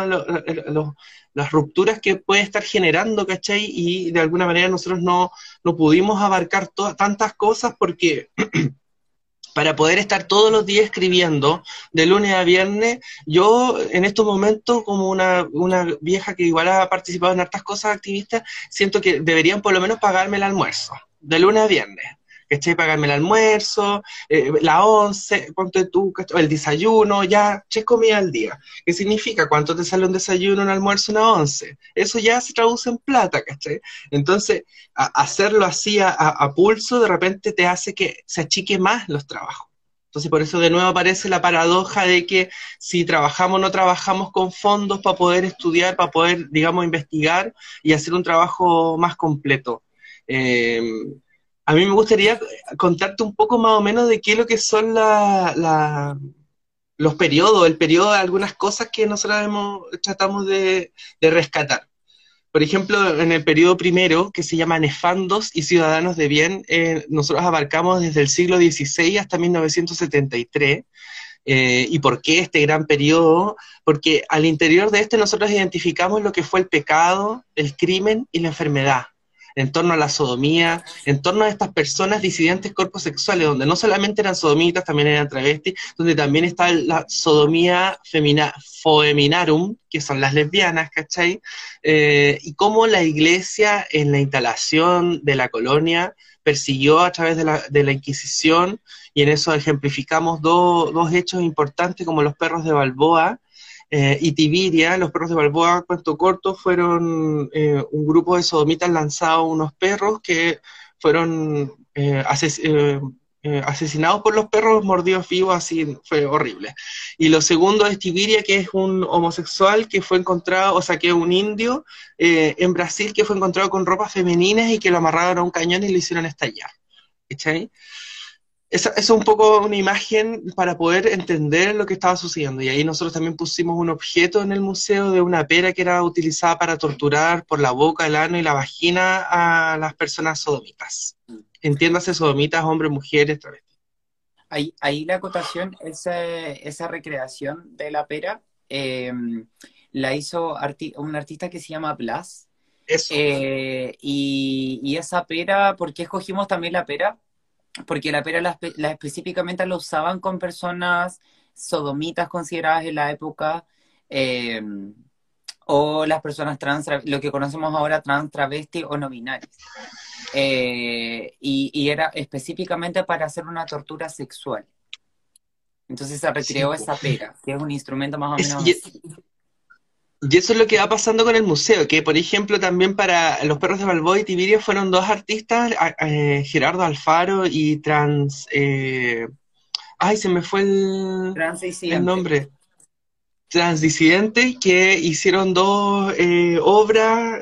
las rupturas que puede estar generando, ¿cachai? Y de alguna manera nosotros no, no pudimos abarcar todas tantas cosas porque [clears throat] para poder estar todos los días escribiendo de lunes a viernes, yo en estos momentos, como una, una vieja que igual ha participado en hartas cosas activistas, siento que deberían por lo menos pagarme el almuerzo, de lunes a viernes ¿cachai? Pagarme el almuerzo, eh, la once, ponte tú, el desayuno, ya, che, comida al día. ¿Qué significa? ¿Cuánto te sale un desayuno, un almuerzo, una once? Eso ya se traduce en plata, ¿cachai? Entonces, hacerlo así a, a, pulso de repente te hace que se achique más los trabajos. Entonces, por eso de nuevo aparece la paradoja de que si trabajamos o no trabajamos con fondos para poder estudiar, para poder, digamos, investigar y hacer un trabajo más completo. Eh, a mí me gustaría contarte un poco más o menos de qué es lo que son los periodos, el periodo de algunas cosas que nosotros tratamos de, rescatar. Por ejemplo, en el periodo primero, que se llama Nefandos y Ciudadanos de Bien, eh, nosotros abarcamos desde el siglo XVI hasta 1973. Eh, ¿Y por qué este gran periodo? Porque al interior de este nosotros identificamos lo que fue el pecado, el crimen y la enfermedad en torno a la sodomía, en torno a estas personas disidentes cuerpos sexuales, donde no solamente eran sodomitas, también eran travestis, donde también está la sodomía femina, foeminarum, que son las lesbianas, ¿cachai? Eh, y cómo la iglesia en la instalación de la colonia persiguió a través de la, de la Inquisición, y en eso ejemplificamos dos hechos importantes como los perros de Balboa, eh, y Tibiria, los perros de Balboa, cuento corto, fueron eh, un grupo de sodomitas lanzados unos perros que fueron eh, asesinados por los perros mordidos vivos, así fue horrible. Y lo segundo es Tibiria, que es un homosexual que fue encontrado, o sea, que un indio en Brasil que fue encontrado con ropas femeninas y que lo amarraron a un cañón y lo hicieron estallar. ¿Cachai? Esa, es un poco una imagen para poder entender lo que estaba sucediendo. Y ahí nosotros también pusimos un objeto en el museo de una pera que era utilizada para torturar por la boca, el ano y la vagina a las personas sodomitas. Entiéndase sodomitas, hombres, mujeres, travestis. Ahí, ahí la acotación, esa, esa recreación de la pera, em, la hizo un artista que se llama Blas. Eh, y, y esa pera, ¿por qué escogimos también la pera? Porque la pera la, específicamente la usaban con personas sodomitas consideradas en la época, eh, o las personas trans, lo que conocemos ahora trans, travesti o no binarias. Eh, y, era específicamente para hacer una tortura sexual. Entonces se recreó esa pera, que es un instrumento más o menos... Y eso es lo que va pasando con el museo, que por ejemplo también para Los Perros de Balboa y Tibirio fueron dos artistas, eh, Gerardo Alfaro y Trans... Eh, ay, se me fue el, el nombre. Transdisidente, que hicieron dos eh, obras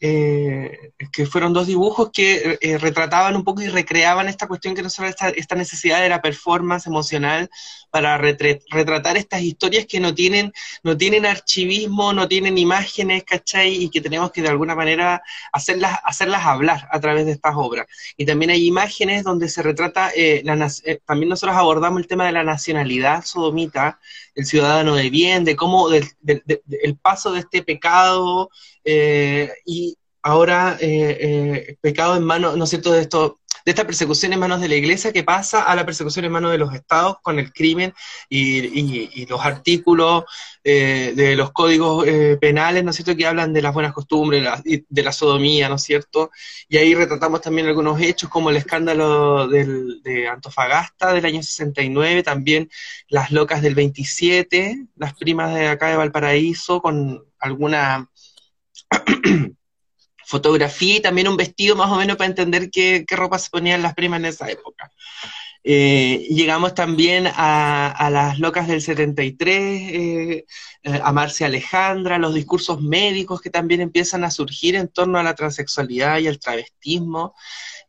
eh, que fueron dos dibujos que eh, retrataban un poco y recreaban esta cuestión que nosotros, esta, esta necesidad de la performance emocional para retratar estas historias que no tienen, no tienen archivismo, no tienen imágenes, ¿cachai? Y que tenemos que de alguna manera hacerlas, hacerlas hablar a través de estas obras. Y también hay imágenes donde se retrata, eh, la, también nosotros abordamos el tema de la nacionalidad sodomita, el ciudadano de bien, de cómo del, el paso de este pecado eh, y ahora eh, eh, pecado en manos, ¿no es cierto?, de esto de esta persecución en manos de la iglesia que pasa a la persecución en manos de los estados con el crimen y, los artículos eh, de los códigos eh, penales, ¿no es cierto?, que hablan de las buenas costumbres, de la sodomía, ¿no es cierto? Y ahí retratamos también algunos hechos como el escándalo de Antofagasta del año 69, también las locas del 27, las primas de acá de Valparaíso, con alguna fotografía y también un vestido más o menos para entender qué, ropa se ponían las primas en esa época. Eh, llegamos también a, las locas del 73, eh, eh, a Marcia Alejandra, los discursos médicos que también empiezan a surgir en torno a la transexualidad y el travestismo.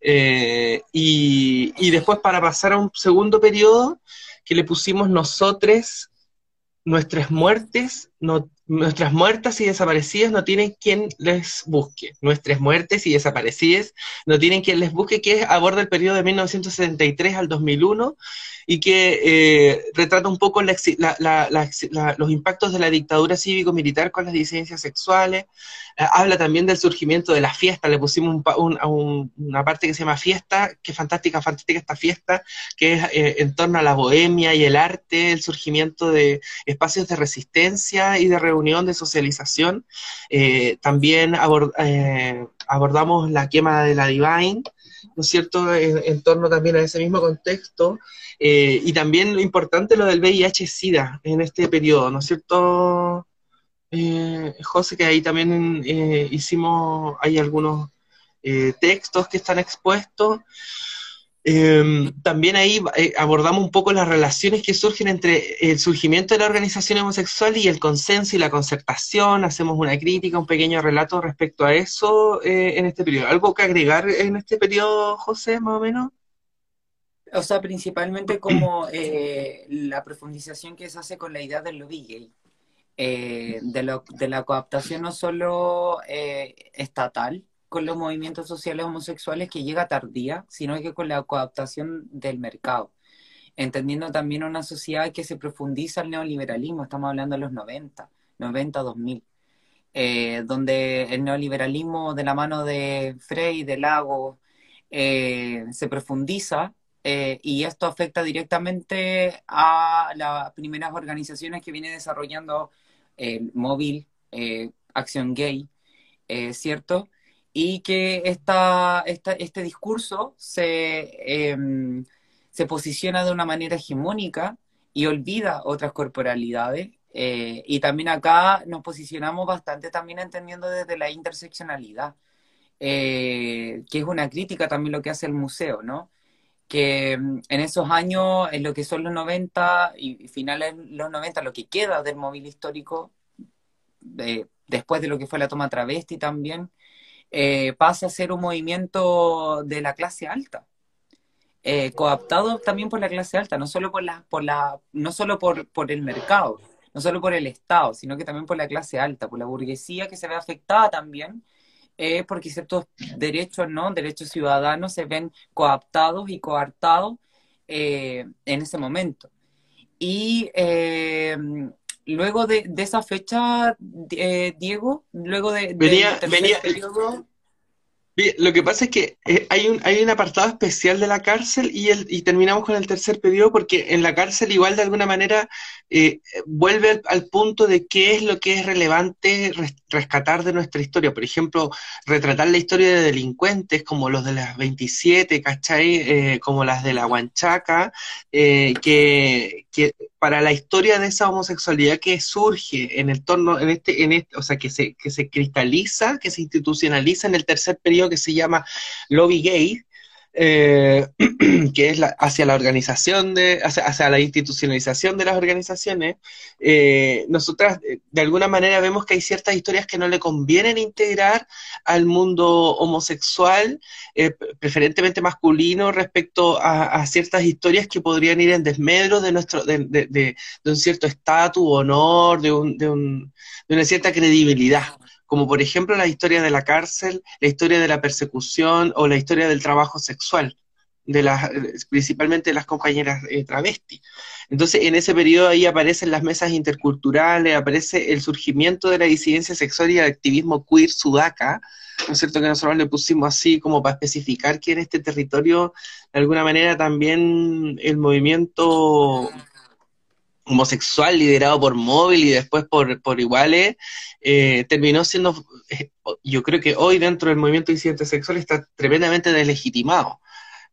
y, y, después para pasar a un segundo periodo que le pusimos nosotros, nuestras muertes no, nuestras muertas y desaparecidas no tienen quien les busque. Nuestras muertes y desaparecidas no tienen quien les busque, que aborda el periodo de 1973 al 2001 y que eh, retrata un poco los impactos de la dictadura cívico-militar con las disidencias sexuales. Eh, habla también del surgimiento de la fiesta. Le pusimos una parte que se llama fiesta, que fantástica, fantástica esta fiesta, que es eh, en torno a la bohemia y el arte, el surgimiento de espacios de resistencia y de reunión, de socialización. también abordamos la quema de la Divine, ¿no es cierto?, en torno también a ese mismo contexto. Eh, y también lo importante lo del VIH-Sida en este periodo, ¿no es cierto, eh, José? Que ahí también eh, hicimos, hay algunos textos que están expuestos. Em, también ahí abordamos un poco las relaciones que surgen entre el surgimiento de la organización homosexual y el consenso y la concertación. Hacemos una crítica, un pequeño relato respecto a eso en este periodo. ¿Algo que agregar en este periodo, José, más o menos? O sea, principalmente como eh, la profundización que se hace con la idea del lobby gay, eh, de, de, la coaptación no solo eh, estatal con los movimientos sociales homosexuales que llega tardía, sino que con la coaptación del mercado, entendiendo también una sociedad que se profundiza el neoliberalismo, estamos hablando de los 90, 90, 2000. donde el neoliberalismo de la mano de Frey, de Lago, se profundiza eh, y esto afecta directamente a las primeras organizaciones que viene desarrollando el móvil, eh, Acción Gay, eh, ¿cierto? Y que este discurso se, em, se posiciona de una manera hegemónica y olvida otras corporalidades Eh, y también acá nos posicionamos bastante también entendiendo desde la interseccionalidad, eh, que es una crítica también lo que hace el museo, ¿no? Que mm, en esos años, en lo que son los 90 y finales de los 90, lo que queda del móvil histórico, después de lo que fue la toma travesti también, eh, pasa a ser un movimiento de la clase alta. coaptado también por la clase alta, no solo por la, por la, no solo por, por el mercado, no solo por el Estado, sino que también por la clase alta, por la burguesía que se ve afectada también, eh, porque ciertos derechos, ¿no? Derechos ciudadanos se ven coaptados y coartados eh, en ese momento. Y eh, luego de, esa fecha, Diego, luego de, venía, venía, lo que pasa es que eh, hay, un, hay un apartado especial de la cárcel y, el, y terminamos con el tercer periodo porque en la cárcel igual de alguna manera eh, vuelve al, punto de qué es lo que es relevante rescatar de nuestra historia. Por ejemplo, retratar la historia de delincuentes como los de las 27, ¿cachai? Eh, como las de la Huanchaca, que, que para la historia de esa homosexualidad que surge en el torno, en este, en este, o sea, que se, que se cristaliza, que se institucionaliza en el tercer periodo que se llama Lobby Gay, eh, [clears throat] que es hacia la organización, de, hacia, la institucionalización de las organizaciones, eh, nosotras eh, de alguna manera vemos que hay ciertas historias que no le convienen integrar al mundo homosexual, preferentemente masculino, respecto a, ciertas historias que podrían ir en desmedro de, nuestro, de, de un cierto estatus, honor, de, un, de, un, de una cierta credibilidad como por ejemplo la historia de la cárcel, la historia de la persecución o la historia del trabajo sexual, de las, principalmente de las compañeras eh, travestis. Entonces, en ese periodo ahí aparecen las mesas interculturales, aparece el surgimiento de la disidencia sexual y el activismo queer sudaca, ¿no es cierto? Que nosotros le pusimos así como para especificar que en este territorio, de alguna manera, también el movimiento homosexual liderado por Móvil y después por, por Iguales, eh, terminó siendo, eh, yo creo que hoy dentro del movimiento disidente sexual está tremendamente deslegitimado.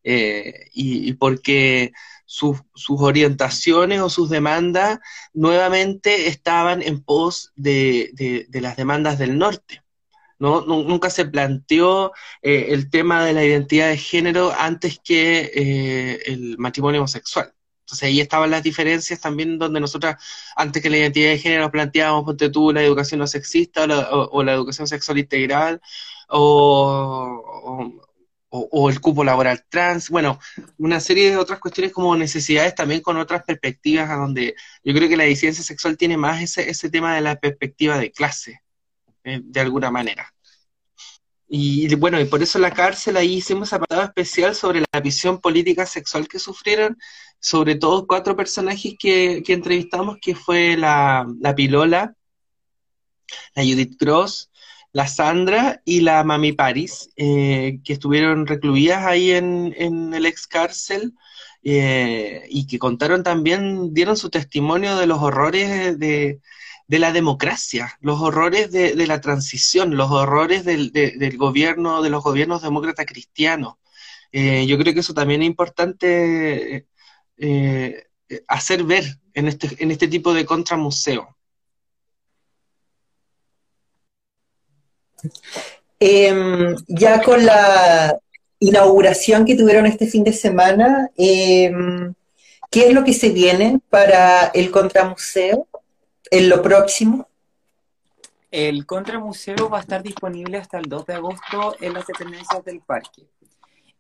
Eh, y, porque sus orientaciones o sus demandas nuevamente estaban en pos de, las demandas del norte. ¿no? Nunca se planteó el tema de la identidad de género antes que el matrimonio homosexual. Entonces ahí estaban las diferencias también donde nosotras, antes que la identidad de género, planteábamos, ponte tú, la educación no sexista o la, educación sexual integral o, el cupo laboral trans, bueno, una serie de otras cuestiones como necesidades también con otras perspectivas, a donde yo creo que la disidencia sexual tiene más ese, ese tema de la perspectiva de clase, eh, de alguna manera. Y bueno, y por eso la cárcel ahí hicimos apartado especial sobre la visión política sexual que sufrieron, sobre todo cuatro personajes que, entrevistamos, que fue la, Pilola, la Judith Cross, la Sandra y la Mami Paris, eh, que estuvieron recluidas ahí en, en el ex cárcel eh, y que contaron también, dieron su testimonio de los horrores de, de la democracia, los horrores de, la transición, los horrores del, del, gobierno, de los gobiernos demócratas cristianos. Eh, yo creo que eso también es importante eh, hacer ver en este, en este tipo de contramuseo. Em, ya con la inauguración que tuvieron este fin de semana, em, ¿qué es lo que se viene para el contramuseo? En lo próximo? El Contramuseo va a estar disponible hasta el 2 de agosto en las dependencias del parque.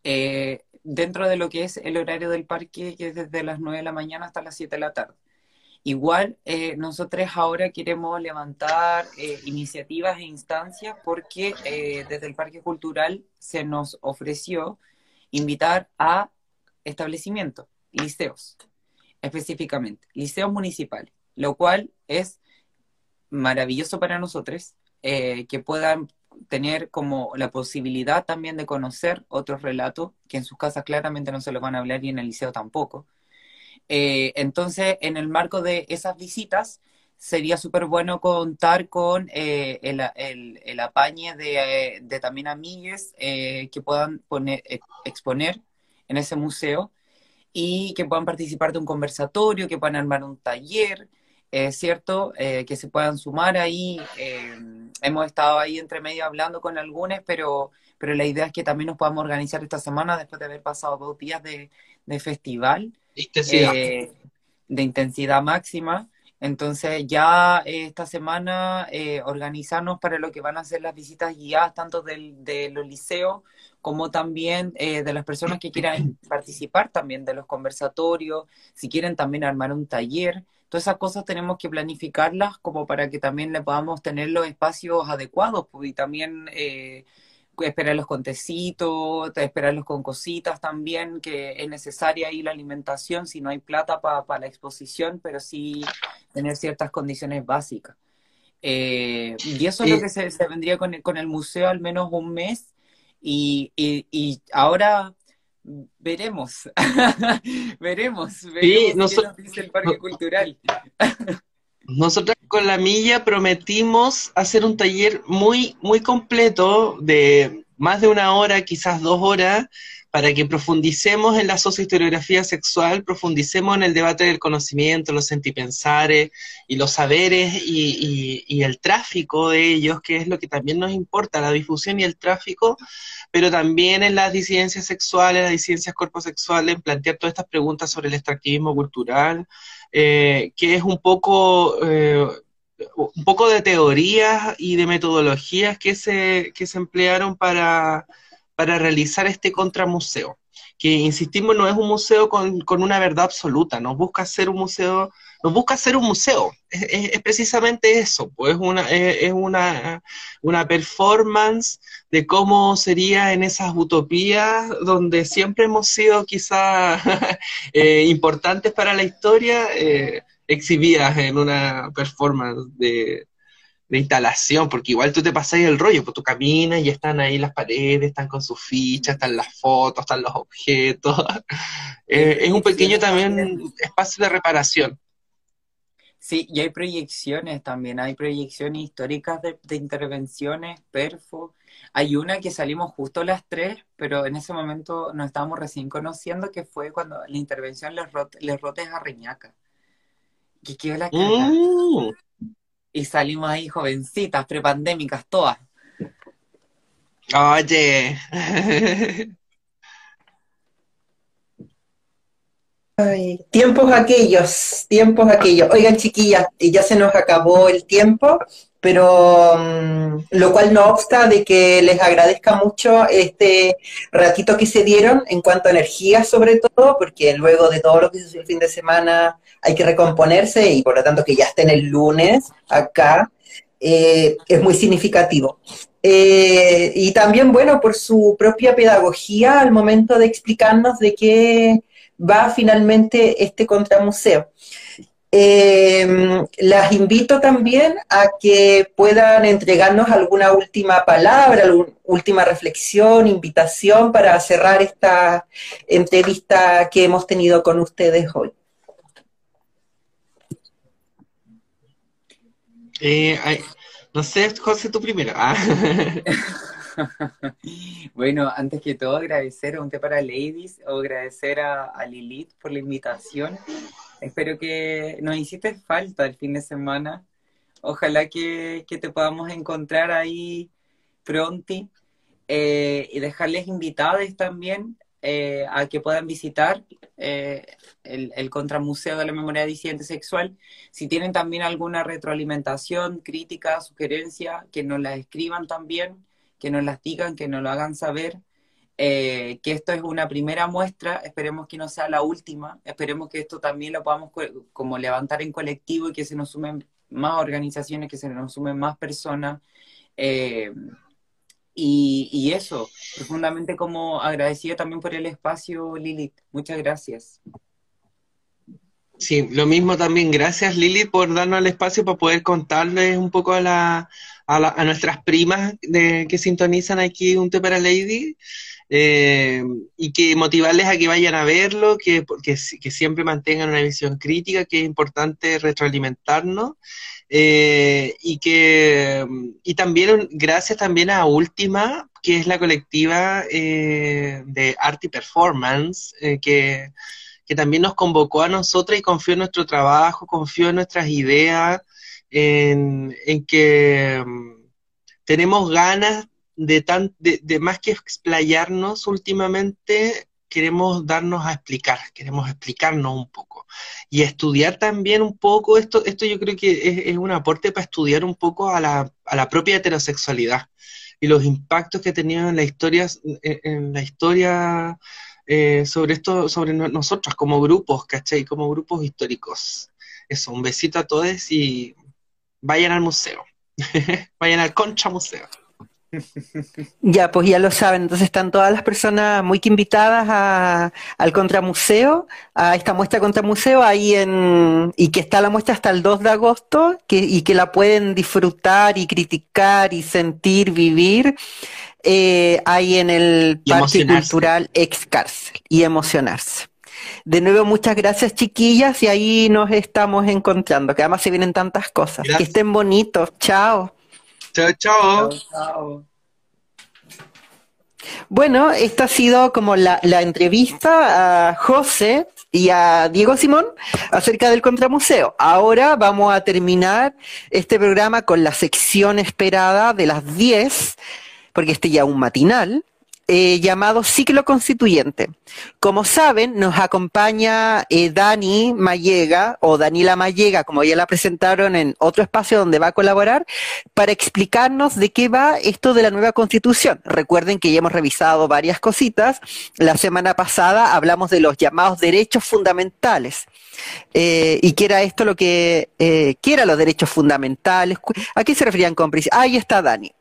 Eh, dentro de lo que es el horario del parque, que es desde las 9 de la mañana hasta las 7 de la tarde. Igual, eh, nosotros ahora queremos levantar eh, iniciativas e instancias porque desde el Parque Cultural se nos ofreció invitar a establecimientos, liceos, específicamente, liceos municipales lo cual es maravilloso para nosotros, eh, que puedan tener como la posibilidad también de conocer otros relatos, que en sus casas claramente no se los van a hablar y en el liceo tampoco. Eh, entonces, en el marco de esas visitas, sería súper bueno contar con eh, el, apañe de, también amigues que puedan poner, exponer en ese museo y que puedan participar de un conversatorio, que puedan armar un taller, es cierto, eh, que se puedan sumar ahí. Eh, hemos estado ahí entre medio hablando con algunos, pero, pero la idea es que también nos podamos organizar esta semana después de haber pasado dos días de, festival. Eh, de intensidad máxima. Entonces ya esta semana organizarnos para lo que van a ser las visitas guiadas tanto del, de los liceos como también de las personas que quieran participar también de los conversatorios, si quieren también armar un taller. Todas esas cosas tenemos que planificarlas como para que también le podamos tener los espacios adecuados pues, y también eh, esperarlos con tecitos, esperarlos con cositas también, que es necesaria ahí la alimentación si no hay plata para la exposición, pero sí tener ciertas condiciones básicas. Eh, y eso es lo que se, vendría con el, con el museo al menos un mes. Y, y, y ahora veremos, [laughs] veremos, veremos nosotros, dice el Parque Cultural. [laughs] nosotros con la milla prometimos hacer un taller muy, muy completo de más de una hora, quizás dos horas, para que profundicemos en la sociohistoriografía sexual, profundicemos en el debate del conocimiento, los sentipensares y los saberes y, y, el tráfico de ellos, que es lo que también nos importa, la difusión y el tráfico, pero también en las disidencias sexuales, las disidencias corposexuales, plantear todas estas preguntas sobre el extractivismo cultural, eh, que es un poco... Eh, un poco de teorías y de metodologías que se, que se emplearon para, para realizar este contramuseo, que insistimos no es un museo con, una verdad absoluta, nos busca ser un museo, nos busca ser un museo, es, precisamente eso, pues es una, es, una, una performance de cómo sería en esas utopías donde siempre hemos sido quizá [laughs] eh, importantes para la historia, eh, exhibidas en una performance de, de instalación, porque igual tú te pasas el rollo, pues tú caminas y están ahí las paredes, están con sus fichas, están las fotos, están los objetos. [laughs] Eh, es un pequeño también espacio de reparación. Sí, y hay proyecciones también, hay proyecciones históricas de, intervenciones, perfo. Hay una que salimos justo las tres, pero en ese momento nos estábamos recién conociendo, que fue cuando la intervención Les, Rotes a Reñaca. Que quedó la mm y salimos ahí jovencitas, prepandémicas, todas. Oye. tiempos aquellos, tiempos aquellos. Oigan, chiquillas, ya se nos acabó el tiempo, pero mm, lo cual no obsta de que les agradezca mucho este ratito que se dieron en cuanto a energía, sobre todo, porque luego de todo lo que hizo el fin de semana hay que recomponerse y por lo tanto que ya estén el lunes acá eh, es muy significativo. Eh, y también, bueno, por su propia pedagogía al momento de explicarnos de qué va finalmente este contramuseo. Eh, las invito también a que puedan entregarnos alguna última palabra, alguna última reflexión, invitación para cerrar esta entrevista que hemos tenido con ustedes hoy. Eh, no sé, José, tú primero. Ah. [laughs] bueno, antes que todo, agradecer a un té para ladies o agradecer a, Lilith por la invitación. Espero que nos hiciste falta el fin de semana. Ojalá que, te podamos encontrar ahí pronto eh, y dejarles invitadas también eh, a que puedan visitar eh, el, el, Contramuseo de la Memoria Disidente Sexual. Si tienen también alguna retroalimentación, crítica, sugerencia, que nos la escriban también, que nos las digan, que nos lo hagan saber. Eh, que esto es una primera muestra, esperemos que no sea la última, esperemos que esto también lo podamos como levantar en colectivo y que se nos sumen más organizaciones, que se nos sumen más personas. Y, eso, profundamente como agradecido también por el espacio, Lilith. Muchas gracias. Sí, lo mismo también. Gracias, Lilith, por darnos el espacio para poder contarles un poco a, la, a, nuestras primas de, que sintonizan aquí un té para Lady. Eh, y que motivarles a que vayan a verlo, que, que, siempre mantengan una visión crítica, que es importante retroalimentarnos. Eh, y que y también gracias también a Última, que es la colectiva eh, de arte y performance, que, que también nos convocó a nosotros y confió en nuestro trabajo, confió en nuestras ideas, en, que mm, tenemos ganas de, tan, de, de más que explayarnos últimamente, queremos darnos a explicar, queremos explicarnos un poco y estudiar también un poco, esto, esto yo creo que es, un aporte para estudiar un poco a la, a la, propia heterosexualidad y los impactos que ha tenido en la historia, en, la eh, sobre esto, sobre nosotros como grupos, ¿cachai? Como grupos históricos. Eso, un besito a todos y vayan al museo, [laughs] vayan al Concha Museo. Ya, pues ya lo saben, entonces están todas las personas muy que invitadas a, al Contramuseo, a esta muestra Contramuseo, ahí en, y que está la muestra hasta el 2 de agosto, que, y que la pueden disfrutar y criticar y sentir, vivir, eh, ahí en el Parque Cultural Ex Cárcel, y emocionarse. De nuevo, muchas gracias, chiquillas, y ahí nos estamos encontrando, que además se vienen tantas cosas. Que estén bonitos. Chao. Chao, chao. Bueno, esta ha sido como la, entrevista a José y a Diego Simón acerca del Contramuseo. Ahora vamos a terminar este programa con la sección esperada de las 10, porque este ya es un matinal, eh, llamado Ciclo Constituyente. Como saben, nos acompaña eh, Dani Mallega, o Daniela Mallega, como ya la presentaron en otro espacio donde va a colaborar, para explicarnos de qué va esto de la nueva Constitución. Recuerden que ya hemos revisado varias cositas. La semana pasada hablamos de los llamados derechos fundamentales. Eh, y qué era esto lo que, eh, qué eran los derechos fundamentales, a qué se referían con Ahí está Dani.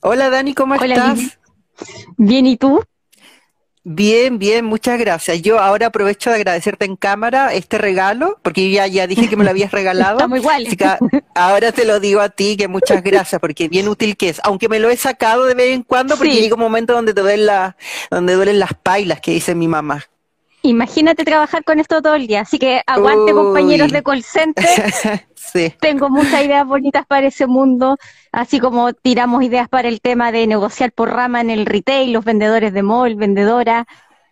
Hola Dani, ¿cómo estás? Bien, ¿y tú? Bien, bien, muchas gracias. Yo ahora aprovecho de agradecerte en cámara este regalo, porque ya, ya dije que me lo habías [laughs] regalado. Estamos igual. ahora te lo digo a ti, que muchas gracias, porque bien útil que es. Aunque me lo he sacado de vez en cuando, porque llega un momento donde te duelen, la, donde duelen las pailas, que dice mi mamá. Imagínate trabajar con esto todo el día, así que aguante compañeros de call center. [laughs] sí. Tengo muchas ideas bonitas para ese mundo, así como tiramos ideas para el tema de negociar por rama en el retail, los vendedores de mall, vendedoras.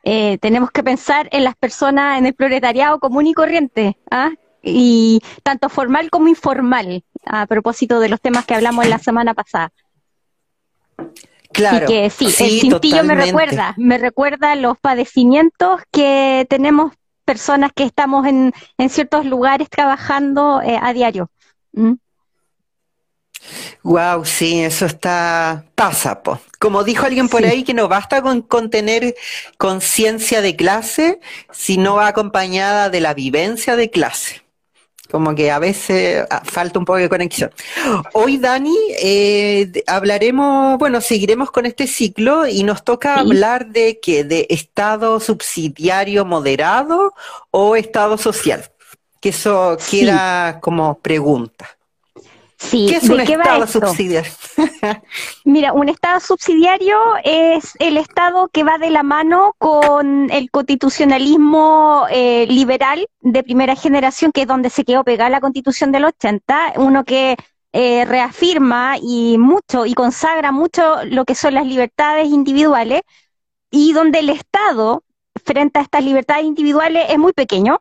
Eh, tenemos que pensar en las personas, en el proletariado común y corriente, ¿ah? y tanto formal como informal, a propósito de los temas que hablamos en la semana pasada. Claro. que sí, el cintillo me recuerda, me recuerda los padecimientos que tenemos personas que estamos en, en ciertos lugares trabajando eh, a diario. Wow, ¿Mm? sí, eso está pasa, po. Como dijo alguien por ahí que no basta con, con tener conciencia de clase, sino va acompañada de la vivencia de clase como que a veces ah, falta un poco de conexión. Hoy, Dani, eh, hablaremos, bueno, seguiremos con este ciclo y nos toca hablar de qué, de estado subsidiario moderado o estado social, que eso queda como pregunta. ¿Qué es un Estado subsidiario? [laughs] Mira, un Estado subsidiario es el Estado que va de la mano con el constitucionalismo eh, liberal de primera generación, que es donde se quedó pegada la Constitución del 80, uno que eh, reafirma y mucho y consagra mucho lo que son las libertades individuales y donde el Estado, frente a estas libertades individuales, es muy pequeño,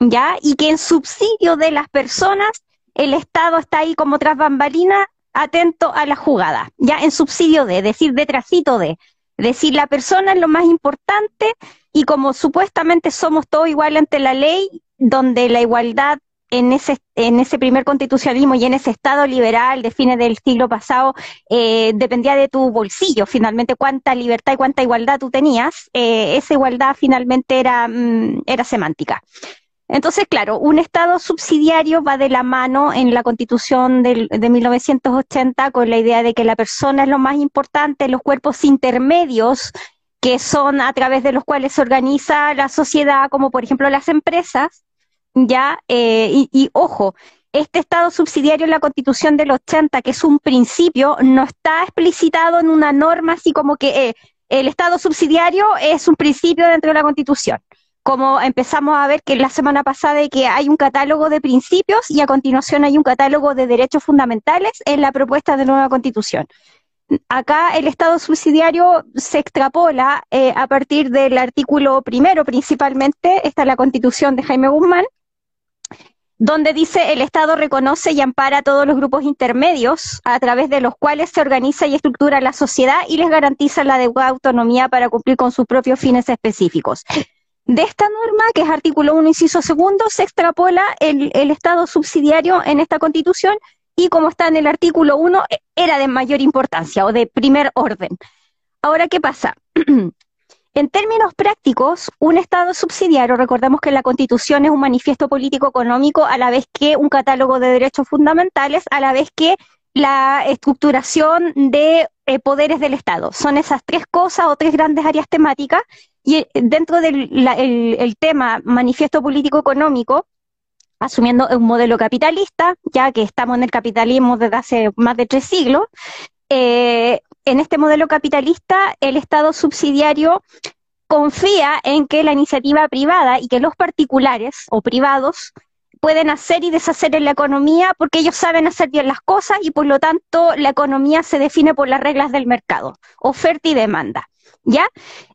¿ya? Y que en subsidio de las personas el Estado está ahí como tras bambalina, atento a la jugada, ya en subsidio de, decir detrásito de, decir la persona es lo más importante y como supuestamente somos todos iguales ante la ley, donde la igualdad en ese, en ese primer constitucionalismo y en ese Estado liberal de fines del siglo pasado eh, dependía de tu bolsillo, finalmente cuánta libertad y cuánta igualdad tú tenías, eh, esa igualdad finalmente era, mm, era semántica. Entonces, claro, un Estado subsidiario va de la mano en la Constitución del, de 1980 con la idea de que la persona es lo más importante, los cuerpos intermedios que son a través de los cuales se organiza la sociedad, como por ejemplo las empresas, ya, eh, y, ojo, este Estado subsidiario en la Constitución del 80, que es un principio, no está explicitado en una norma así como que eh, el Estado subsidiario es un principio dentro de la Constitución como empezamos a ver que la semana pasada que hay un catálogo de principios y a continuación hay un catálogo de derechos fundamentales en la propuesta de nueva constitución. acá el Estado subsidiario se extrapola eh, a partir del artículo primero principalmente, esta es la constitución de Jaime Guzmán, donde dice el Estado reconoce y ampara a todos los grupos intermedios a través de los cuales se organiza y estructura la sociedad y les garantiza la adecuada autonomía para cumplir con sus propios fines específicos. De esta norma, que es artículo 1, inciso segundo, se extrapola el, Estado subsidiario en esta constitución y como está en el artículo 1, era de mayor importancia o de primer orden. Ahora, ¿qué pasa? [clears throat] en términos prácticos, un Estado subsidiario, recordemos que la Constitución es un manifiesto político-económico a la vez que un catálogo de derechos fundamentales, a la vez que la estructuración de eh, poderes del Estado. Son esas tres cosas o tres grandes áreas temáticas y eh, dentro del el tema manifiesto político-económico, asumiendo un modelo capitalista, ya que estamos en el capitalismo desde hace más de tres siglos. Eh, en este modelo capitalista, el Estado subsidiario confía en que la iniciativa privada y que los particulares o privados pueden hacer y deshacer en la economía porque ellos saben hacer bien las cosas y por lo tanto la economía se define por las reglas del mercado, oferta y demanda. ¿Ya?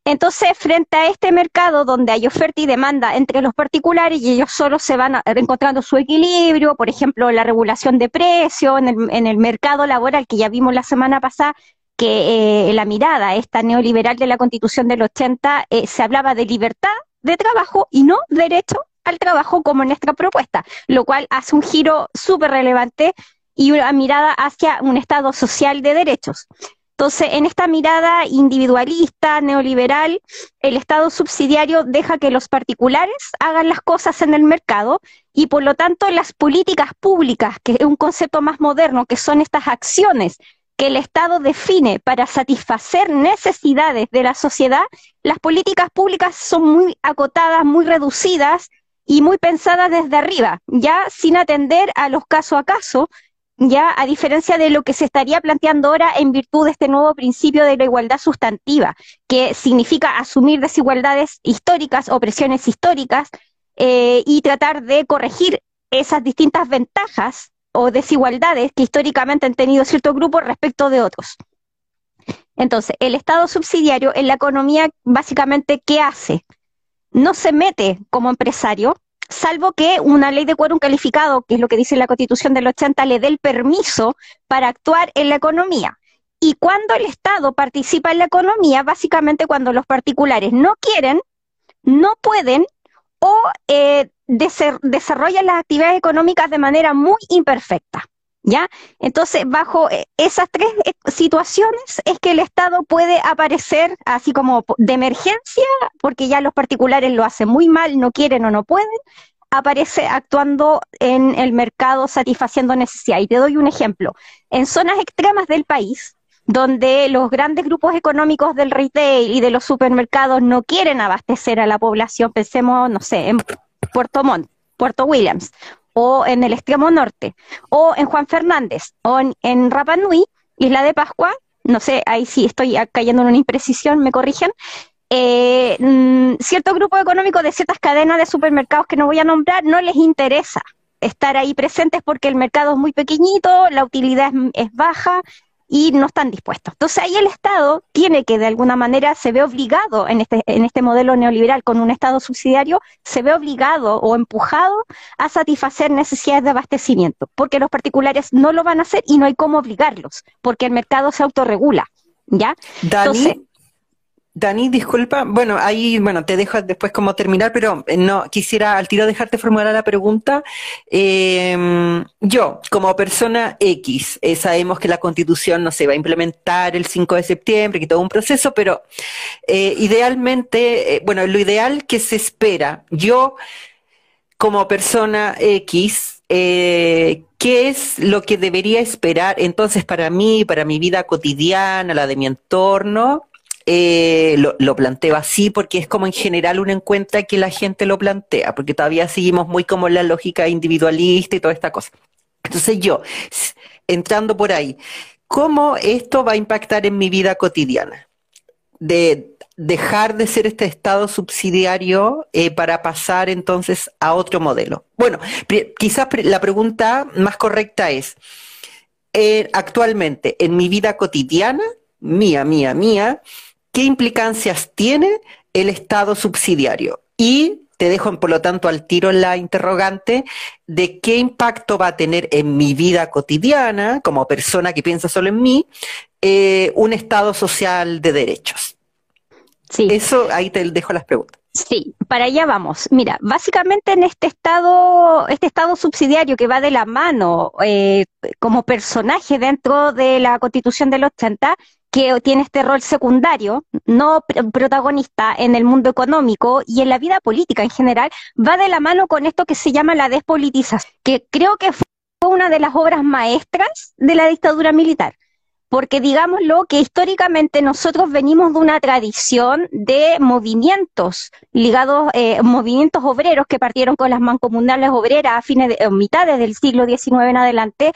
Entonces, frente a este mercado donde hay oferta y demanda entre los particulares y ellos solo se van encontrando su equilibrio, por ejemplo, la regulación de precios en el, mercado laboral que ya vimos la semana pasada, que eh, la mirada esta neoliberal de la constitución del 80 eh, se hablaba de libertad de trabajo y no derecho al trabajo como en nuestra propuesta, lo cual hace un giro súper relevante y una mirada hacia un Estado social de derechos. Entonces, en esta mirada individualista, neoliberal, el Estado subsidiario deja que los particulares hagan las cosas en el mercado y por lo tanto las políticas públicas, que es un concepto más moderno, que son estas acciones que el Estado define para satisfacer necesidades de la sociedad, las políticas públicas son muy acotadas, muy reducidas y muy pensadas desde arriba, ya sin atender a los caso a caso ya a diferencia de lo que se estaría planteando ahora en virtud de este nuevo principio de la igualdad sustantiva, que significa asumir desigualdades históricas, opresiones históricas, eh, y tratar de corregir esas distintas ventajas o desigualdades que históricamente han tenido ciertos grupos respecto de otros. Entonces, el Estado subsidiario en la economía, básicamente, ¿qué hace? No se mete como empresario, salvo que una ley de quórum calificado, que es lo que dice la Constitución del 80, le dé el permiso para actuar en la economía. Y cuando el Estado participa en la economía, básicamente cuando los particulares no quieren, no pueden o eh, desarrollan las actividades económicas de manera muy imperfecta. ¿Ya? Entonces, bajo eh, esas tres eh, situaciones es que el Estado puede aparecer así como de emergencia, porque ya los particulares lo hacen muy mal, no quieren o no pueden, aparece actuando en el mercado satisfaciendo necesidades. Y te doy un ejemplo. En zonas extremas del país, donde los grandes grupos económicos del retail y de los supermercados no quieren abastecer a la población, pensemos, no sé, en Puerto Montt, Puerto Williams, o en el extremo norte, o en Juan Fernández, o en, en Rapa Nui, Isla de Pascua, no sé, ahí sí estoy cayendo en una imprecisión, me corrigen, eh, mm, cierto grupo económico de ciertas cadenas de supermercados que no voy a nombrar no les interesa estar ahí presentes porque el mercado es muy pequeñito, la utilidad es baja y no están dispuestos. Entonces ahí el Estado tiene que de alguna manera se ve obligado en este, en este modelo neoliberal con un Estado subsidiario, se ve obligado o empujado a satisfacer necesidades de abastecimiento, porque los particulares no lo van a hacer y no hay cómo obligarlos, porque el mercado se autorregula. ¿Ya? Entonces, Dani, disculpa, bueno, ahí, bueno, te dejo después como terminar, pero eh, no, quisiera al tiro dejarte formular la pregunta. Em, yo, como persona X, eh, sabemos que la constitución no se va a implementar el 5 de septiembre, que todo un proceso, pero eh, idealmente, bueno, lo ideal que se espera, yo como persona X, ¿qué es lo que debería esperar entonces para mí, para mi vida cotidiana, la de mi entorno? Eh, lo, planteo así porque es como en general uno encuentra que la gente lo plantea, porque todavía seguimos muy como la lógica individualista y toda esta cosa. Entonces yo, entrando por ahí, ¿cómo esto va a impactar en mi vida cotidiana? De dejar de ser este estado subsidiario eh, para pasar entonces a otro modelo. Bueno, quizás la pregunta más correcta es, eh, actualmente en mi vida cotidiana, mía, mía, mía, qué implicancias tiene el Estado subsidiario. Y te dejo, por lo tanto, al tiro la interrogante de qué impacto va a tener en mi vida cotidiana, como persona que piensa solo en mí, eh, un Estado social de derechos. Sí. Eso, ahí te dejo las preguntas. Sí, para allá vamos. Mira, básicamente en este estado, este estado subsidiario que va de la mano eh, como personaje dentro de la Constitución del 80, que tiene este rol secundario, no protagonista en el mundo económico y en la vida política en general, va de la mano con esto que se llama la despolitización, que creo que fue una de las obras maestras de la dictadura militar. Porque digámoslo que históricamente nosotros venimos de una tradición de movimientos ligados, eh, movimientos obreros que partieron con las mancomunales obreras a fines de, mitades del siglo XIX en adelante,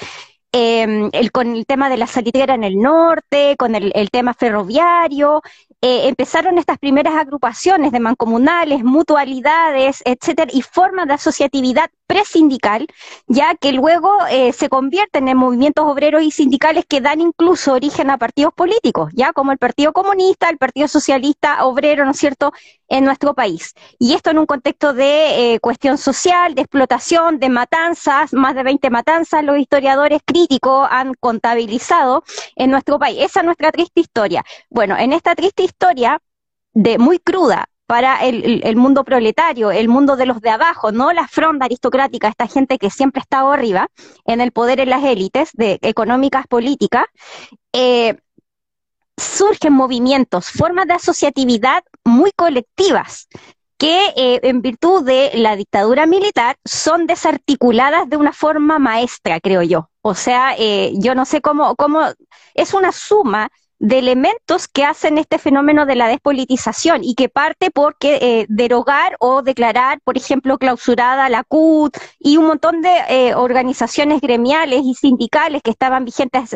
em, el, con el tema de la salitera en el norte, con el, tema ferroviario, eh, empezaron estas primeras agrupaciones de mancomunales, mutualidades, etcétera, y formas de asociatividad presindical, ya que luego eh, se convierten en movimientos obreros y sindicales que dan incluso origen a partidos políticos, ya como el Partido Comunista, el Partido Socialista Obrero, ¿no es cierto?, en nuestro país. Y esto en un contexto de eh, cuestión social, de explotación, de matanzas, más de 20 matanzas, los historiadores críticos han contabilizado en nuestro país. Esa es nuestra triste historia. Bueno, en esta triste historia, de muy cruda, para el, mundo proletario, el mundo de los de abajo, no la fronda aristocrática, esta gente que siempre estaba arriba, en el poder en las élites de económicas, políticas, eh, surgen movimientos, formas de asociatividad muy colectivas, que eh, en virtud de la dictadura militar son desarticuladas de una forma maestra, creo yo. O sea, eh, yo no sé cómo, cómo, es una suma de elementos que hacen este fenómeno de la despolitización y que parte por eh, derogar o declarar, por ejemplo, clausurada la CUT y un montón de eh, organizaciones gremiales y sindicales que estaban vigentes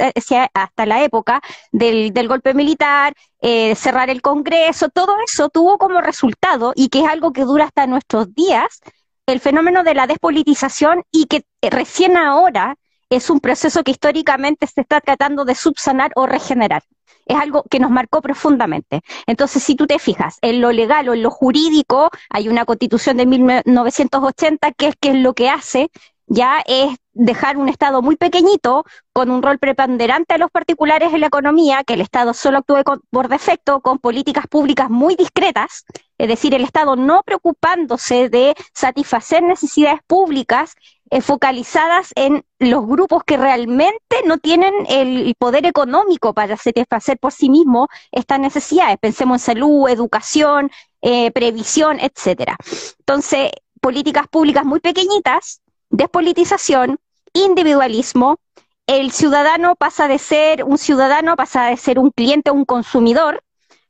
hasta la época del, del golpe militar, eh, cerrar el Congreso, todo eso tuvo como resultado y que es algo que dura hasta nuestros días, el fenómeno de la despolitización y que recién ahora es un proceso que históricamente se está tratando de subsanar o regenerar es algo que nos marcó profundamente. Entonces, si tú te fijas, en lo legal o en lo jurídico, hay una constitución de 1980 que es, que es lo que hace, ya es dejar un Estado muy pequeñito, con un rol preponderante a los particulares en la economía, que el Estado solo actúe por defecto, con políticas públicas muy discretas, es decir, el Estado no preocupándose de satisfacer necesidades públicas eh, focalizadas en los grupos que realmente no tienen el poder económico para satisfacer por sí mismos estas necesidades. Pensemos en salud, educación, eh, previsión, etcétera. Entonces, políticas públicas muy pequeñitas, despolitización, individualismo, el ciudadano pasa de ser un ciudadano, pasa de ser un cliente, un consumidor,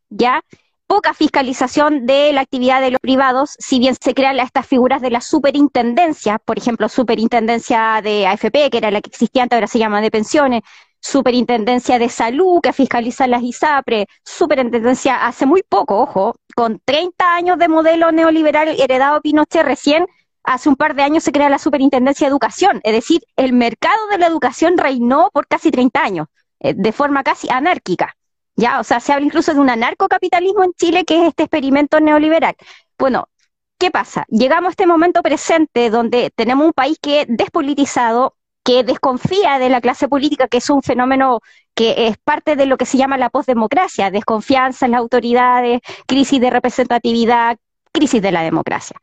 ¿ya? Poca fiscalización de la actividad de los privados, si bien se crean estas figuras de la superintendencia, por ejemplo, superintendencia de AFP, que era la que existía antes, ahora se llama de pensiones, superintendencia de salud, que fiscaliza las ISAPRE, superintendencia hace muy poco, ojo, con 30 años de modelo neoliberal heredado Pinochet recién, hace un par de años se crea la superintendencia de educación, es decir, el mercado de la educación reinó por casi 30 años, eh, de forma casi anárquica. Ya, o sea, se habla incluso de un anarcocapitalismo en Chile, que es este experimento neoliberal. Bueno, ¿qué pasa? Llegamos a este momento presente donde tenemos un país que es despolitizado, que desconfía de la clase política, que es un fenómeno que es parte de lo que se llama la postdemocracia, desconfianza en las autoridades, crisis de representatividad, crisis de la democracia.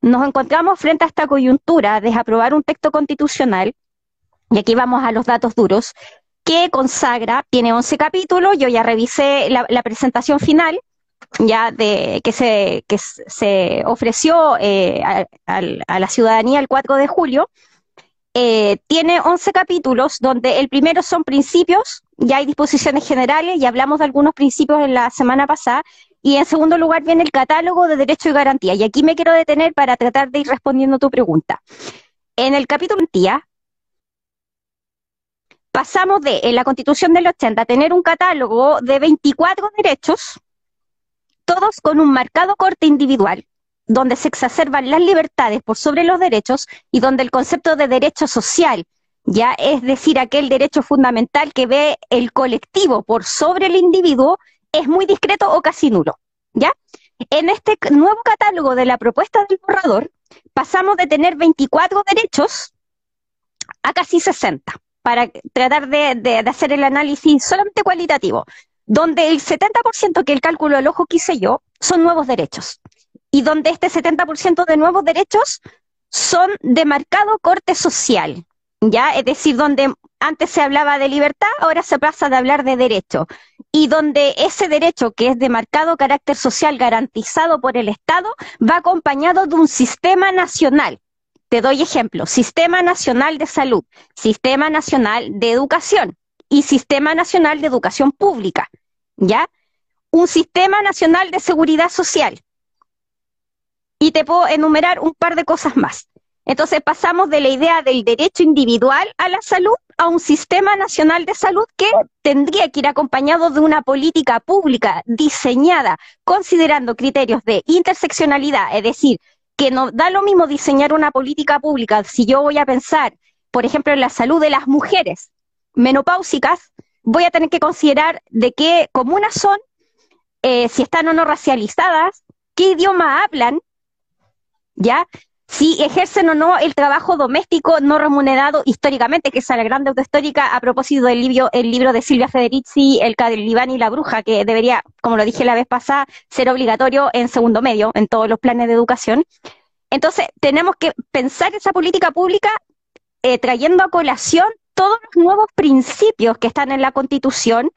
Nos encontramos frente a esta coyuntura de aprobar un texto constitucional, y aquí vamos a los datos duros, que consagra, tiene 11 capítulos, yo ya revisé la, presentación final, ya de que se, que se ofreció eh, a, la ciudadanía el 4 de julio, eh, tiene 11 capítulos donde el primero son principios, ya hay disposiciones generales, y hablamos de algunos principios en la semana pasada, y en segundo lugar viene el catálogo de derechos y garantía. Y aquí me quiero detener para tratar de ir respondiendo a tu pregunta. En el capítulo garantía pasamos de, en la Constitución del 80, tener un catálogo de 24 derechos, todos con un marcado corte individual, donde se exacerban las libertades por sobre los derechos y donde el concepto de derecho social ya es decir, aquel derecho fundamental que ve el colectivo por sobre el individuo, es muy discreto o casi nulo, ¿ya? En este nuevo catálogo de la propuesta del borrador, pasamos de tener 24 derechos a casi 60, para tratar de, hacer el análisis solamente cualitativo, donde el 70% que el cálculo del ojo quise yo son nuevos derechos, y donde este 70% de nuevos derechos son de marcado corte social, ¿ya? Es decir, donde antes se hablaba de libertad, ahora se pasa de hablar de derecho. Y donde ese derecho, que es de marcado carácter social garantizado por el Estado, va acompañado de un sistema nacional. Te doy ejemplo, Sistema Nacional de Salud, Sistema Nacional de Educación y Sistema Nacional de Educación Pública, ¿ya? Un Sistema Nacional de Seguridad Social. Y te puedo enumerar un par de cosas más. Entonces pasamos de la idea del derecho individual a la salud a un sistema nacional de salud que tendría que ir acompañado de una política pública diseñada considerando criterios de interseccionalidad, es decir, que no da lo mismo diseñar una política pública si yo voy a pensar, por ejemplo, en la salud de las mujeres menopáusicas, voy a tener que considerar de qué comunas son, eh, si están o no racializadas, qué idioma hablan, ¿ya? Si ejercen o no el trabajo doméstico no remunerado históricamente, que es la gran deuda histórica a propósito del libro, el libro de Silvia Federici, El Calibán y la Bruja, que debería, como lo dije la vez pasada, ser obligatorio en segundo medio, en todos los planes de educación. Entonces, tenemos que pensar esa política pública eh, trayendo a colación todos los nuevos principios que están en la Constitución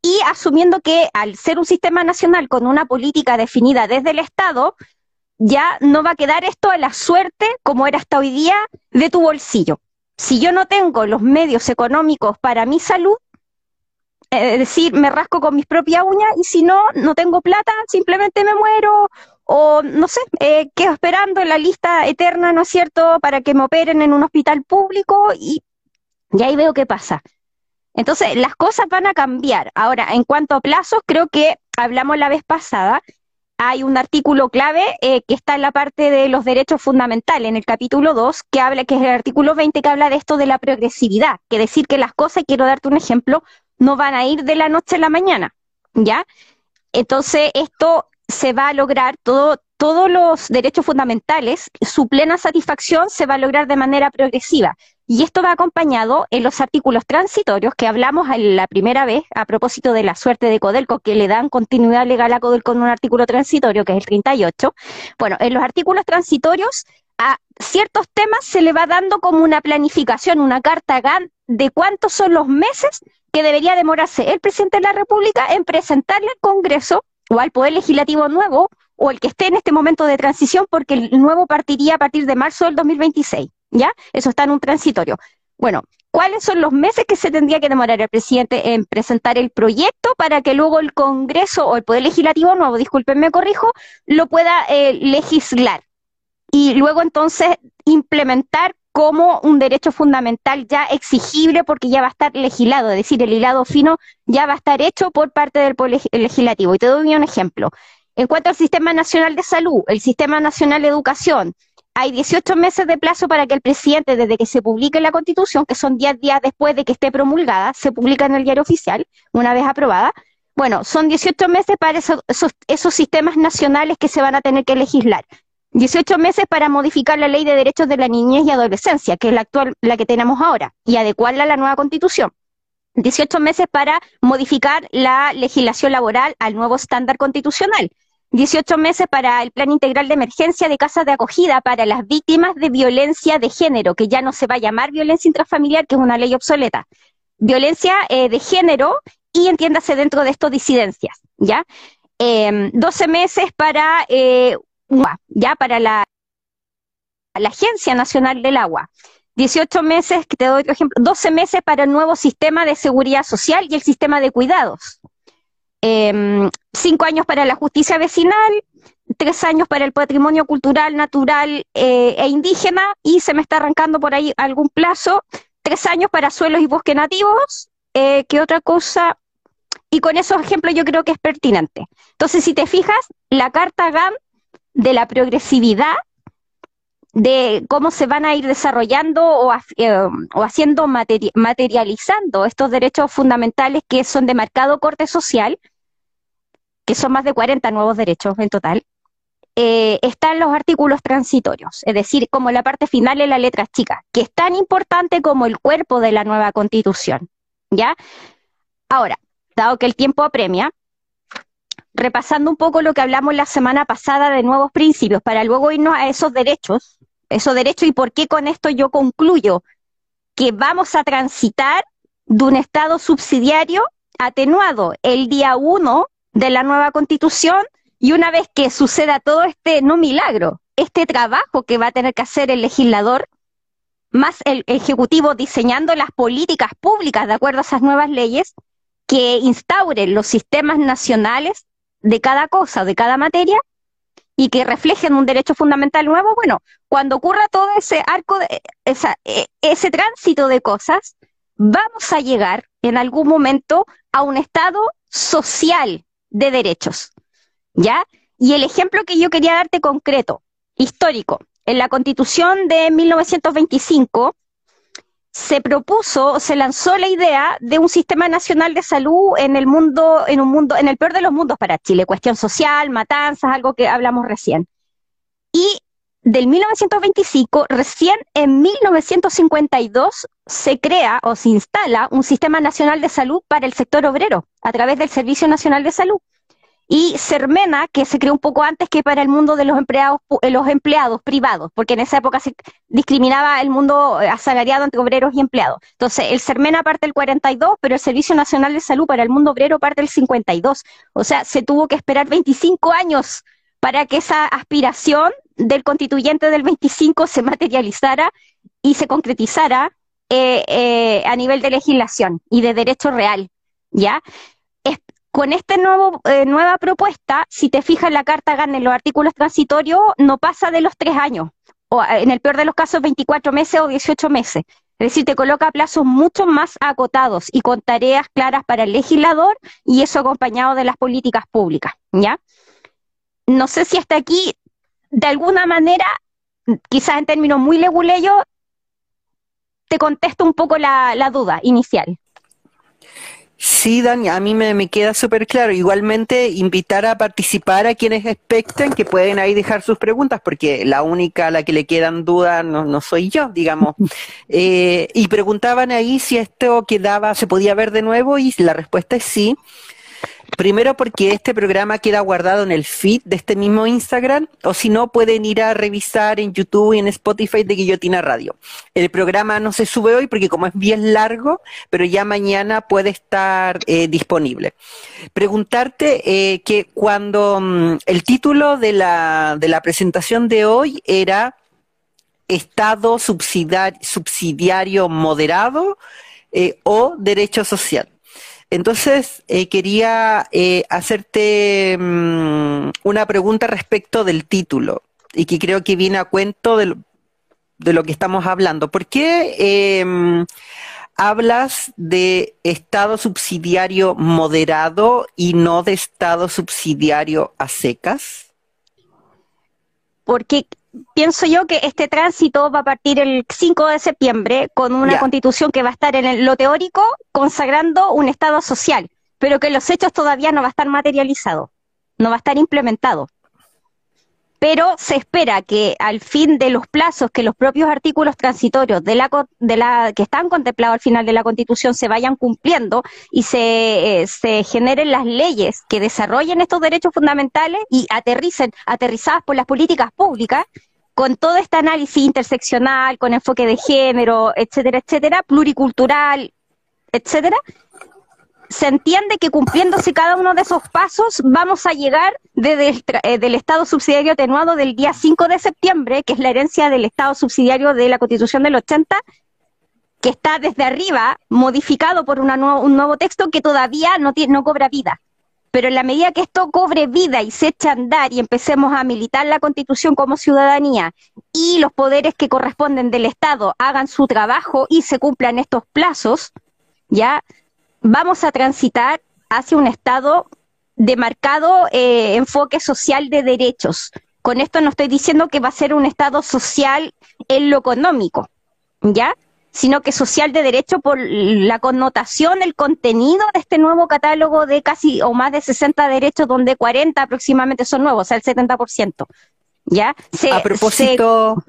y asumiendo que al ser un sistema nacional con una política definida desde el Estado, ya no va a quedar esto a la suerte, como era hasta hoy día, de tu bolsillo. Si yo no tengo los medios económicos para mi salud, eh, es decir, me rasco con mis propias uñas y si no, no tengo plata, simplemente me muero o no sé, eh, quedo esperando en la lista eterna, ¿no es cierto?, para que me operen en un hospital público y, y ahí veo qué pasa. Entonces, las cosas van a cambiar. Ahora, en cuanto a plazos, creo que hablamos la vez pasada hay un artículo clave eh, que está en la parte de los derechos fundamentales, en el capítulo 2, que habla, que es el artículo 20, que habla de esto de la progresividad, que decir que las cosas, quiero darte un ejemplo, no van a ir de la noche a la mañana, ¿ya? Entonces, esto se va a lograr, todo, todos los derechos fundamentales, su plena satisfacción se va a lograr de manera progresiva. Y esto va acompañado en los artículos transitorios que hablamos la primera vez a propósito de la suerte de Codelco, que le dan continuidad legal a Codelco en un artículo transitorio, que es el 38. Bueno, en los artículos transitorios a ciertos temas se le va dando como una planificación, una carta de cuántos son los meses que debería demorarse el presidente de la República en presentarle al Congreso o al Poder Legislativo nuevo o el que esté en este momento de transición, porque el nuevo partiría a partir de marzo del 2026. ¿Ya? Eso está en un transitorio. Bueno, ¿cuáles son los meses que se tendría que demorar el presidente en presentar el proyecto para que luego el Congreso o el Poder Legislativo nuevo, disculpen, me corrijo, lo pueda eh, legislar? Y luego entonces implementar como un derecho fundamental ya exigible porque ya va a estar legislado, es decir, el hilado fino ya va a estar hecho por parte del Poder Legislativo. Y te doy un ejemplo. En cuanto al Sistema Nacional de Salud, el Sistema Nacional de Educación, hay 18 meses de plazo para que el presidente, desde que se publique la constitución, que son 10 días después de que esté promulgada, se publica en el diario oficial, una vez aprobada, bueno, son 18 meses para esos, esos, sistemas nacionales que se van a tener que legislar. 18 meses para modificar la ley de derechos de la niñez y adolescencia, que es la actual, la que tenemos ahora, y adecuarla a la nueva constitución. 18 meses para modificar la legislación laboral al nuevo estándar constitucional. 18 meses para el Plan Integral de Emergencia de Casas de Acogida para las víctimas de violencia de género, que ya no se va a llamar violencia intrafamiliar, que es una ley obsoleta. Violencia eh, de género y entiéndase dentro de esto disidencias, ¿ya? 12 em, meses para, eh, ya para la, la Agencia Nacional del Agua. 18 meses, que te doy otro ejemplo, 12 meses para el nuevo sistema de seguridad social y el sistema de cuidados. Eh, cinco años para la justicia vecinal, tres años para el patrimonio cultural, natural eh, e indígena, y se me está arrancando por ahí algún plazo, tres años para suelos y bosques nativos, eh, ¿qué otra cosa? Y con esos ejemplos yo creo que es pertinente. Entonces, si te fijas, la carta GAM de la progresividad de cómo se van a ir desarrollando o, eh, haciendo materializando estos derechos fundamentales que son de marcado corte social, que son más de 40 nuevos derechos en total, eh, están los artículos transitorios, es decir, como la parte final en la letra chica, que es tan importante como el cuerpo de la nueva constitución. ¿Ya? Ahora, dado que el tiempo apremia, repasando un poco lo que hablamos la semana pasada de nuevos principios, para luego irnos a esos derechos, esos derechos y por qué con esto yo concluyo que vamos a transitar de un Estado subsidiario atenuado el día uno de la nueva constitución y una vez que suceda todo este, no milagro, este trabajo que va a tener que hacer el legislador, más el Ejecutivo diseñando las políticas públicas de acuerdo a esas nuevas leyes, que instauren los sistemas nacionales de cada cosa, de cada materia, y que reflejen un derecho fundamental nuevo, bueno, cuando ocurra todo ese arco, de, e, ese tránsito de cosas, vamos a llegar en algún momento a un estado social de derechos. ¿Ya? Y el ejemplo que yo quería darte concreto, histórico, en la Constitución de 1925 se propuso, se lanzó la idea de un sistema nacional de salud en el mundo, en un mundo, en el peor de los mundos para Chile, cuestión social, matanzas, algo que hablamos recién. Y del 1925, recién en 1952 se crea o se instala un sistema nacional de salud para el sector obrero a través del Servicio Nacional de Salud y Sermena, que se creó un poco antes que para el mundo de los empleados, eh, los empleados privados, porque en esa época se discriminaba el mundo eh, asalariado entre obreros y empleados. Entonces, el Sermena parte del 42, pero el Servicio Nacional de Salud para el mundo obrero parte del 52. O sea, se tuvo que esperar 25 años para que esa aspiración del constituyente del 25 se materializara y se concretizara eh, a nivel de legislación y de derecho real, ¿ya? Con esta eh, nueva propuesta, si te fijas la carta GAN en los artículos transitorios, no pasa de los tres años, o eh, en el peor de los casos 24 meses o 18 meses. Es decir, te coloca plazos mucho más acotados y con tareas claras para el legislador y eso acompañado de las políticas públicas, ¿ya? No sé si hasta aquí, de alguna manera, quizás en términos muy leguleyos, te contesto un poco la duda inicial. Sí, Dani, a mí me, queda súper claro. Igualmente, invitar a participar a quienes expecten, que pueden ahí dejar sus preguntas, porque la única a la que le quedan dudas no, soy yo, digamos. [laughs] Eh, y preguntaban ahí si esto quedaba, se podía ver de nuevo, y la respuesta es sí. Primero porque este programa queda guardado en el feed de este mismo Instagram, o si no, pueden ir a revisar en YouTube y en Spotify de Guillotina Radio. El programa no se sube hoy porque como es bien largo, pero ya mañana puede estar eh, disponible. Preguntarte eh, que cuando mm, el título de la, de la presentación de hoy era Estado subsidiario moderado eh, o derecho social. Entonces, eh, quería eh, hacerte mm, una pregunta respecto del título y que creo que viene a cuento de lo, que estamos hablando. ¿Por qué em, hablas de Estado subsidiario moderado y no de Estado subsidiario a secas? Porque pienso yo que este tránsito va a partir el 5 de septiembre con una constitución que va a estar en lo teórico consagrando un Estado social, pero que los hechos todavía no va a estar materializado, no va a estar implementado. Pero se espera que al fin de los plazos que los propios artículos transitorios de la, de la que están contemplados al final de la Constitución se vayan cumpliendo y se, eh, se generen las leyes que desarrollen estos derechos fundamentales y aterricen, aterrizadas por las políticas públicas, con todo este análisis interseccional, con enfoque de género, etcétera, etcétera, pluricultural, etcétera, se entiende que cumpliéndose cada uno de esos pasos vamos a llegar desde el eh, del Estado subsidiario atenuado del día 5 de septiembre, que es la herencia del Estado subsidiario de la Constitución del 80, que está desde arriba modificado por una un nuevo texto que todavía no, no cobra vida. Pero en la medida que esto cobre vida y se echa a andar y empecemos a militar la constitución como ciudadanía y los poderes que corresponden del Estado hagan su trabajo y se cumplan estos plazos, ya vamos a transitar hacia un Estado de marcado eh, enfoque social de derechos, con esto no estoy diciendo que va a ser un Estado social en lo económico, ¿ya? Sino que social de derecho por la connotación, el contenido de este nuevo catálogo de casi o más de 60 derechos, donde 40 aproximadamente son nuevos, o sea, el 70%. ¿Ya? a propósito,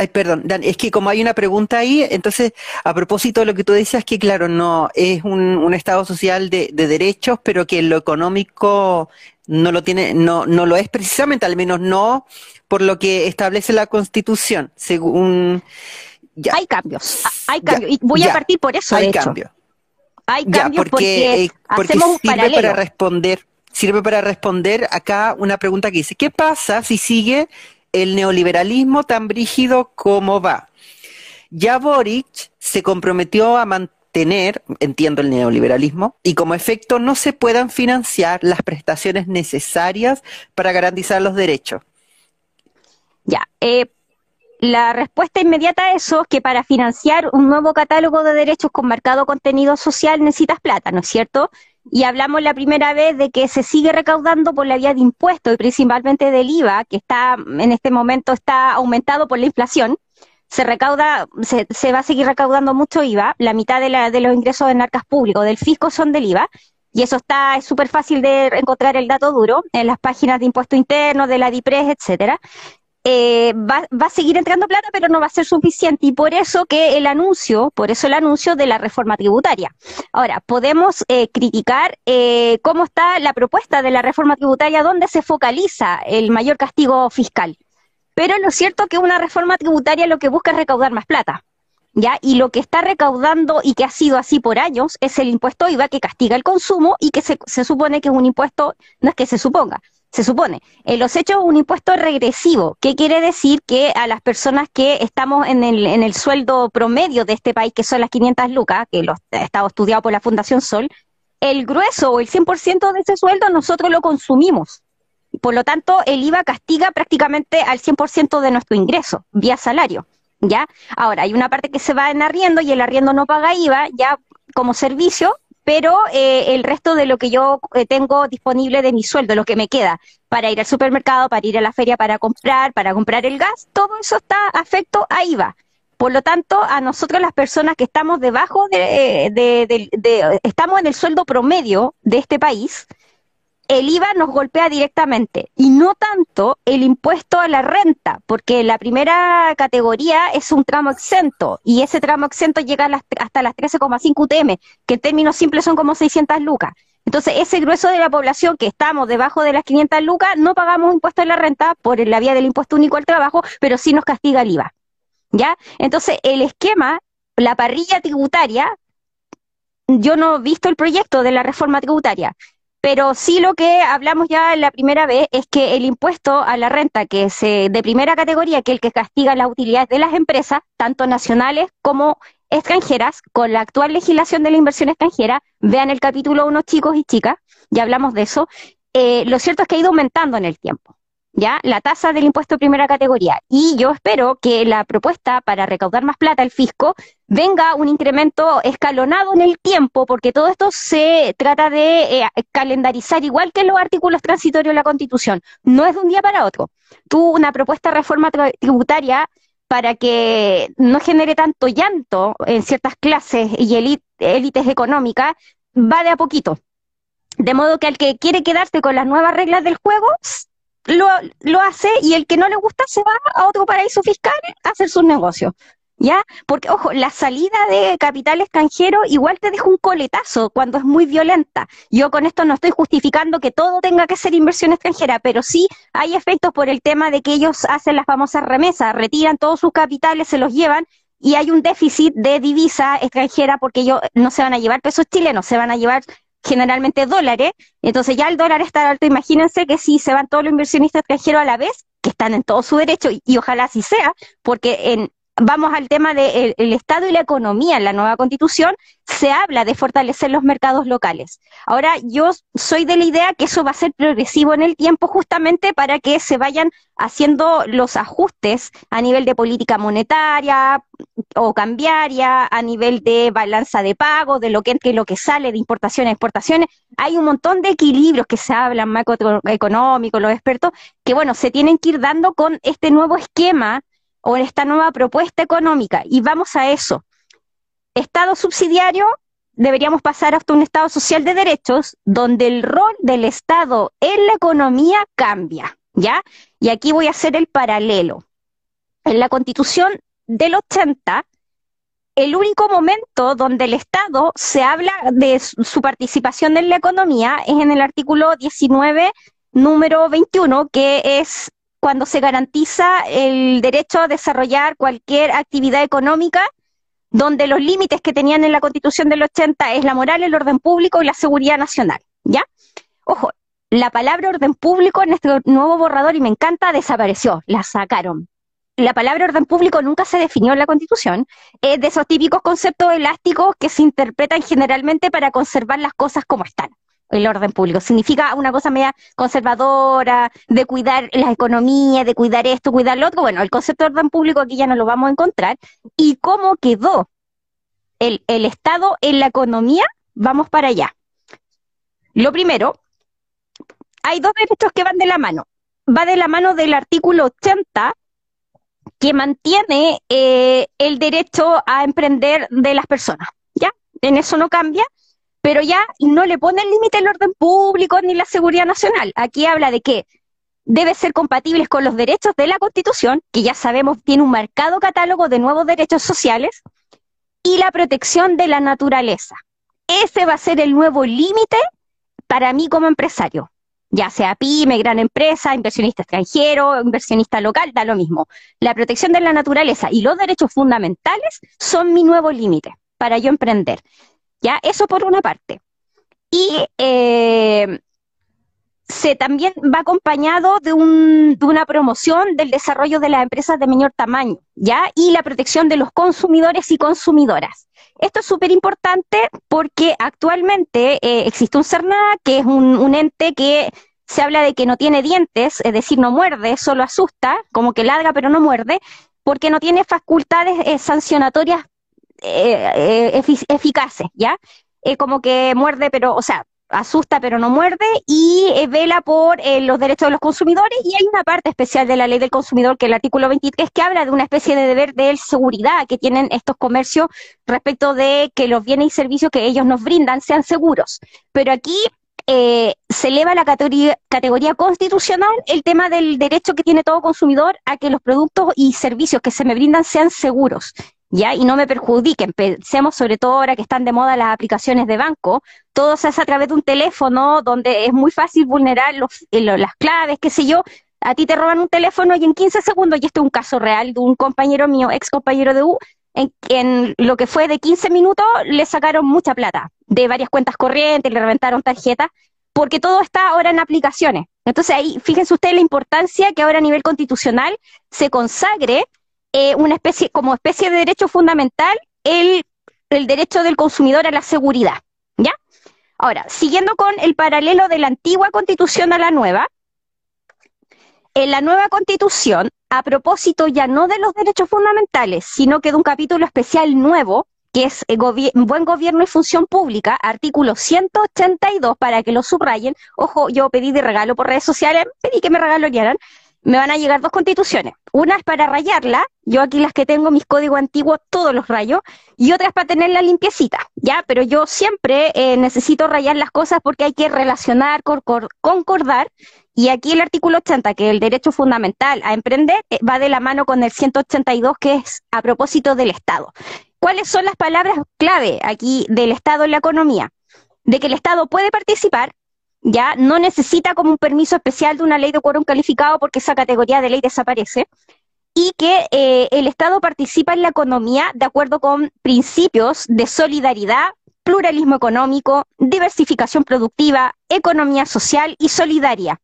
Ay, perdón, Dan, es que como hay una pregunta ahí, entonces, a propósito de lo que tú decías, que claro, no es un, Estado social de, derechos, pero que lo económico no lo tiene, no, no lo es precisamente, al menos no por lo que establece la Constitución, según. Hay cambios, hay cambios, y voy a partir por eso. Hay cambios. Hay cambios porque, eh, porque, sirve para responder, sirve para responder acá una pregunta que dice, ¿qué pasa si sigue el neoliberalismo tan brígido como va. Ya Boric se comprometió a mantener, entiendo el neoliberalismo, y como efecto no se puedan financiar las prestaciones necesarias para garantizar los derechos. Ya, eh, la respuesta inmediata a eso es que para financiar un nuevo catálogo de derechos con marcado contenido social necesitas plata, ¿no es cierto? y hablamos la primera vez de que se sigue recaudando por la vía de impuestos y principalmente del IVA, que está en este momento está aumentado por la inflación. Se recauda, se, va a seguir recaudando mucho IVA, la mitad de, la, de los ingresos de narcas públicos del fisco son del IVA, y eso está, es súper fácil de encontrar el dato duro en las páginas de impuesto interno, de la DIPRES, etcétera. Eh, va, va, a seguir entrando plata, pero no va a ser suficiente. Y por eso que el anuncio, por eso el anuncio de la reforma tributaria. Ahora, podemos eh, criticar eh, cómo está la propuesta de la reforma tributaria, donde se focaliza el mayor castigo fiscal. Pero lo cierto es que una reforma tributaria lo que busca es recaudar más plata. ¿Ya? Y lo que está recaudando y que ha sido así por años es el impuesto IVA que castiga el consumo y que se supone que es un impuesto, no es que se suponga, se supone. En los hechos, un impuesto regresivo. ¿Qué quiere decir? Que a las personas que estamos en el, en el sueldo promedio de este país, que son las 500 lucas, que lo ha estado estudiado por la Fundación Sol, el grueso o el 100% de ese sueldo nosotros lo consumimos. Por lo tanto, el IVA castiga prácticamente al 100% de nuestro ingreso, vía salario. ¿Ya? Ahora, hay una parte que se va en arriendo y el arriendo no paga IVA, ya como servicio, pero eh, el resto de lo que yo eh, tengo disponible de mi sueldo, lo que me queda para ir al supermercado, para ir a la feria, para comprar, para comprar el gas, todo eso está afecto a IVA. Por lo tanto, a nosotros las personas que estamos debajo de, de estamos en el sueldo promedio de este país, el IVA nos golpea directamente y no tanto el impuesto a la renta, porque la primera categoría es un tramo exento y ese tramo exento llega hasta las 13,5 UTM, que en términos simples son como 600 lucas. Entonces, ese grueso de la población que estamos debajo de las 500 lucas, no pagamos impuesto a la renta por la vía del impuesto único al trabajo, pero sí nos castiga el IVA. ¿Ya? Entonces, el esquema, la parrilla tributaria, yo no he visto el proyecto de la reforma tributaria, pero sí lo que hablamos ya la primera vez es que el impuesto a la renta, que es de primera categoría, que es el que castiga las utilidades de las empresas, tanto nacionales como extranjeras, con la actual legislación de la inversión extranjera, vean el capítulo 1 chicos y chicas, ya hablamos de eso, eh, lo cierto es que ha ido aumentando en el tiempo. ¿Ya? La tasa del impuesto de primera categoría. Y yo espero que la propuesta para recaudar más plata al fisco venga un incremento escalonado en el tiempo, porque todo esto se trata de eh, calendarizar igual que los artículos transitorios de la Constitución. No es de un día para otro. Tú una propuesta de reforma tributaria para que no genere tanto llanto en ciertas clases y élites económicas, va de a poquito. De modo que al que quiere quedarse con las nuevas reglas del juego, lo, lo hace y el que no le gusta se va a otro paraíso fiscal a hacer sus negocios. ¿Ya? Porque, ojo, la salida de capital extranjero igual te deja un coletazo cuando es muy violenta. Yo con esto no estoy justificando que todo tenga que ser inversión extranjera, pero sí hay efectos por el tema de que ellos hacen las famosas remesas, retiran todos sus capitales, se los llevan y hay un déficit de divisa extranjera porque ellos no se van a llevar pesos chilenos, se van a llevar generalmente dólares, entonces ya el dólar está alto, imagínense que si se van todos los inversionistas extranjeros a la vez, que están en todo su derecho, y, ojalá así sea, porque en, vamos al tema del Estado y la economía en la nueva constitución, se habla de fortalecer los mercados locales. Ahora, yo soy de la idea que eso va a ser progresivo en el tiempo justamente para que se vayan haciendo los ajustes a nivel de política monetaria o cambiaria, a nivel de balanza de pago, de lo que entra y lo que sale, de importaciones, exportaciones. Hay un montón de equilibrios que se hablan macroeconómicos, los expertos, que bueno, se tienen que ir dando con este nuevo esquema o esta nueva propuesta económica. Y vamos a eso. Estado subsidiario, deberíamos pasar hasta un Estado social de derechos, donde el rol del Estado en la economía cambia, ¿ya? Y aquí voy a hacer el paralelo. En la Constitución del 80, el único momento donde el Estado se habla de su participación en la economía es en el artículo 19, número 21, que es cuando se garantiza el derecho a desarrollar cualquier actividad económica donde los límites que tenían en la Constitución del 80 es la moral, el orden público y la seguridad nacional, ¿ya? Ojo, la palabra orden público en este nuevo borrador, y me encanta, desapareció, la sacaron. La palabra orden público nunca se definió en la Constitución, es de esos típicos conceptos elásticos que se interpretan generalmente para conservar las cosas como están el orden público. Significa una cosa media conservadora, de cuidar la economía, de cuidar esto, cuidar lo otro. Bueno, el concepto de orden público aquí ya no lo vamos a encontrar. ¿Y cómo quedó el, el Estado en la economía? Vamos para allá. Lo primero, hay dos derechos que van de la mano. Va de la mano del artículo 80, que mantiene eh, el derecho a emprender de las personas. ¿Ya? En eso no cambia pero ya no le pone el límite el orden público ni la seguridad nacional. Aquí habla de que debe ser compatibles con los derechos de la Constitución, que ya sabemos tiene un marcado catálogo de nuevos derechos sociales, y la protección de la naturaleza. Ese va a ser el nuevo límite para mí como empresario, ya sea pyme, gran empresa, inversionista extranjero, inversionista local, da lo mismo. La protección de la naturaleza y los derechos fundamentales son mi nuevo límite para yo emprender. ¿Ya? Eso por una parte. Y eh, se también va acompañado de, un, de, una promoción del desarrollo de las empresas de menor tamaño, ¿ya? Y la protección de los consumidores y consumidoras. Esto es súper importante porque actualmente eh, existe un CERNA, que es un, ente que se habla de que no tiene dientes, es decir, no muerde, solo asusta, como que ladra pero no muerde, porque no tiene facultades eh, sancionatorias eh, eh eficaces, ¿ya? Como que muerde, pero, o sea, asusta pero no muerde y eh, vela por los derechos de los consumidores y hay una parte especial de la ley del consumidor que es el artículo 23 que habla de una especie de deber de seguridad que tienen estos comercios respecto de que los bienes y servicios que ellos nos brindan sean seguros. Pero aquí se eleva la categoría, constitucional el tema del derecho que tiene todo consumidor a que los productos y servicios que se me brindan sean seguros. ¿Ya? Y no me perjudiquen. Pensemos sobre todo ahora que están de moda las aplicaciones de banco, todo se hace a través de un teléfono donde es muy fácil vulnerar los, eh, las claves, qué sé yo. A ti te roban un teléfono y en 15 segundos, y este es un caso real de un compañero mío, ex compañero de U, en, en lo que fue de 15 minutos le sacaron mucha plata de varias cuentas corrientes, le reventaron tarjetas, porque todo está ahora en aplicaciones. Entonces ahí, fíjense ustedes la importancia que ahora a nivel constitucional se consagre eh, una especie, como especie de derecho fundamental, el, el derecho del consumidor a la seguridad. ¿Ya? Ahora, siguiendo con el paralelo de la antigua constitución a la nueva, en la nueva constitución, a propósito ya no de los derechos fundamentales, sino que de un capítulo especial nuevo, que es buen gobierno y función pública, artículo 182, para que lo subrayen. Ojo, yo pedí de regalo por redes sociales, pedí que me regalaran me van a llegar dos constituciones. Una es para rayarla, yo aquí las que tengo, mis códigos antiguos, todos los rayo, y otra es para tenerla limpiecita, ¿ya? Pero yo siempre eh, necesito rayar las cosas porque hay que relacionar, concordar, y aquí el artículo 80, que es el derecho fundamental a emprender, eh, va de la mano con el 182, que es a propósito del Estado. ¿Cuáles son las palabras clave aquí del Estado en la economía? De que el Estado puede participar, ya no necesita como un permiso especial de una ley de quórum calificado porque esa categoría de ley desaparece y que eh, el Estado participa en la economía de acuerdo con principios de solidaridad, pluralismo económico, diversificación productiva, economía social y solidaria.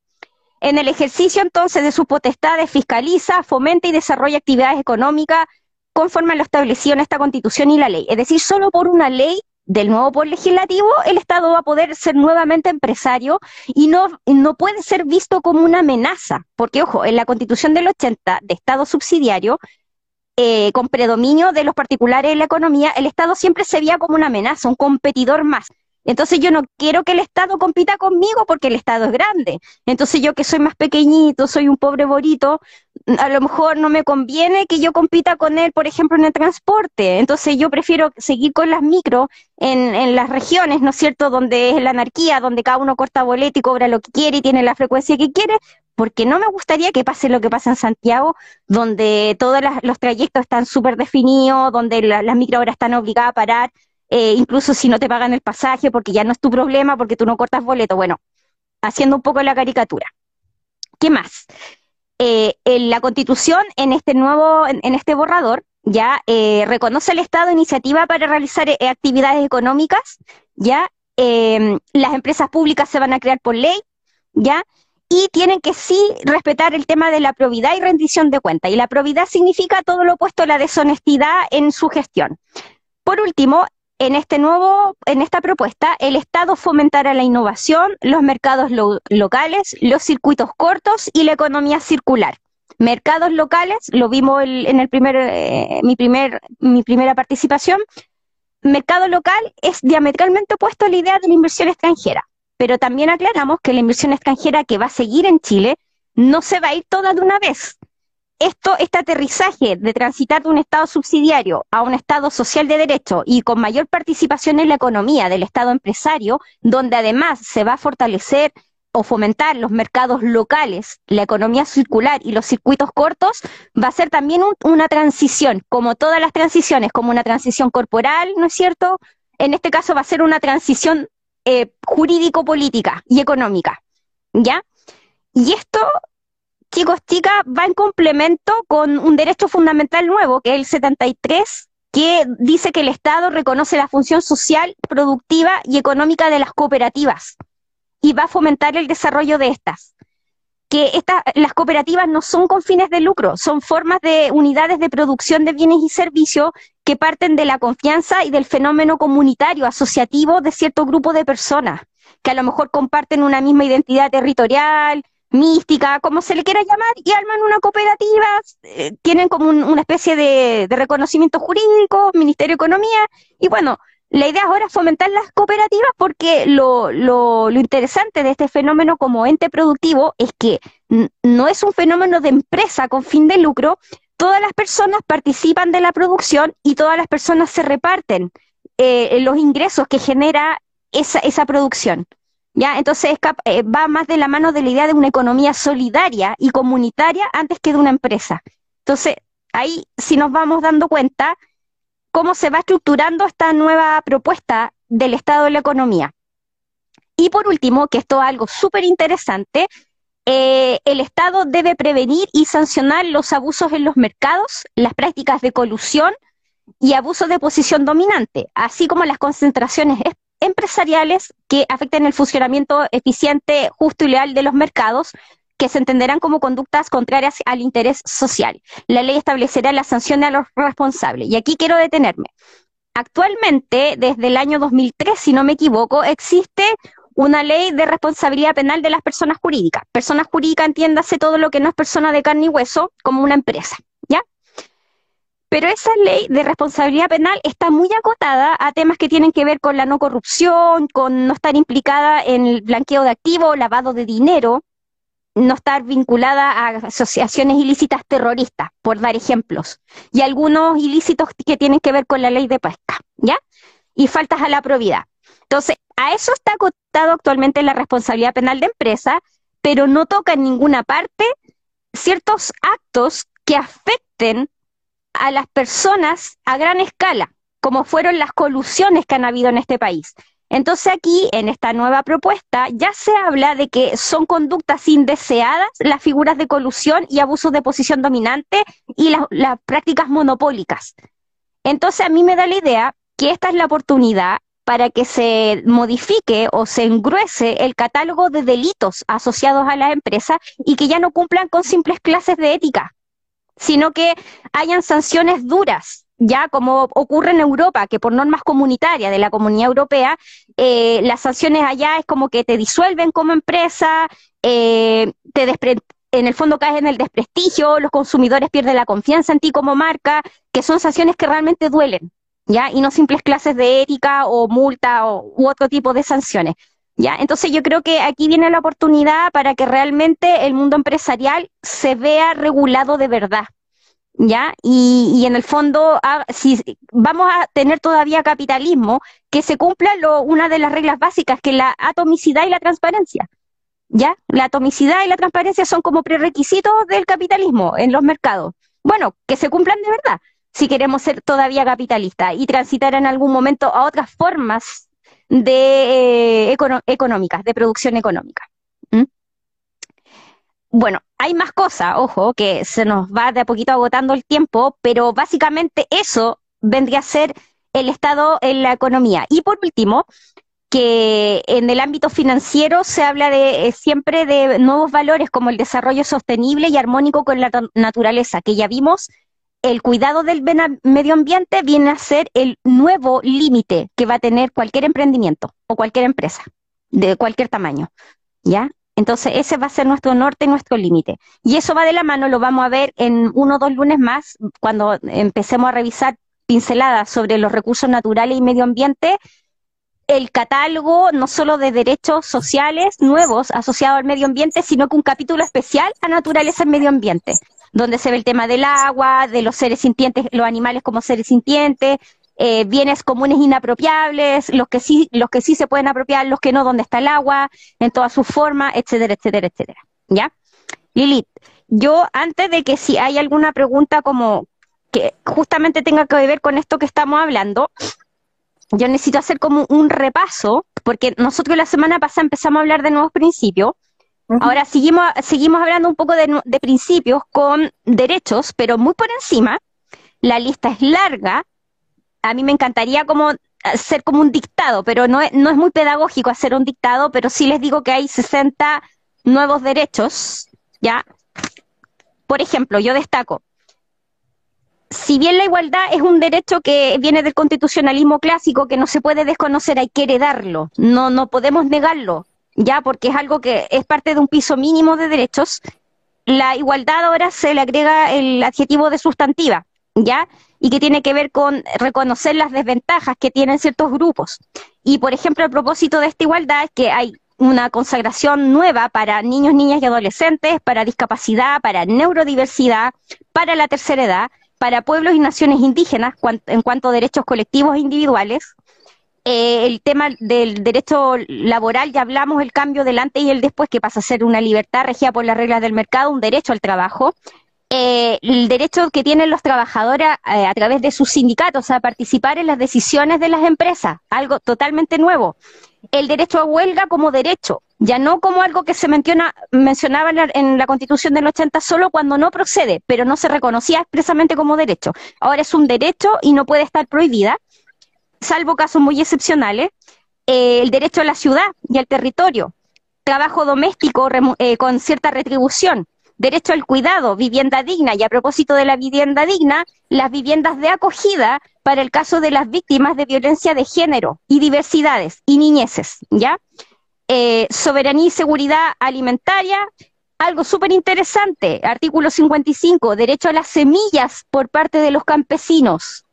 En el ejercicio entonces de sus potestades fiscaliza, fomenta y desarrolla actividades económicas conforme a lo establecido en esta constitución y la ley. Es decir, solo por una ley del nuevo poder legislativo, el Estado va a poder ser nuevamente empresario y no, no puede ser visto como una amenaza, porque ojo, en la constitución del 80 de Estado subsidiario, eh, con predominio de los particulares en la economía, el Estado siempre se veía como una amenaza, un competidor más. Entonces yo no quiero que el Estado compita conmigo porque el Estado es grande. Entonces yo que soy más pequeñito, soy un pobre borito, a lo mejor no me conviene que yo compita con él, por ejemplo, en el transporte. Entonces yo prefiero seguir con las micro en, en las regiones, ¿no es cierto?, donde es la anarquía, donde cada uno corta boleto y cobra lo que quiere y tiene la frecuencia que quiere, porque no me gustaría que pase lo que pasa en Santiago, donde todos los trayectos están súper definidos, donde las micro ahora están obligadas a parar eh, incluso si no te pagan el pasaje, porque ya no es tu problema, porque tú no cortas boleto. Bueno, haciendo un poco la caricatura. ¿Qué más? Eh, en la Constitución, en este nuevo, en, este borrador, ya eh, reconoce el Estado iniciativa para realizar actividades económicas, ya em, las empresas públicas se van a crear por ley, ya y tienen que sí respetar el tema de la probidad y rendición de cuentas. Y la probidad significa todo lo opuesto a la deshonestidad en su gestión. Por último, en este nuevo, en esta propuesta, el Estado fomentará la innovación, los mercados locales, los circuitos cortos y la economía circular. Mercados locales, lo vimos en el primer, eh, mi mi primera participación. Mercado local es diametralmente opuesto a la idea de la inversión extranjera, pero también aclaramos que la inversión extranjera que va a seguir en Chile no se va a ir toda de una vez, esto, este aterrizaje de transitar de un Estado subsidiario a un Estado social de derecho y con mayor participación en la economía del Estado empresario, donde además se va a fortalecer o fomentar los mercados locales, la economía circular y los circuitos cortos, va a ser también una transición, como todas las transiciones, como una transición corporal, ¿no es cierto? En este caso va a ser una transición eh, jurídico-política y económica, ¿ya? Y esto chicos, chicas, va en complemento con un derecho fundamental nuevo, que es el 73, que dice que el Estado reconoce la función social, productiva y económica de las cooperativas y va a fomentar el desarrollo de estas. Que las cooperativas no son con fines de lucro, son formas de unidades de producción de bienes y servicios que parten de la confianza y del fenómeno comunitario asociativo de cierto grupo de personas, que a lo mejor comparten una misma identidad territorial, mística, como se le quiera llamar, y arman una cooperativa, eh, tienen como una especie de, reconocimiento jurídico, Ministerio de Economía, y bueno, la idea ahora es fomentar las cooperativas porque lo, lo, lo interesante de este fenómeno como ente productivo es que no es un fenómeno de empresa con fin de lucro, todas las personas participan de la producción y todas las personas se reparten eh, los ingresos que genera esa, esa producción. ¿Ya? Entonces eh, va más de la mano de la idea de una economía solidaria y comunitaria antes que de una empresa. Entonces, ahí si nos vamos dando cuenta cómo se va estructurando esta nueva propuesta del Estado de la economía. Y por último, que esto es algo súper interesante, eh, el Estado debe prevenir y sancionar los abusos en los mercados, las prácticas de colusión y abusos de posición dominante, así como las concentraciones empresariales que afecten el funcionamiento eficiente, justo y leal de los mercados, que se entenderán como conductas contrarias al interés social. La ley establecerá la sanción a los responsables. Y aquí quiero detenerme. Actualmente, desde el año 2003, si no me equivoco, existe una ley de responsabilidad penal de las personas jurídicas. Personas jurídicas, entiéndase todo lo que no es persona de carne y hueso, como una empresa. Pero esa ley de responsabilidad penal está muy acotada a temas que tienen que ver con la no corrupción, con no estar implicada en el blanqueo de activos, lavado de dinero, no estar vinculada a asociaciones ilícitas terroristas, por dar ejemplos, y algunos ilícitos que tienen que ver con la ley de pesca, ¿ya? Y faltas a la probidad. Entonces, a eso está acotado actualmente la responsabilidad penal de empresa, pero no toca en ninguna parte ciertos actos que afecten a las personas a gran escala, como fueron las colusiones que han habido en este país. Entonces aquí, en esta nueva propuesta, ya se habla de que son conductas indeseadas las figuras de colusión y abusos de posición dominante y las prácticas monopólicas. Entonces a mí me da la idea que esta es la oportunidad para que se modifique o se engruese el catálogo de delitos asociados a la empresa y que ya no cumplan con simples clases de ética, sino que hayan sanciones duras, ya como ocurre en Europa, que por normas comunitarias de la Comunidad Europea, eh, las sanciones allá es como que te disuelven como empresa, eh, te en el fondo caes en el desprestigio, los consumidores pierden la confianza en ti como marca, que son sanciones que realmente duelen, ¿ya? Y no simples clases de ética o multa o, u otro tipo de sanciones. ¿Ya? Entonces yo creo que aquí viene la oportunidad para que realmente el mundo empresarial se vea regulado de verdad, ¿ya? Y, y en el fondo, ah, si vamos a tener todavía capitalismo, que se cumpla lo, una de las reglas básicas, que la atomicidad y la transparencia, ¿ya? La atomicidad y la transparencia son como prerequisitos del capitalismo en los mercados. Bueno, que se cumplan de verdad, si queremos ser todavía capitalistas y transitar en algún momento a otras formas de eh, económicas, de producción económica. Bueno, hay más cosas, ojo, que se nos va de a poquito agotando el tiempo, pero básicamente eso vendría a ser el Estado en la economía. Y por último, que en el ámbito financiero se habla de eh, siempre de nuevos valores como el desarrollo sostenible y armónico con la naturaleza, que ya vimos el cuidado del medio ambiente viene a ser el nuevo límite que va a tener cualquier emprendimiento o cualquier empresa de cualquier tamaño, ¿ya? Entonces ese va a ser nuestro norte, nuestro límite. Y eso va de la mano, lo vamos a ver en uno o dos lunes más, cuando empecemos a revisar pinceladas sobre los recursos naturales y medio ambiente, el catálogo no solo de derechos sociales nuevos asociados al medio ambiente, sino que un capítulo especial a naturaleza y medio ambiente donde se ve el tema del agua, de los seres sintientes, los animales como seres sintientes, eh, bienes comunes inapropiables, los que sí, los que sí se pueden apropiar, los que no, dónde está el agua, en todas sus formas, etcétera, etcétera, etcétera. ¿Ya? Lilith, yo antes de que si hay alguna pregunta como que justamente tenga que ver con esto que estamos hablando, yo necesito hacer como un repaso, porque nosotros la semana pasada empezamos a hablar de nuevos principios, Ahora seguimos, seguimos hablando un poco de, principios con derechos, pero muy por encima. La lista es larga. A mí me encantaría como ser como un dictado, pero no es, no es muy pedagógico hacer un dictado, pero sí les digo que hay 60 nuevos derechos, ¿ya? Por ejemplo, yo destaco, si bien la igualdad es un derecho que viene del constitucionalismo clásico, que no se puede desconocer, hay que heredarlo, no, no podemos negarlo ya porque es algo que es parte de un piso mínimo de derechos, la igualdad ahora se le agrega el adjetivo de sustantiva, ¿ya? Y que tiene que ver con reconocer las desventajas que tienen ciertos grupos. Y, por ejemplo, el propósito de esta igualdad es que hay una consagración nueva para niños, niñas y adolescentes, para discapacidad, para neurodiversidad, para la tercera edad, para pueblos y naciones indígenas en cuanto a derechos colectivos e individuales, eh, el tema del derecho laboral, ya hablamos el cambio del antes y el después, que pasa a ser una libertad regida por las reglas del mercado, un derecho al trabajo. Eh, el derecho que tienen los trabajadores eh, a través de sus sindicatos a participar en las decisiones de las empresas, algo totalmente nuevo. El derecho a huelga como derecho, ya no como algo que se menciona, mencionaba en la, en la, Constitución del 80 solo cuando no procede, pero no se reconocía expresamente como derecho. Ahora es un derecho y no puede estar prohibida salvo casos muy excepcionales, eh, el derecho a la ciudad y al territorio, trabajo doméstico eh, con cierta retribución, derecho al cuidado, vivienda digna, y a propósito de la vivienda digna, las viviendas de acogida para el caso de las víctimas de violencia de género y diversidades y niñeces, ¿ya? Eh, soberanía y seguridad alimentaria, algo súper interesante, artículo 55, derecho a las semillas por parte de los campesinos,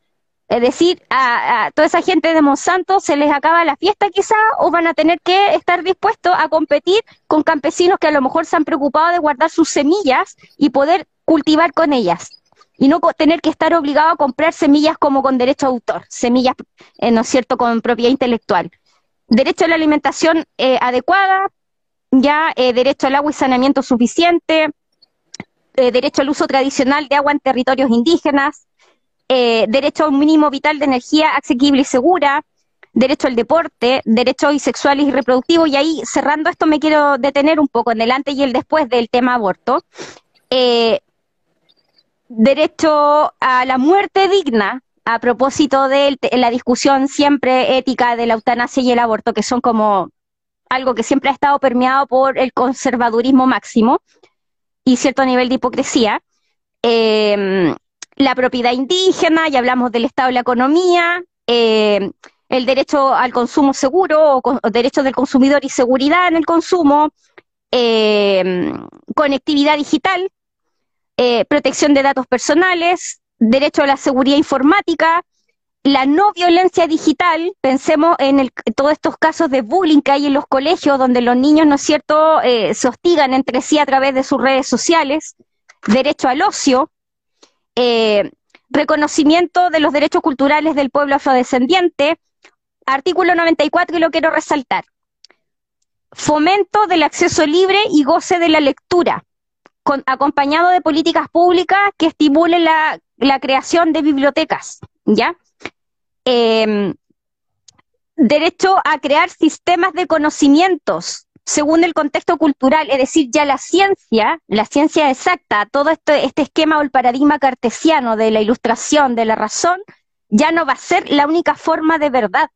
es decir, a, toda esa gente de Monsanto se les acaba la fiesta quizá o van a tener que estar dispuestos a competir con campesinos que a lo mejor se han preocupado de guardar sus semillas y poder cultivar con ellas. Y no tener que estar obligado a comprar semillas como con derecho a autor, semillas, eh, ¿no es cierto?, con propiedad intelectual. Derecho a la alimentación eh, adecuada, ya eh, derecho al agua y saneamiento suficiente, derecho al uso tradicional de agua en territorios indígenas, eh, derecho a un mínimo vital de energía asequible y segura, derecho al deporte, derechos sexuales y reproductivos, y ahí cerrando esto me quiero detener un poco en el antes y el después del tema aborto. Eh, derecho a la muerte digna, a propósito de la discusión siempre ética de la eutanasia y el aborto, que son como algo que siempre ha estado permeado por el conservadurismo máximo y cierto nivel de hipocresía. em, la propiedad indígena, ya hablamos del Estado y la economía, em, el derecho al consumo seguro o, derechos del consumidor y seguridad en el consumo, em, conectividad digital, eh, protección de datos personales, derecho a la seguridad informática, la no violencia digital, pensemos en, todos estos casos de bullying que hay en los colegios, donde los niños, ¿no es cierto?, eh, se hostigan entre sí a través de sus redes sociales, derecho al ocio, eh, reconocimiento de los derechos culturales del pueblo afrodescendiente, artículo 94 y lo quiero resaltar, fomento del acceso libre y goce de la lectura, acompañado de políticas públicas que estimulen la, creación de bibliotecas, ¿ya? eh, derecho a crear sistemas de conocimientos según el contexto cultural, es decir, ya la ciencia, la ciencia exacta, todo este, este esquema o el paradigma cartesiano de la ilustración, de la razón, ya no va a ser la única forma de verdad,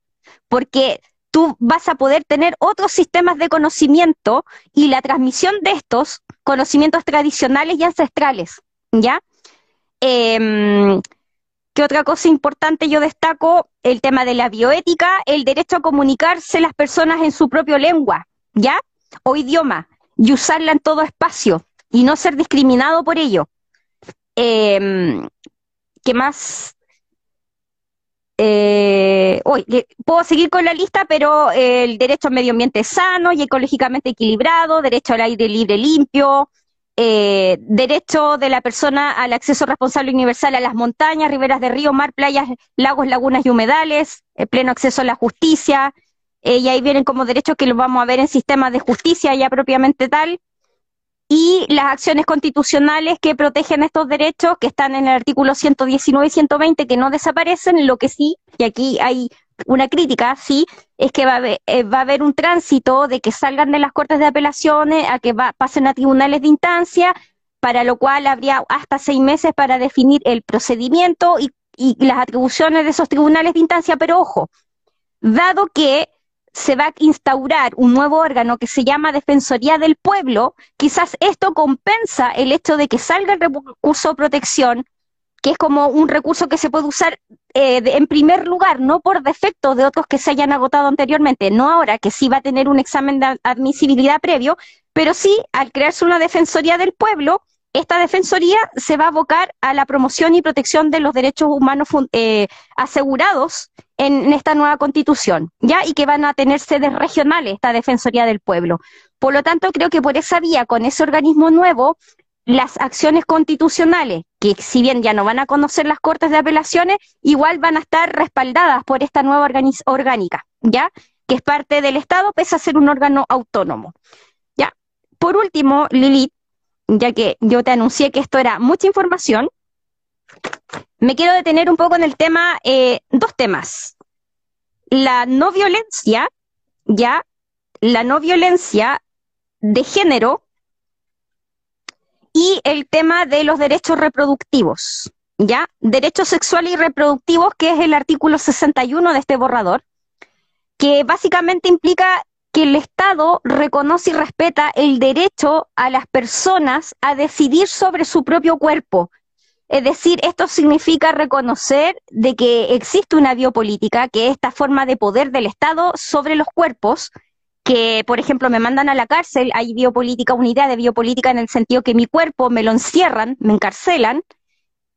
porque tú vas a poder tener otros sistemas de conocimiento y la transmisión de estos conocimientos tradicionales y ancestrales, ¿ya? Eh, ¿Qué otra cosa importante yo destaco? El tema de la bioética, el derecho a comunicarse las personas en su propio lengua, ¿ya? O idioma, y usarla en todo espacio, y no ser discriminado por ello. Em, ¿Qué más? Eh, puedo seguir con la lista, pero el derecho al medio ambiente sano y ecológicamente equilibrado, derecho al aire libre limpio, eh, derecho de la persona al acceso responsable universal a las montañas, riberas de río, mar, playas, lagos, lagunas y humedales, eh, pleno acceso a la justicia, eh, y ahí vienen como derechos que los vamos a ver en sistemas de justicia ya propiamente tal, y las acciones constitucionales que protegen estos derechos, que están en el artículo 119 y 120, que no desaparecen, lo que sí, y aquí hay una crítica, sí, es que va a, haber, eh, va a haber un tránsito de que salgan de las cortes de apelaciones a que va, pasen a tribunales de instancia, para lo cual habría hasta seis meses para definir el procedimiento y, y las atribuciones de esos tribunales de instancia. Pero ojo, dado que se va a instaurar un nuevo órgano que se llama Defensoría del Pueblo, quizás esto compensa el hecho de que salga el recurso de protección que es como un recurso que se puede usar eh, en primer lugar, no por defecto de otros que se hayan agotado anteriormente, no ahora, que sí va a tener un examen de admisibilidad previo, pero sí, al crearse una Defensoría del Pueblo, esta Defensoría se va a abocar a la promoción y protección de los derechos humanos eh, asegurados en, esta nueva constitución, ¿ya? Y que van a tener sedes regionales, esta Defensoría del Pueblo. Por lo tanto, creo que por esa vía, con ese organismo nuevo, las acciones constitucionales, que si bien ya no van a conocer las cortes de apelaciones, igual van a estar respaldadas por esta nueva orgánica, ¿ya? Que es parte del Estado, pese a ser un órgano autónomo. Por último, Lilith, ya que yo te anuncié que esto era mucha información, me quiero detener un poco en el tema, eh, dos temas. La no violencia, ya, la no violencia de género, y el tema de los derechos reproductivos, ¿ya? Derechos sexuales y reproductivos, que es el artículo 61 de este borrador, que básicamente implica que el Estado reconoce y respeta el derecho a las personas a decidir sobre su propio cuerpo. Es decir, esto significa reconocer de que existe una biopolítica, que es esta forma de poder del Estado sobre los cuerpos, que, por ejemplo, me mandan a la cárcel, hay biopolítica, una idea de biopolítica en el sentido que mi cuerpo me lo encierran, me encarcelan,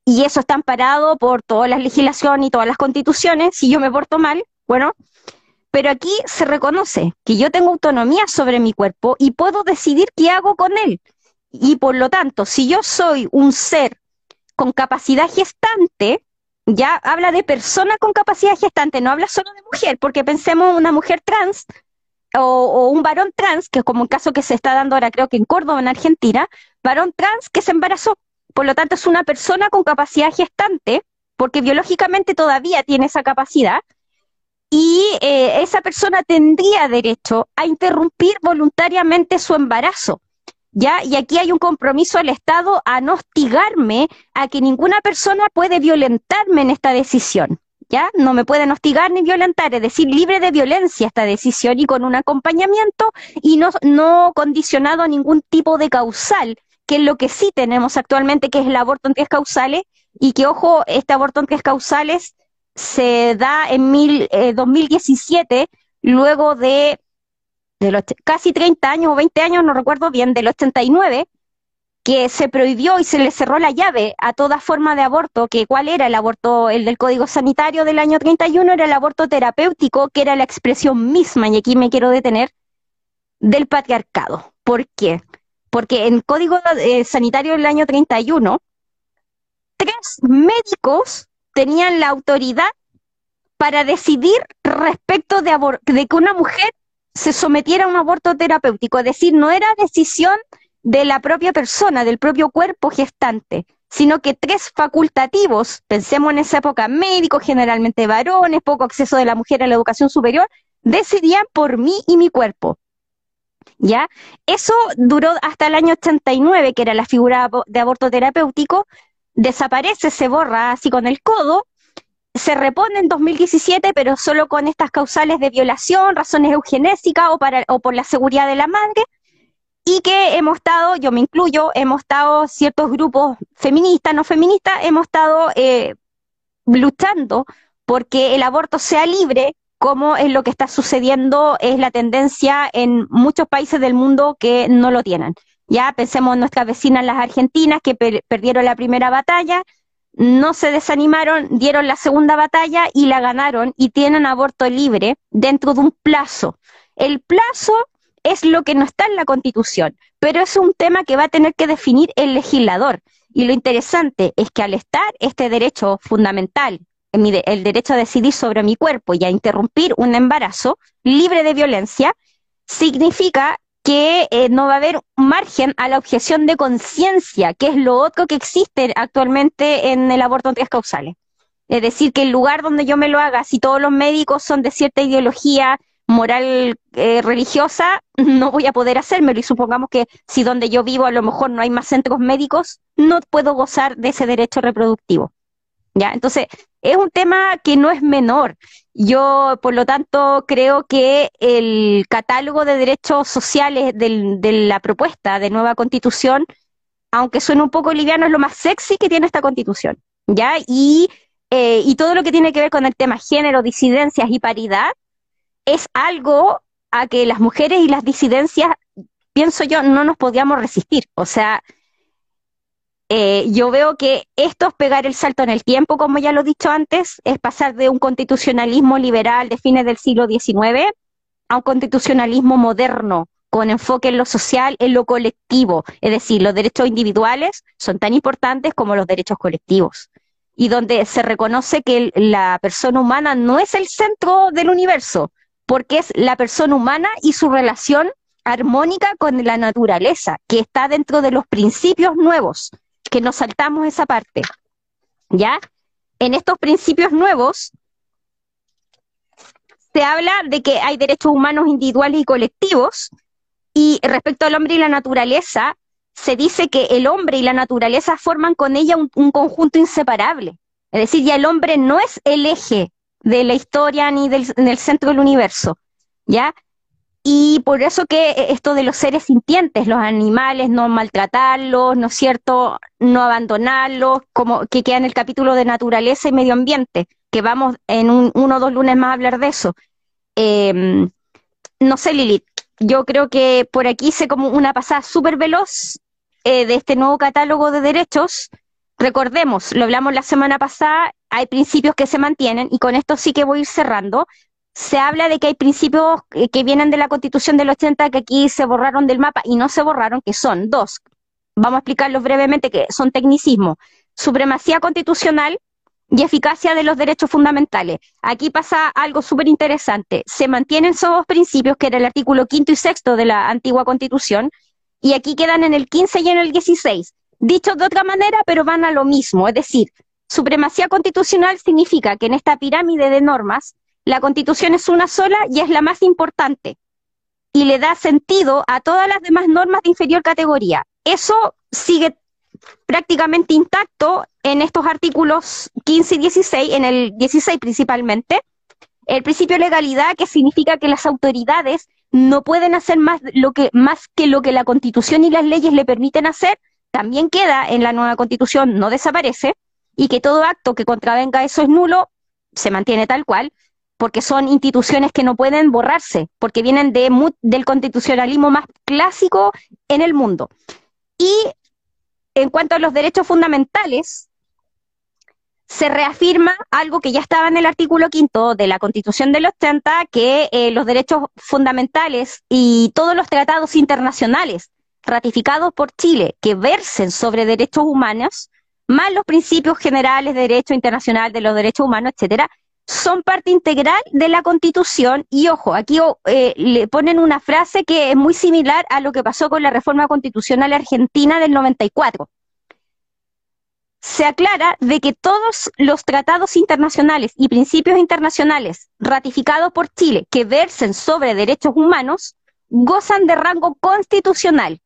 y eso está amparado por todas las legislaciones y todas las constituciones, si yo me porto mal, bueno, pero aquí se reconoce que yo tengo autonomía sobre mi cuerpo y puedo decidir qué hago con él. Y por lo tanto, si yo soy un ser con capacidad gestante, ya habla de persona con capacidad gestante, no habla solo de mujer, porque pensemos una mujer trans, o, un varón trans, que es como un caso que se está dando ahora creo que en Córdoba, en Argentina, varón trans que se embarazó. Por lo tanto, es una persona con capacidad gestante, porque biológicamente todavía tiene esa capacidad, y eh, esa persona tendría derecho a interrumpir voluntariamente su embarazo. ¿Ya? Y aquí hay un compromiso del Estado a no hostigarme a que ninguna persona puede violentarme en esta decisión. ¿ya? No me pueden hostigar ni violentar, es decir, libre de violencia esta decisión y con un acompañamiento y no, no condicionado a ningún tipo de causal que es lo que sí tenemos actualmente, que es el aborto en tres causales, y que, ojo, este aborto en tres causales se da en mil, 2017, eh, luego de, los, casi 30 años o 20 años, no recuerdo bien, del 89, que se prohibió y se le cerró la llave a toda forma de aborto, que cuál era el aborto, el del Código Sanitario del año 31 era el aborto terapéutico, que era la expresión misma, y aquí me quiero detener, del patriarcado. ¿Por qué? Porque en Código eh, Sanitario del año 31, tres médicos tenían la autoridad para decidir respecto de, de que una mujer se sometiera a un aborto terapéutico, es decir, no era decisión de la propia persona, del propio cuerpo gestante, sino que tres facultativos, pensemos en esa época, médicos, generalmente varones, poco acceso de la mujer a la educación superior, decidían por mí y mi cuerpo. ¿Ya? Eso duró hasta el año 89, que era la figura de aborto terapéutico, desaparece, se borra así con el codo, se repone en 2017, pero solo con estas causales de violación, razones eugenésicas o, para, o por la seguridad de la madre, y que hemos estado, yo me incluyo, hemos estado ciertos grupos feministas, no feministas, hemos estado eh, luchando porque el aborto sea libre, como es lo que está sucediendo, es la tendencia en muchos países del mundo que no lo tienen. Ya pensemos en nuestras vecinas las argentinas que perdieron la primera batalla, no se desanimaron, dieron la segunda batalla y la ganaron y tienen aborto libre dentro de un plazo. El plazo es lo que no está en la Constitución, pero es un tema que va a tener que definir el legislador. Y lo interesante es que al estar este derecho fundamental, el derecho a decidir sobre mi cuerpo y a interrumpir un embarazo libre de violencia, significa que eh, no va a haber margen a la objeción de conciencia, que es lo otro que existe actualmente en el aborto en causales. Es decir, que el lugar donde yo me lo haga, si todos los médicos son de cierta ideología moral eh, religiosa, [laughs] no voy a poder hacérmelo. Y supongamos que si donde yo vivo a lo mejor no hay más centros médicos, no puedo gozar de ese derecho reproductivo. ¿Ya? Entonces, es un tema que no es menor. Yo, por lo tanto, creo que el catálogo de derechos sociales de la propuesta de nueva constitución, aunque suene un poco liviano, es lo más sexy que tiene esta constitución. ¿Ya? Y, eh, y todo lo que tiene que ver con el tema género, disidencias y paridad, es algo a que las mujeres y las disidencias, pienso yo, no nos podíamos resistir. O sea, eh, yo veo que esto es pegar el salto en el tiempo, como ya lo he dicho antes, es pasar de un constitucionalismo liberal de fines del siglo XIX a un constitucionalismo moderno, con enfoque en lo social, en lo colectivo. Es decir, los derechos individuales son tan importantes como los derechos colectivos. Y donde se reconoce que la persona humana no es el centro del universo, porque es la persona humana y su relación armónica con la naturaleza, que está dentro de los principios nuevos, que nos saltamos esa parte. ¿Ya? En estos principios nuevos se habla de que hay derechos humanos individuales y colectivos, y respecto al hombre y la naturaleza, se dice que el hombre y la naturaleza forman con ella un, un conjunto inseparable. Es decir, ya el hombre no es el eje de la historia ni del, en el centro del universo, ¿ya? Y por eso que esto de los seres sintientes, los animales, no maltratarlos, ¿no cierto? No abandonarlos, como que queda en el capítulo de naturaleza y medio ambiente, que vamos en un, uno o dos lunes más a hablar de eso. Em, no sé, Lilith, yo creo que por aquí hice como una pasada súper veloz eh, de este nuevo catálogo de derechos. Recordemos, lo hablamos la semana pasada, hay principios que se mantienen, y con esto sí que voy a ir cerrando. Se habla de que hay principios que vienen de la Constitución del 80 que aquí se borraron del mapa y no se borraron, que son dos. Vamos a explicarlos brevemente, que son tecnicismos. Supremacía constitucional y eficacia de los derechos fundamentales. Aquí pasa algo súper interesante. Se mantienen esos dos principios, que era el artículo quinto y sexto de la antigua Constitución, y aquí quedan en el 15 y en el 16. Dicho de otra manera, pero van a lo mismo. Es decir, Supremacía constitucional significa que en esta pirámide de normas, la constitución es una sola y es la más importante y le da sentido a todas las demás normas de inferior categoría. Eso sigue prácticamente intacto en estos artículos 15 y 16, en el 16 principalmente. El principio de legalidad, que significa que las autoridades no pueden hacer más, lo que, más que lo que la constitución y las leyes le permiten hacer, también queda en la nueva constitución, no desaparece, y que todo acto que contravenga eso es nulo, se mantiene tal cual, porque son instituciones que no pueden borrarse, porque vienen de, del constitucionalismo más clásico en el mundo. Y en cuanto a los derechos fundamentales, se reafirma algo que ya estaba en el artículo quinto de la Constitución del 80, que eh, los derechos fundamentales y todos los tratados internacionales ratificados por Chile que versen sobre derechos humanos, más los principios generales de derecho internacional de los derechos humanos, etcétera, son parte integral de la Constitución y ojo, aquí eh, le ponen una frase que es muy similar a lo que pasó con la reforma constitucional argentina del 94. Se aclara de que todos los tratados internacionales y principios internacionales ratificados por Chile que versen sobre derechos humanos gozan de rango constitucional.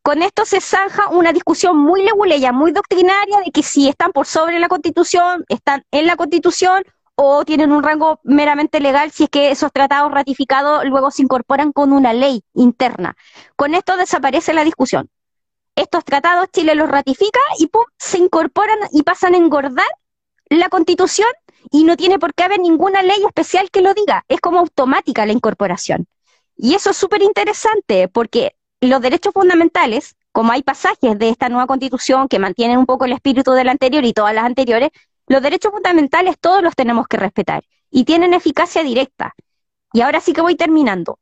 Con esto se zanja una discusión muy leguleya, muy doctrinaria de que si están por sobre la Constitución, están en la Constitución o tienen un rango meramente legal si es que esos tratados ratificados luego se incorporan con una ley interna. Con esto desaparece la discusión. Estos tratados Chile los ratifica y ¡pum! se incorporan y pasan a engordar la constitución y no tiene por qué haber ninguna ley especial que lo diga. Es como automática la incorporación. Y eso es súper interesante porque los derechos fundamentales, como hay pasajes de esta nueva constitución que mantienen un poco el espíritu de la anterior y todas las anteriores, los derechos fundamentales todos los tenemos que respetar y tienen eficacia directa. Y ahora sí que voy terminando.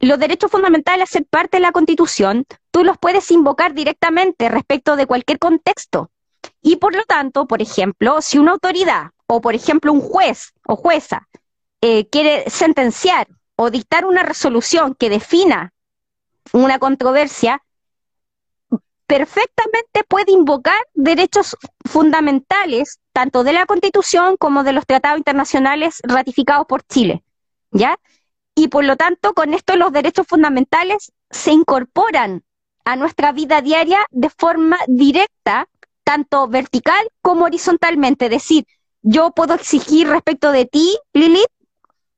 Los derechos fundamentales, ser parte de la Constitución, tú los puedes invocar directamente respecto de cualquier contexto. Y por lo tanto, por ejemplo, si una autoridad o, por ejemplo, un juez o jueza eh, quiere sentenciar o dictar una resolución que defina una controversia, perfectamente puede invocar derechos fundamentales, tanto de la Constitución como de los tratados internacionales ratificados por Chile, ¿ya? Y por lo tanto, con esto los derechos fundamentales se incorporan a nuestra vida diaria de forma directa, tanto vertical como horizontalmente. Es decir, yo puedo exigir respecto de ti, Lilith,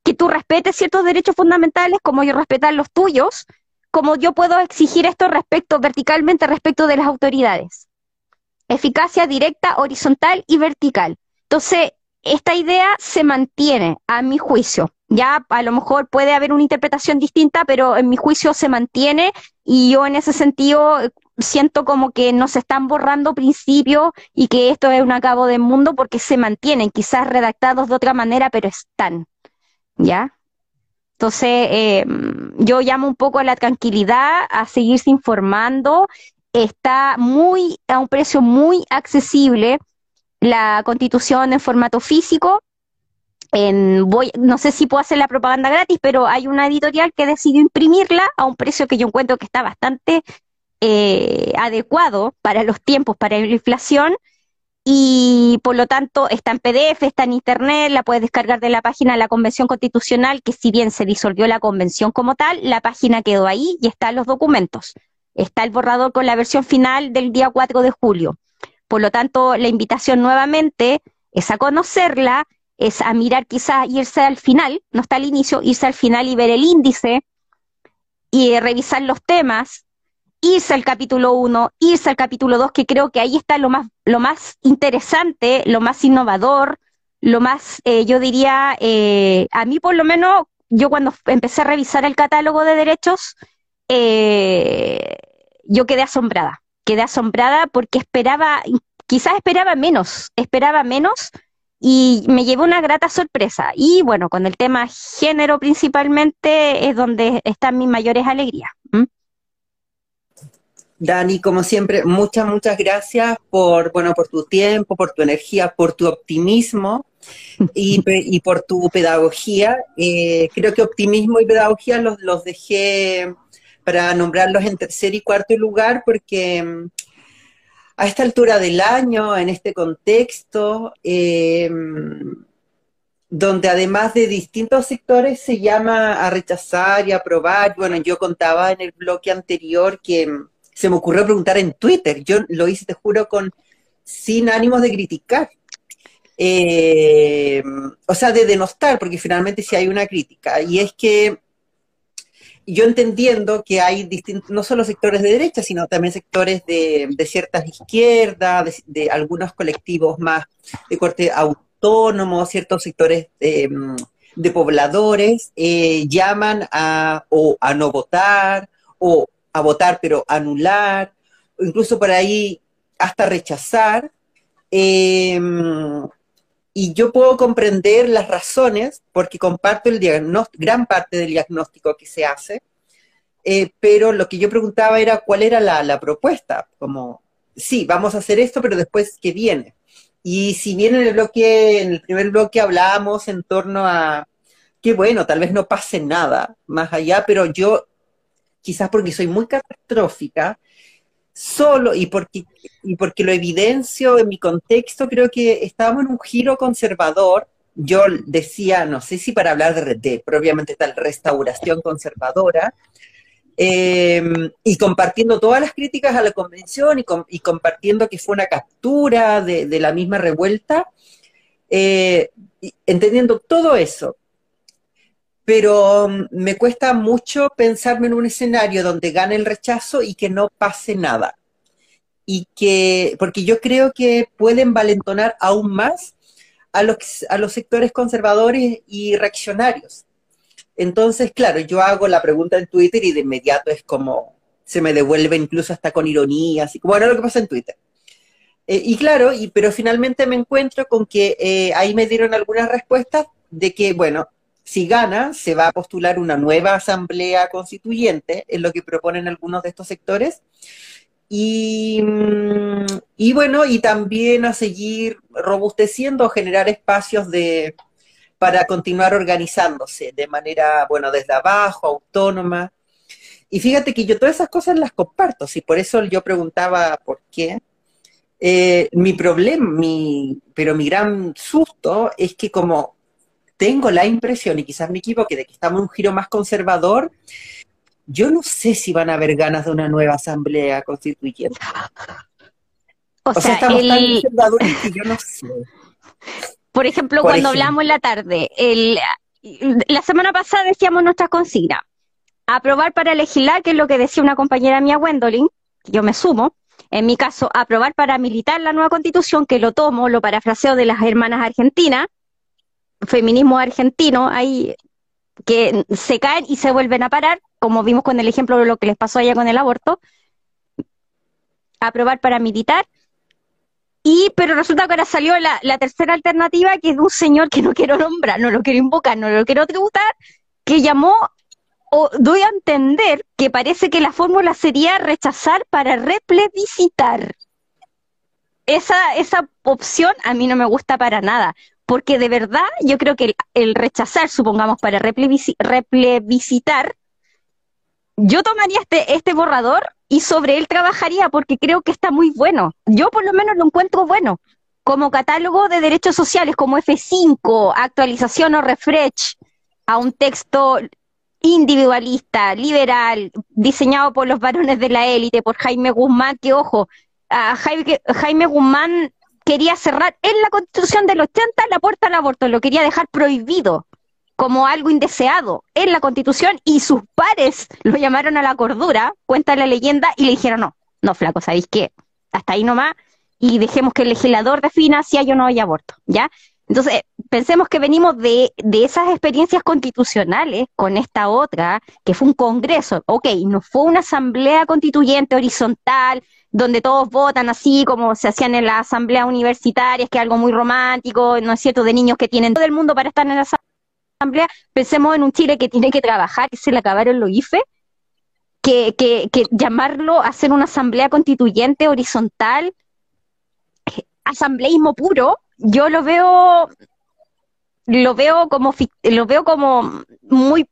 que tú respetes ciertos derechos fundamentales como yo respetar los tuyos, como yo puedo exigir esto respecto verticalmente respecto de las autoridades. Eficacia directa, horizontal y vertical. Entonces, esta idea se mantiene, a mi juicio. Ya a lo mejor puede haber una interpretación distinta, pero en mi juicio se mantiene y yo en ese sentido siento como que no se están borrando principios y que esto es un acabo de mundo porque se mantienen, quizás redactados de otra manera, pero están. ¿Ya? Entonces, eh, yo llamo un poco a la tranquilidad, a seguirse informando. Está muy, a un precio muy accesible la constitución en formato físico. En, voy, no sé si puedo hacer la propaganda gratis, pero hay una editorial que decidió imprimirla a un precio que yo encuentro que está bastante eh, adecuado para los tiempos, para la inflación y por lo tanto está en PDF, está en Internet, la puedes descargar de la página de la Convención Constitucional, que si bien se disolvió la convención como tal, la página quedó ahí y están los documentos. Está el borrador con la versión final del día 4 de julio. Por lo tanto, la invitación nuevamente es a conocerla, es a mirar quizás irse al final, no está al inicio, irse al final y ver el índice y revisar los temas, irse al capítulo 1, irse al capítulo 2, que creo que ahí está lo más, lo más interesante, lo más innovador, lo más, eh, yo diría, eh, a mí por lo menos, yo cuando empecé a revisar el catálogo de derechos, eh, yo quedé asombrada, quedé asombrada porque esperaba, quizás esperaba menos, esperaba menos y me llevó una grata sorpresa. Y bueno, con el tema género principalmente es donde están mis mayores alegrías. Dani, como siempre, muchas, muchas gracias por, bueno, por tu tiempo, por tu energía, por tu optimismo [laughs] y, por tu pedagogía. Eh, creo que optimismo y pedagogía los, los dejé para nombrarlos en tercer y cuarto lugar porque mm, a esta altura del año, en este contexto, eh, donde además de distintos sectores se llama a rechazar y aprobar, bueno, yo contaba en el bloque anterior que se me ocurrió preguntar en Twitter. Yo lo hice, te juro, con sin ánimos de criticar. Eh, o sea, de denostar, porque finalmente sí hay una crítica. Y es que yo entendiendo que hay distintos, no solo sectores de derecha, sino también sectores de, ciertas izquierdas, de, algunos colectivos más de corte autónomo, ciertos sectores de, mm, pobladores, eh, llaman a, o a no votar, o a votar pero anular, incluso por ahí hasta rechazar. Eh, y yo puedo comprender las razones porque comparto el gran parte del diagnóstico que se hace, eh, pero lo que yo preguntaba era cuál era la, propuesta, como, sí, vamos a hacer esto, pero después, ¿qué viene? Y si bien en el bloque, en el primer bloque hablábamos en torno a que bueno, tal vez no pase nada más allá, pero yo, quizás porque soy muy catastrófica, solo y porque, y porque lo evidencio en mi contexto, creo que estábamos en un giro conservador. Yo decía, no sé si para hablar de, propiamente tal restauración conservadora, eh, y compartiendo todas las críticas a la convención y, compartiendo que fue una captura de, la misma revuelta, eh, entendiendo todo eso. Pero mm, me cuesta mucho pensarme en un escenario donde gane el rechazo y que no pase nada. Y que, porque yo creo que pueden valentonar aún más a los, a los sectores conservadores y reaccionarios. Entonces, claro, yo hago la pregunta en Twitter y de inmediato es como, se me devuelve incluso hasta con ironía, así como, bueno, lo que pasa en Twitter. Eh, y claro, y, pero finalmente me encuentro con que eh, ahí me dieron algunas respuestas de que, bueno, si gana, se va a postular una nueva asamblea constituyente, es lo que proponen algunos de estos sectores. Y, mm, bueno, y también a seguir robusteciendo, generar espacios de, para continuar organizándose de manera, bueno, desde abajo, autónoma. Y fíjate que yo todas esas cosas las comparto, y por eso yo preguntaba por qué. Eh, mi problema, mi, pero mi gran susto es que como tengo la impresión, y quizás me equivoque, de que estamos en un giro más conservador, yo no sé si van a haber ganas de una nueva asamblea constituyente. O, sea, estamos tan conservadores que yo no sé. Por ejemplo, cuando hablamos en la tarde, el, la semana pasada decíamos nuestra consigna, aprobar para legislar, que es lo que decía una compañera mía, Gwendolyn, yo me sumo, en mi caso, aprobar para militar la nueva constitución, que lo tomo, lo parafraseo de las hermanas argentinas, feminismo argentino, ahí que se caen y se vuelven a parar, como vimos con el ejemplo de lo que les pasó allá con el aborto. Aprobar para militar. Y, pero resulta que ahora salió la, tercera alternativa, que es de un señor que no quiero nombrar, no lo quiero invocar, no lo quiero tributar, que llamó, o doy a entender que parece que la fórmula sería rechazar para replebiscitar. Esa, esa opción a mí no me gusta para nada, porque de verdad yo creo que el, rechazar, supongamos, para replebiscitar, yo tomaría este, este borrador y sobre él trabajaría porque creo que está muy bueno. Yo por lo menos lo encuentro bueno. Como catálogo de derechos sociales, como F5, actualización o refresh a un texto individualista, liberal, diseñado por los varones de la élite, por Jaime Guzmán, que ojo, a Jaime, Jaime Guzmán quería cerrar en la constitución del 80 la puerta al aborto, lo quería dejar prohibido como algo indeseado en la constitución y sus pares lo llamaron a la cordura, cuenta la leyenda, y le dijeron, no, no, flaco, ¿sabéis qué? Hasta ahí nomás y dejemos que el legislador defina si hay o no hay aborto, ¿ya? Entonces, pensemos que venimos de, de, esas experiencias constitucionales con esta otra, que fue un congreso, ok, no fue una asamblea constituyente horizontal, donde todos votan así como se hacían en las asambleas universitarias, que es algo muy romántico, ¿no es cierto?, de niños que tienen todo el mundo para estar en la asamblea. Pensemos en un Chile que tiene que trabajar, que se le acabaron los IFE, que, que, que llamarlo a hacer una asamblea constituyente horizontal, asambleísmo puro, yo lo veo lo veo como lo veo como muy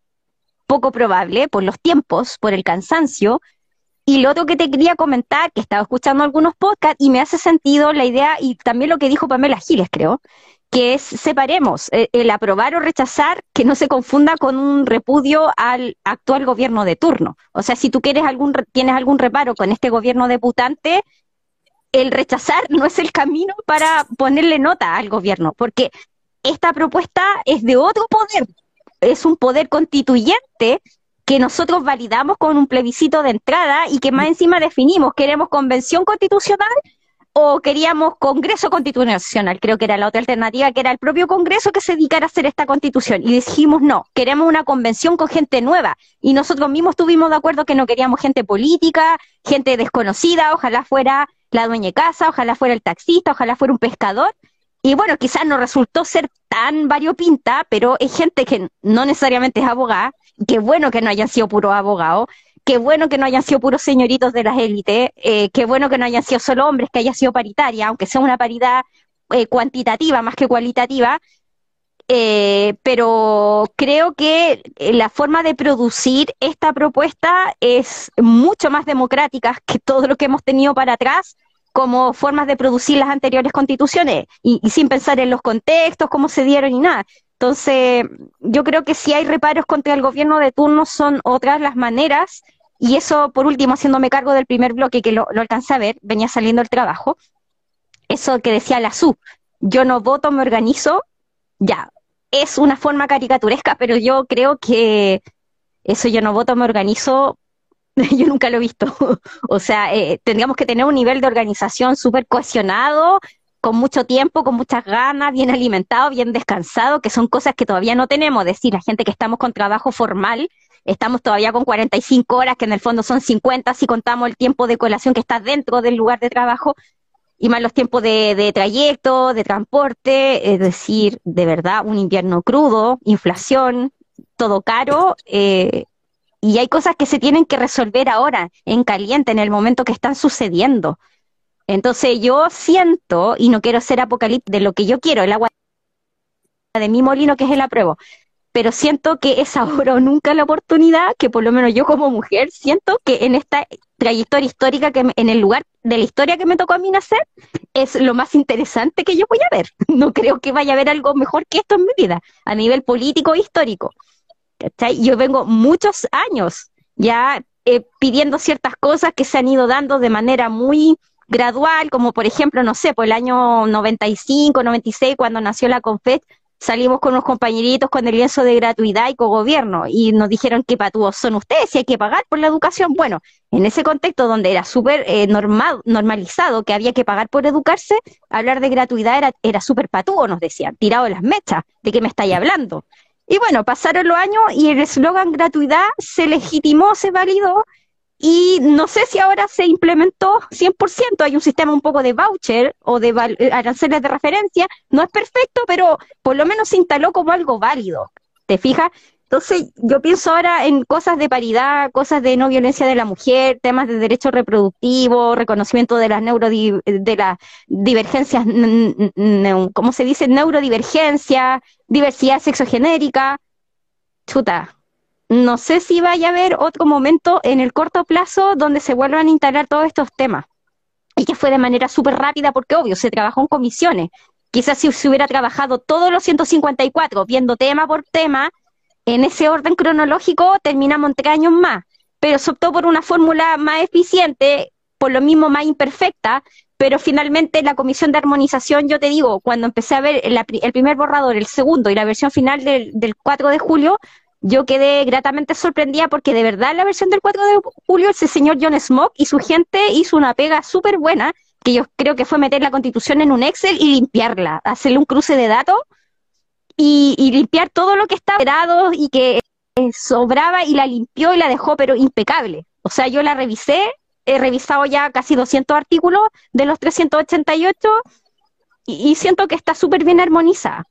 poco probable por los tiempos, por el cansancio, y lo otro que te quería comentar, que estaba escuchando algunos podcasts y me hace sentido la idea y también lo que dijo Pamela Giles, creo, que es separemos eh, el, aprobar o rechazar, que no se confunda con un repudio al actual gobierno de turno. O sea, si tú quieres algún, tienes algún reparo con este gobierno deputante, el rechazar no es el camino para ponerle nota al gobierno, porque esta propuesta es de otro poder, es un poder constituyente que nosotros validamos con un plebiscito de entrada y que más encima definimos, queremos convención constitucional o queríamos Congreso Constitucional, creo que era la otra alternativa, que era el propio Congreso que se dedicara a hacer esta constitución. Y dijimos, no, queremos una convención con gente nueva. Y nosotros mismos estuvimos de acuerdo que no queríamos gente política, gente desconocida, ojalá fuera la dueña de casa, ojalá fuera el taxista, ojalá fuera un pescador. Y bueno, quizás no resultó ser tan variopinta, pero es gente que no necesariamente es abogada, qué bueno que no hayan sido puros abogados, qué bueno que no hayan sido puros señoritos de las élites, eh, qué bueno que no hayan sido solo hombres, que haya sido paritaria, aunque sea una paridad eh, cuantitativa más que cualitativa, eh, pero creo que la forma de producir esta propuesta es mucho más democrática [laughs] que todo lo que hemos tenido para atrás como formas de producir las anteriores constituciones y, y sin pensar en los contextos, cómo se dieron y nada. Entonces, yo creo que si hay reparos contra el gobierno de turno son otras las maneras y eso, por último, haciéndome cargo del primer bloque que lo, lo alcancé a ver, venía saliendo el trabajo, eso que decía la SU, yo no voto, me organizo, ya, es una forma caricaturesca, pero yo creo que eso yo no voto, me organizo, [laughs] yo nunca lo he visto. [laughs] o sea, eh, tendríamos que tener un nivel de organización súper cohesionado, con mucho tiempo, con muchas ganas, bien alimentado, bien descansado, que son cosas que todavía no tenemos. Es decir, la gente que estamos con trabajo formal, Estamos todavía con 45 horas, que en el fondo son 50 si contamos el tiempo de colación que está dentro del lugar de trabajo, y más los tiempos de, trayecto, de transporte, es decir, de verdad, un invierno crudo, inflación, todo caro, eh, y hay cosas que se tienen que resolver ahora, en caliente, en el momento que están sucediendo. Entonces yo siento, y no quiero ser apocalipsis de lo que yo quiero, el agua de mi molino, que es el apruebo, pero siento que es ahora o nunca la oportunidad que por lo menos yo como mujer siento que en esta trayectoria histórica, que en el lugar de la historia que me tocó a mí nacer, es lo más interesante que yo voy a ver. [laughs] No creo que vaya a haber algo mejor que esto en mi vida, a nivel político e histórico. Yo vengo muchos años ya eh, pidiendo ciertas cosas que se han ido dando de manera muy gradual, como por ejemplo, no sé, por el año 95, 96, cuando nació la CONFET, salimos con unos compañeritos con el lienzo de gratuidad y cogobierno y nos dijeron que patúos son ustedes y hay que pagar por la educación. Bueno, en ese contexto donde era súper eh, normal, normalizado que había que pagar por educarse, hablar de gratuidad era, era súper patúo, nos decían, tirado las mechas, ¿de qué me estáis hablando? Y bueno, pasaron los años y el eslogan gratuidad se legitimó, se validó y no sé si ahora se implementó 100%, hay un sistema un poco de voucher o de eh, aranceles de referencia, no es perfecto, pero por lo menos se instaló como algo válido, ¿te fijas? Entonces yo pienso ahora en cosas de paridad, cosas de no violencia de la mujer, temas de derecho reproductivo, reconocimiento de las divergencias, ¿cómo se dice? Neurodivergencia, diversidad sexogenérica. Chuta, no sé si vaya a haber otro momento en el corto plazo donde se vuelvan a instalar todos estos temas. Y que fue de manera súper rápida porque, obvio, se trabajó en comisiones. Quizás si se hubiera trabajado todos los 154, viendo tema por tema, en ese orden cronológico terminamos entre años más. Pero se optó por una fórmula más eficiente, por lo mismo más imperfecta, pero finalmente la comisión de armonización, yo te digo, cuando empecé a ver el, primer borrador, el segundo y la versión final del, del 4 de julio, yo quedé gratamente sorprendida porque de verdad la versión del 4 de julio ese señor John Smoke y su gente hizo una pega súper buena, que yo creo que fue meter la constitución en un Excel y limpiarla, hacerle un cruce de datos y, limpiar todo lo que estaba esperado y que eh, sobraba y la limpió y la dejó pero impecable. O sea, yo la revisé, he revisado ya casi 200 artículos de los 388 y, y siento que está súper bien armonizada.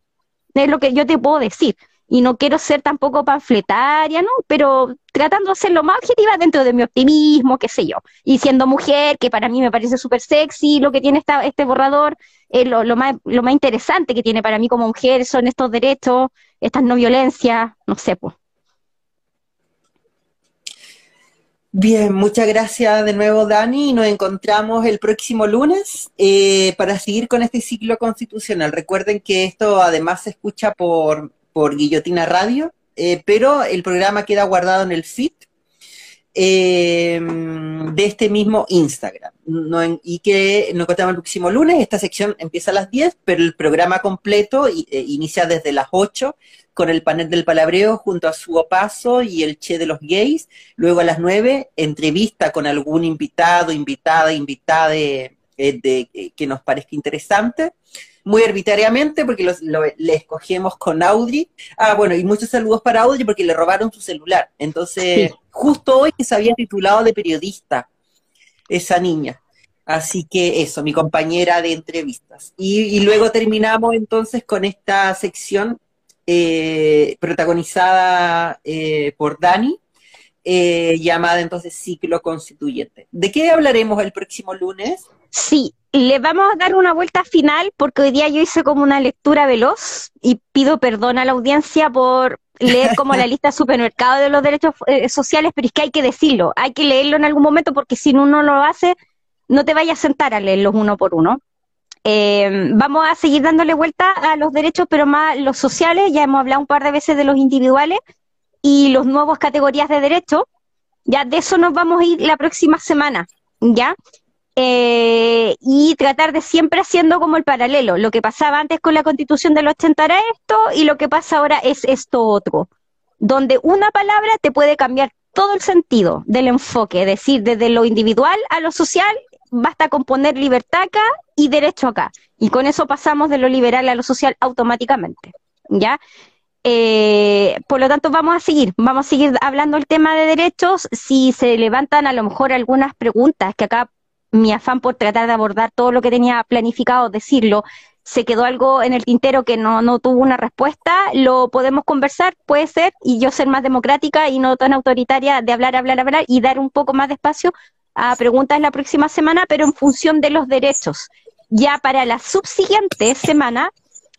Es lo que yo te puedo decir y no quiero ser tampoco panfletaria, ¿no? Pero tratando de ser lo más objetiva dentro de mi optimismo, qué sé yo. Y siendo mujer, que para mí me parece súper sexy lo que tiene esta, este borrador, eh, lo, más, lo más interesante que tiene para mí como mujer son estos derechos, estas no violencias, no sé, pues. Bien, muchas gracias de nuevo Dani. Nos encontramos el próximo lunes eh, para seguir con este ciclo constitucional. Recuerden que esto además se escucha por por Guillotina Radio, eh, pero el programa queda guardado en el feed. eh, de este mismo Instagram. y que nos contamos el próximo lunes. Esta sección empieza a las 10, pero el programa completo eh, inicia desde las 8 con el panel del palabreo junto a su opaso y el Che de los gays. Luego a las 9, entrevista con algún invitado, invitada, invitada de, que nos parezca interesante muy arbitrariamente porque le escogemos con Audrey. Ah, bueno, y muchos saludos para Audrey porque le robaron su celular. Entonces, justo hoy que se había titulado de periodista esa niña. Así que eso, mi compañera de entrevistas. Y, luego terminamos entonces con esta sección eh, protagonizada eh, por Dani, eh, llamada entonces ciclo constituyente. ¿De qué hablaremos el próximo lunes? Sí, le vamos a dar una vuelta final porque hoy día yo hice como una lectura veloz y pido perdón a la audiencia por leer como la [laughs] lista supermercado de los derechos eh, sociales, pero es que hay que decirlo, hay que leerlo en algún momento porque si uno lo hace, no te vayas a sentar a leerlos uno por uno. Eh, vamos a seguir dándole vuelta a los derechos, pero más los sociales, ya hemos hablado un par de veces de los individuales y los nuevos categorías de derechos. Ya de eso nos vamos a ir la próxima semana, ¿ya? Eh, y tratar de siempre haciendo como el paralelo. Lo que pasaba antes con la constitución del 80 era esto y lo que pasa ahora es esto otro, donde una palabra te puede cambiar todo el sentido del enfoque, es decir, desde lo individual a lo social, basta con poner libertad acá y derecho acá. Y con eso pasamos de lo liberal a lo social automáticamente. ¿Ya? Eh, por lo tanto, vamos a seguir, vamos a seguir hablando el tema de derechos. Si se levantan a lo mejor algunas preguntas que acá mi afán por tratar de abordar todo lo que tenía planificado decirlo, se quedó algo en el tintero que no, no tuvo una respuesta, lo podemos conversar, puede ser, y yo ser más democrática y no tan autoritaria de hablar, hablar, hablar y dar un poco más de espacio a preguntas la próxima semana, pero en función de los derechos. Ya para la subsiguiente semana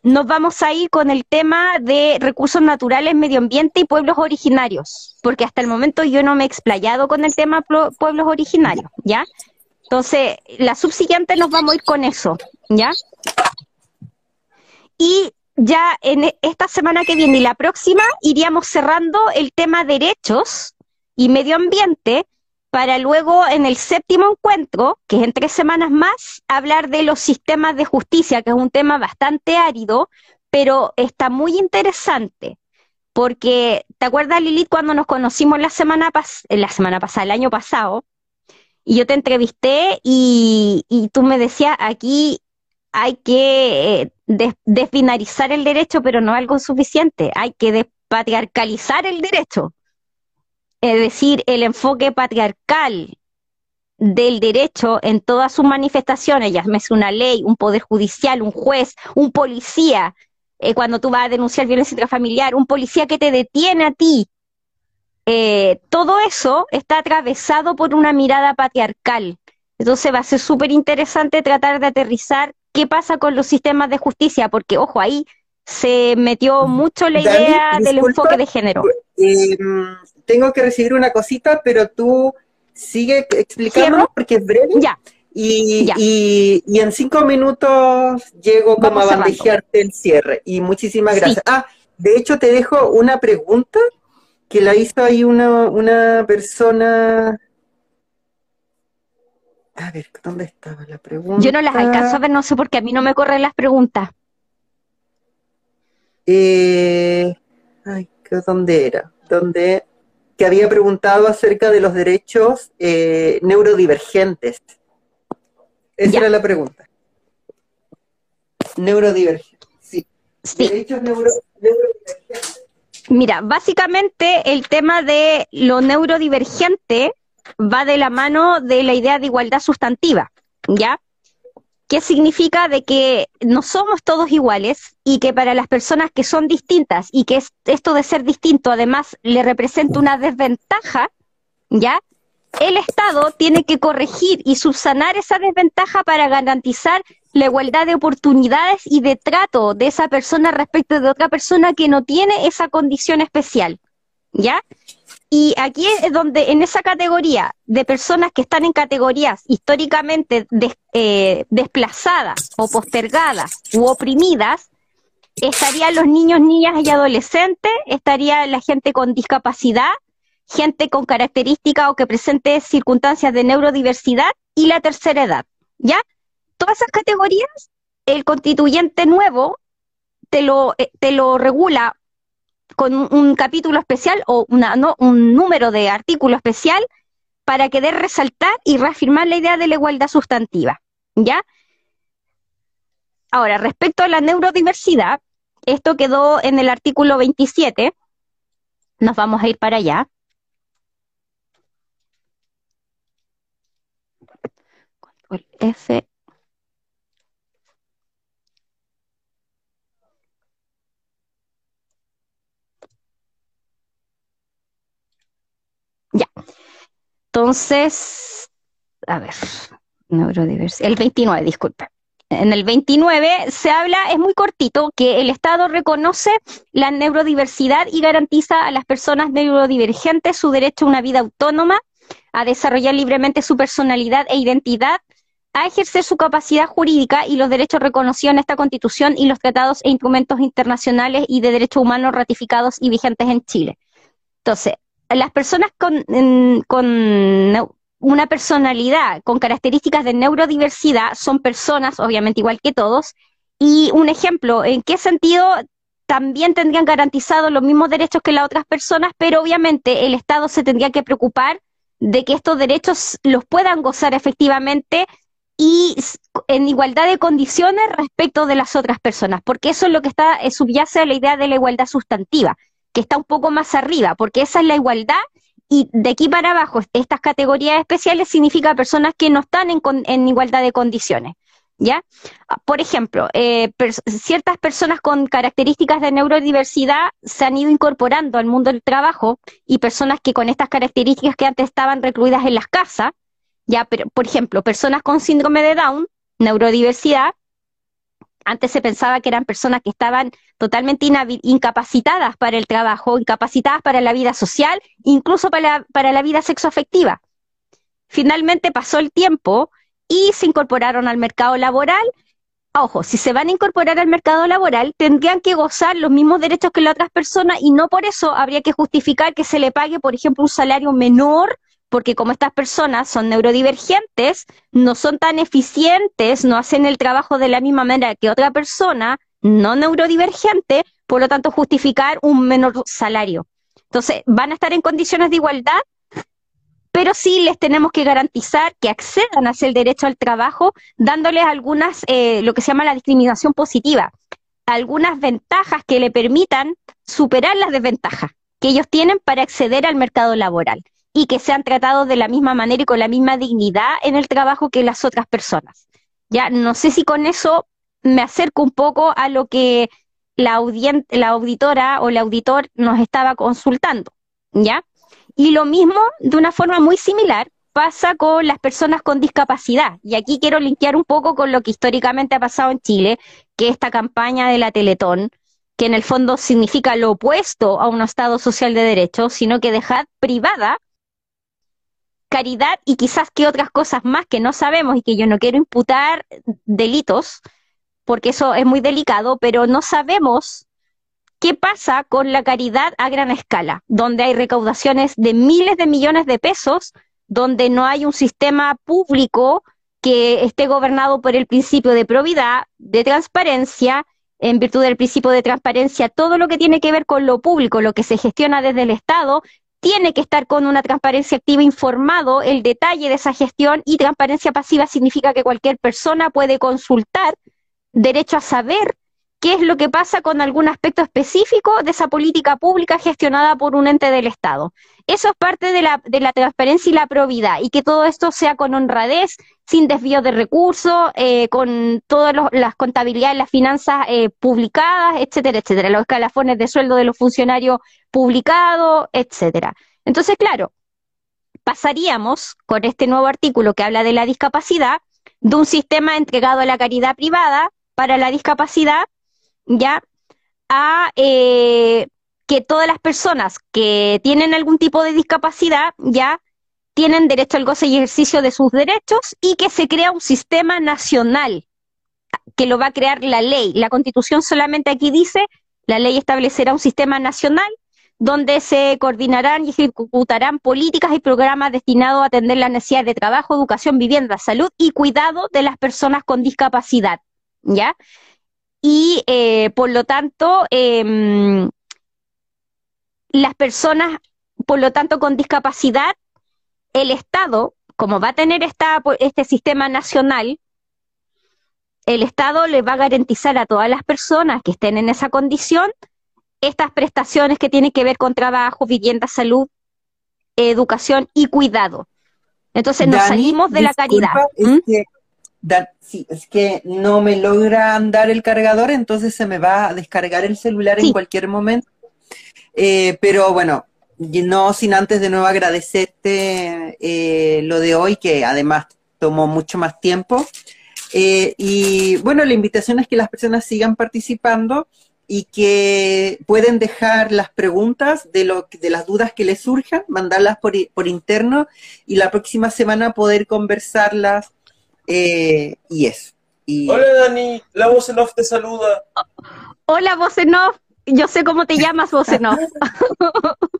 nos vamos a ir con el tema de recursos naturales, medio ambiente y pueblos originarios, porque hasta el momento yo no me he explayado con el tema pueblos originarios, ¿ya? Entonces, la subsiguiente nos vamos a ir con eso, ¿ya? Y ya en e, esta semana que viene y la próxima iríamos cerrando el tema derechos y medio ambiente para luego en el séptimo encuentro, que es en tres semanas más, hablar de los sistemas de justicia, que es un tema bastante árido, pero está muy interesante. Porque, ¿te acuerdas, Lilith, cuando nos conocimos la semana, la semana pasada, el año pasado? Y yo te entrevisté y, tú me decías, aquí hay que eh, desbinarizar el derecho, pero no algo suficiente, hay que despatriarcalizar el derecho. Es decir, el enfoque patriarcal del derecho en todas sus manifestaciones, ya es una ley, un poder judicial, un juez, un policía, eh, cuando tú vas a denunciar violencia intrafamiliar, un policía que te detiene a ti eh, todo eso está atravesado por una mirada patriarcal. Entonces va a ser súper interesante tratar de aterrizar qué pasa con los sistemas de justicia, porque, ojo, ahí se metió mucho la idea del enfoque de género. Eh, tengo que recibir una cosita, pero tú sigue explicando porque es breve. Ya. Y, y, en cinco minutos llego como a bandejearte el cierre. Y muchísimas gracias. Ah, de hecho te dejo una pregunta que la hizo ahí una, una persona. A ver, ¿dónde estaba la pregunta? Yo no las alcanzo a ver, no sé por qué a mí no me corren las preguntas. Eh, ay, ¿dónde era? ¿Dónde? Que había preguntado acerca de los derechos eh, neurodivergentes. Esa era la pregunta. Neurodivergentes, sí. sí. Derechos neurodivergentes. Mira, básicamente el tema de lo neurodivergente va de la mano de la idea de igualdad sustantiva, ¿ya? ¿Qué significa de que no somos todos iguales y que para las personas que son distintas y que esto de ser distinto además le representa una desventaja, ¿ya? El Estado tiene que corregir y subsanar esa desventaja para garantizar la igualdad de oportunidades y de trato de esa persona respecto de otra persona que no tiene esa condición especial. ¿Ya? Y aquí es donde, en esa categoría de personas que están en categorías históricamente eh, desplazadas o postergadas u oprimidas, estarían los niños, niñas y adolescentes, estaría la gente con discapacidad, gente con características o que presente circunstancias de neurodiversidad y la tercera edad, ¿ya? Todas esas categorías, el constituyente nuevo te lo, eh, te lo regula con un, capítulo especial o una, no, un número de artículo especial para querer resaltar y reafirmar la idea de la igualdad sustantiva, ¿ya? Ahora, respecto a la neurodiversidad, esto quedó en el artículo 27, nos vamos a ir para allá. F. Entonces, a ver, neurodiversidad. El 29, disculpe. En el 29 se habla, es muy cortito, que el Estado reconoce la neurodiversidad y garantiza a las personas neurodivergentes su derecho a una vida autónoma, a desarrollar libremente su personalidad e identidad, a ejercer su capacidad jurídica y los derechos reconocidos en esta Constitución y los tratados e instrumentos internacionales y de derechos humanos ratificados y vigentes en Chile. Entonces, las personas con, con una personalidad con características de neurodiversidad son personas, obviamente igual que todos, y un ejemplo, ¿en qué sentido también tendrían garantizados los mismos derechos que las otras personas, pero obviamente el Estado se tendría que preocupar de que estos derechos los puedan gozar efectivamente y en igualdad de condiciones respecto de las otras personas, porque eso es lo que está eh, subyace a la idea de la igualdad sustantiva, que está un poco más arriba, porque esa es la igualdad y de aquí para abajo estas categorías especiales significa personas que no están en, en igualdad de condiciones. ¿Ya? Por ejemplo, eh, ciertas personas con características de neurodiversidad se han ido incorporando al mundo del trabajo y personas que con estas características que antes estaban recluidas en las casas, ya, por ejemplo, personas con síndrome de Down, neurodiversidad, antes se pensaba que eran personas que estaban totalmente incapacitadas para el trabajo, incapacitadas para la vida social, incluso para la, para la vida sexoafectiva. Finalmente pasó el tiempo y se incorporaron al mercado laboral. Ojo, si se van a incorporar al mercado laboral, tendrían que gozar los mismos derechos que las otras personas y no por eso habría que justificar que se le pague, por ejemplo, un salario menor porque como estas personas son neurodivergentes, no son tan eficientes, no hacen el trabajo de la misma manera que otra persona no neurodivergente, por lo tanto justificar un menor salario. Entonces, van a estar en condiciones de igualdad, pero sí les tenemos que garantizar que accedan a el derecho al trabajo, dándoles algunas, eh, lo que se llama la discriminación positiva, algunas ventajas que le permitan superar las desventajas que ellos tienen para acceder al mercado laboral y que sean tratados de la misma manera y con la misma dignidad en el trabajo que las otras personas. Ya no sé si con eso me acerco un poco a lo que la, la auditora o el auditor nos estaba consultando, ¿ya? Y lo mismo, de una forma muy similar, pasa con las personas con discapacidad. Y aquí quiero linkear un poco con lo que históricamente ha pasado en Chile, que esta campaña de la Teletón, que en el fondo significa lo opuesto a un Estado social de derecho, sino que dejar privada caridad y quizás que otras cosas más que no sabemos y que yo no quiero imputar delitos, porque eso es muy delicado, pero no sabemos qué pasa con la caridad a gran escala, donde hay recaudaciones de miles de millones de pesos, donde no hay un sistema público que esté gobernado por el principio de probidad, de transparencia, en virtud del principio de transparencia, todo lo que tiene que ver con lo público, lo que se gestiona desde el Estado, tiene que estar con una transparencia activa informado el detalle de esa gestión y transparencia pasiva significa que cualquier persona puede consultar derecho a saber qué es lo que pasa con algún aspecto específico de esa política pública gestionada por un ente del Estado. Eso es parte de la, de la transparencia y la probidad, y que todo esto sea con honradez, sin desvío de recursos, eh, con todas las contabilidades, las finanzas eh, publicadas, etcétera, etcétera, los escalafones de sueldo de los funcionarios publicados, etcétera. Entonces, claro, pasaríamos con este nuevo artículo que habla de la discapacidad de un sistema entregado a la caridad privada para la discapacidad ya a eh, que todas las personas que tienen algún tipo de discapacidad ya tienen derecho al goce y ejercicio de sus derechos y que se crea un sistema nacional que lo va a crear la ley. La constitución solamente aquí dice, la ley establecerá un sistema nacional donde se coordinarán y ejecutarán políticas y programas destinados a atender las necesidades de trabajo, educación, vivienda, salud y cuidado de las personas con discapacidad, ¿ya? Y eh, por lo tanto, em, las personas, por lo tanto, con discapacidad, el Estado, como va a tener esta, este sistema nacional, el Estado le va a garantizar a todas las personas que estén en esa condición estas prestaciones que tienen que ver con trabajo, vivienda, salud, educación y cuidado. Entonces nos salimos de la caridad. Es, ¿Mm? Sí, es que no me logra andar el cargador, entonces se me va a descargar el celular en cualquier momento. Eh, pero bueno, no sin antes de nuevo agradecerte eh, lo de hoy, que además tomó mucho más tiempo. Eh, y bueno, la invitación es que las personas sigan participando y que pueden dejar las preguntas de, lo, de las dudas que les surjan, mandarlas por, por interno y la próxima semana poder conversarlas eh, y eso. Hola Dani, la voz en off te saluda. Hola voz en off, yo sé cómo te llamas voz en off. [laughs]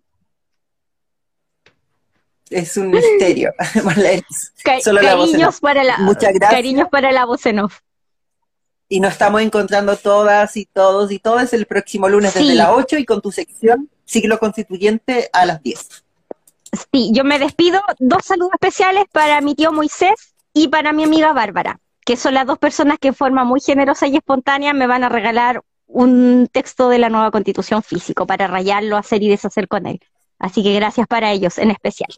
es un misterio. [laughs] cariños, para la, Muchas gracias. cariños para la voz en off y nos estamos encontrando todas y todos y todas el próximo lunes desde las 8 y con tu sección Siglo Constituyente a las 10. Sí, yo me despido. Dos saludos especiales para mi tío Moisés y para mi amiga Bárbara, que son las dos personas que en forma muy generosa y espontánea me van a regalar un texto de la nueva constitución físico para rayarlo, hacer y deshacer con él. Así que gracias para ellos en especial.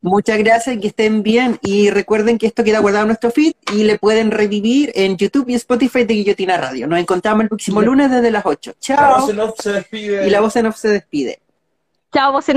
Muchas gracias, que estén bien y recuerden que esto queda guardado en nuestro feed y le pueden revivir en YouTube y Spotify de Guillotina Radio. Nos encontramos el próximo lunes desde las 8. Chao. La voz en off se despide. Y la voz en off se despide. Chao, voz en